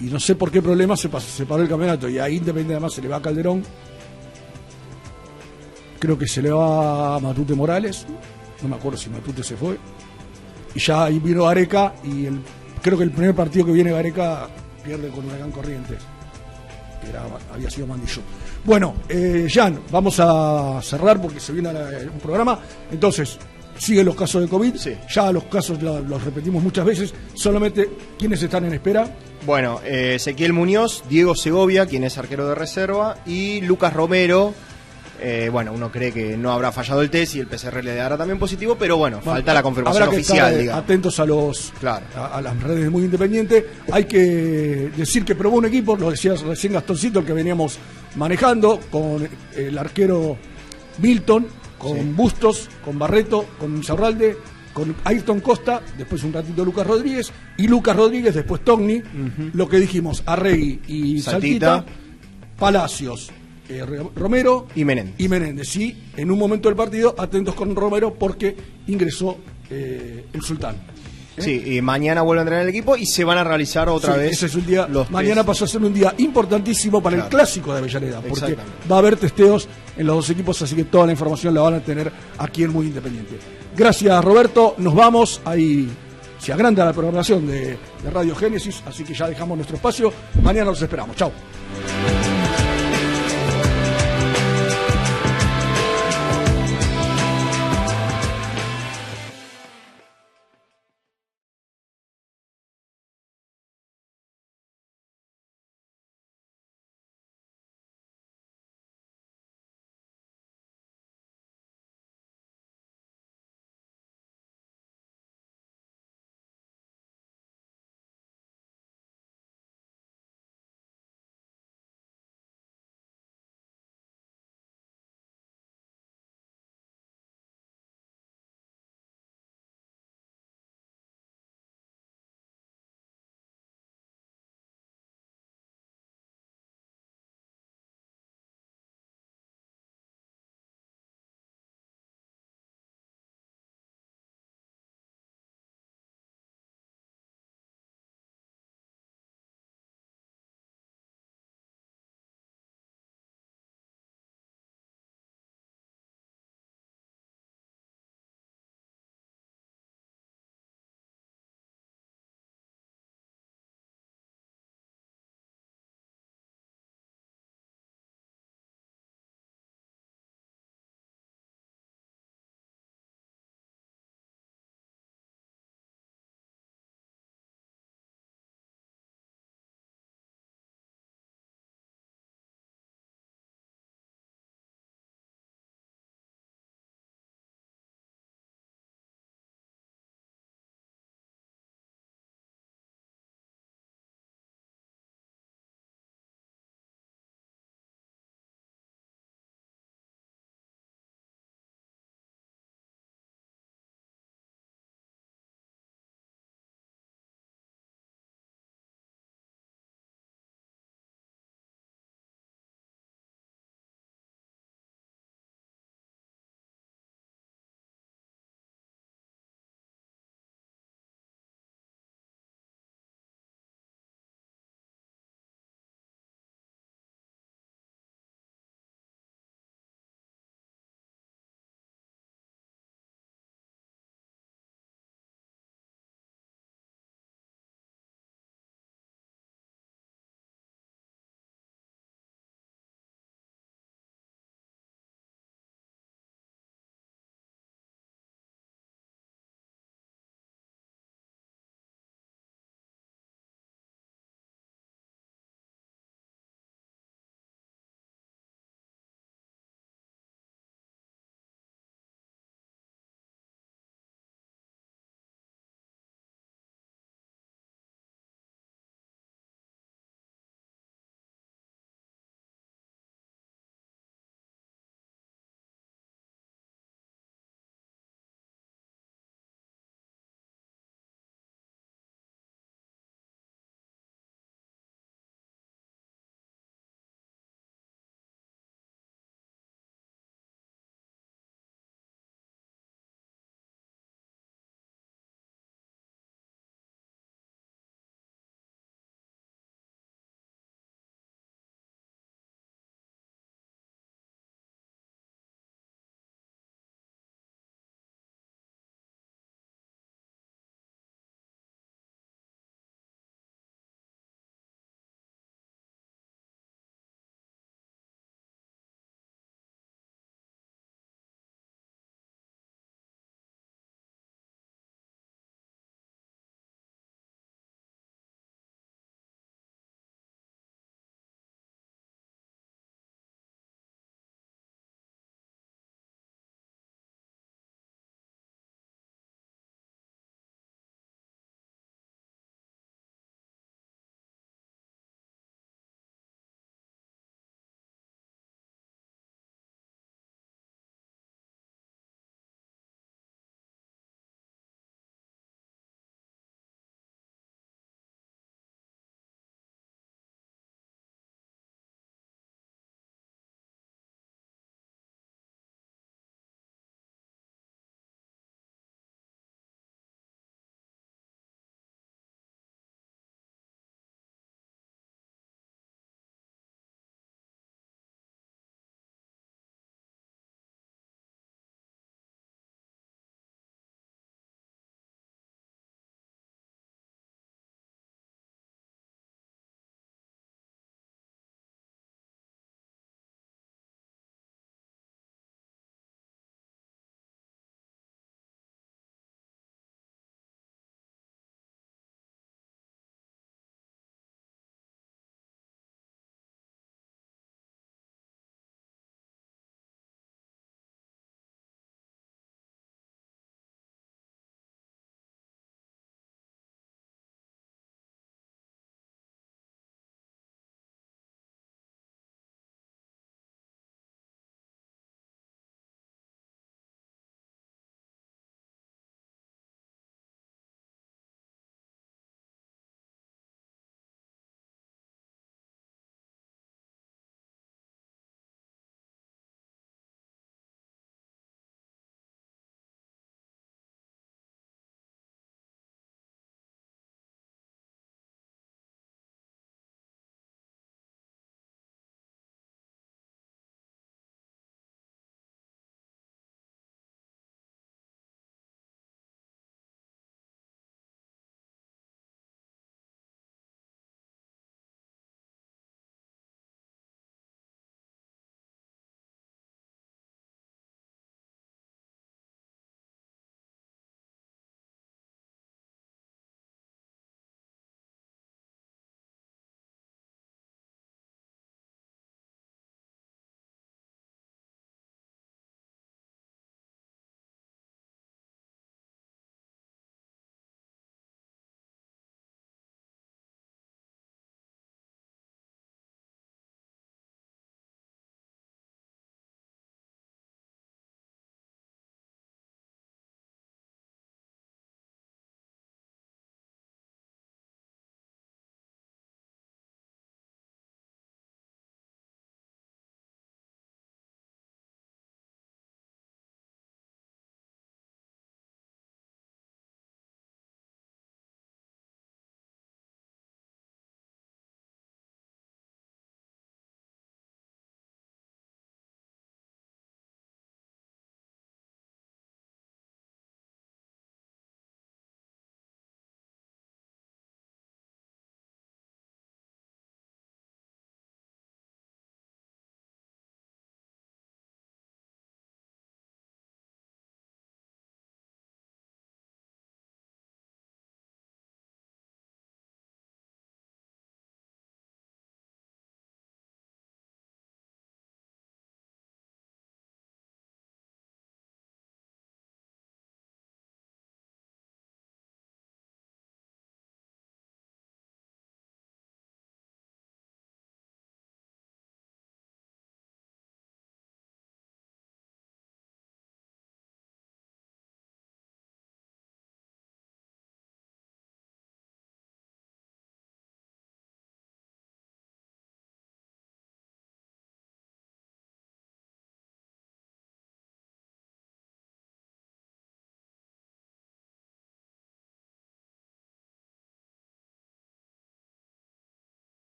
Y no sé por qué problema se, pas- se paró el campeonato. Y ahí Independiente además se le va a Calderón. Creo que se le va a Matute Morales. No me acuerdo si Matute se fue. Y ya ahí vino Gareca. Y el- creo que el primer partido que viene Gareca pierde con Huracán Corrientes. Que era- había sido Mandillú. Bueno, eh, Jan, vamos a cerrar porque se viene un programa. Entonces, siguen los casos de COVID. Ya los casos la- los repetimos muchas veces. Solamente quienes están en espera. Bueno, eh, Ezequiel Muñoz, Diego Segovia, quien es arquero de reserva, y Lucas Romero. Eh, bueno, uno cree que no habrá fallado el test y el PCR le dará también positivo, pero bueno, falta la confirmación Habrá que oficial, estar, eh, digamos. atentos a los a, a las redes de muy independiente. Hay que decir que probó un equipo, lo decía recién Gastoncito, el que veníamos manejando, con el arquero Milton, con Bustos, con Barreto, con Insaurralde, con Ayrton Costa, después un ratito Lucas Rodríguez, y Lucas Rodríguez, después Togni, lo que dijimos, Arregui y Saltita. Saltita, Palacios, eh, Romero y Menéndez. y Menéndez. Sí, en un momento del partido, atentos con Romero porque ingresó eh, el Sultán. ¿eh? Sí, y mañana vuelve a entrenar el equipo y se van a realizar otra Sí, vez. Ese es un día. los mañana test. pasó a ser un día importantísimo para el clásico de Avellaneda, porque va a haber testeos en los dos equipos, así que toda la información la van a tener aquí en Muy Independiente. Gracias, Roberto. Nos vamos. Ahí se agranda la programación de, de Radio Génesis, así que ya dejamos nuestro espacio. Mañana los esperamos. Chao.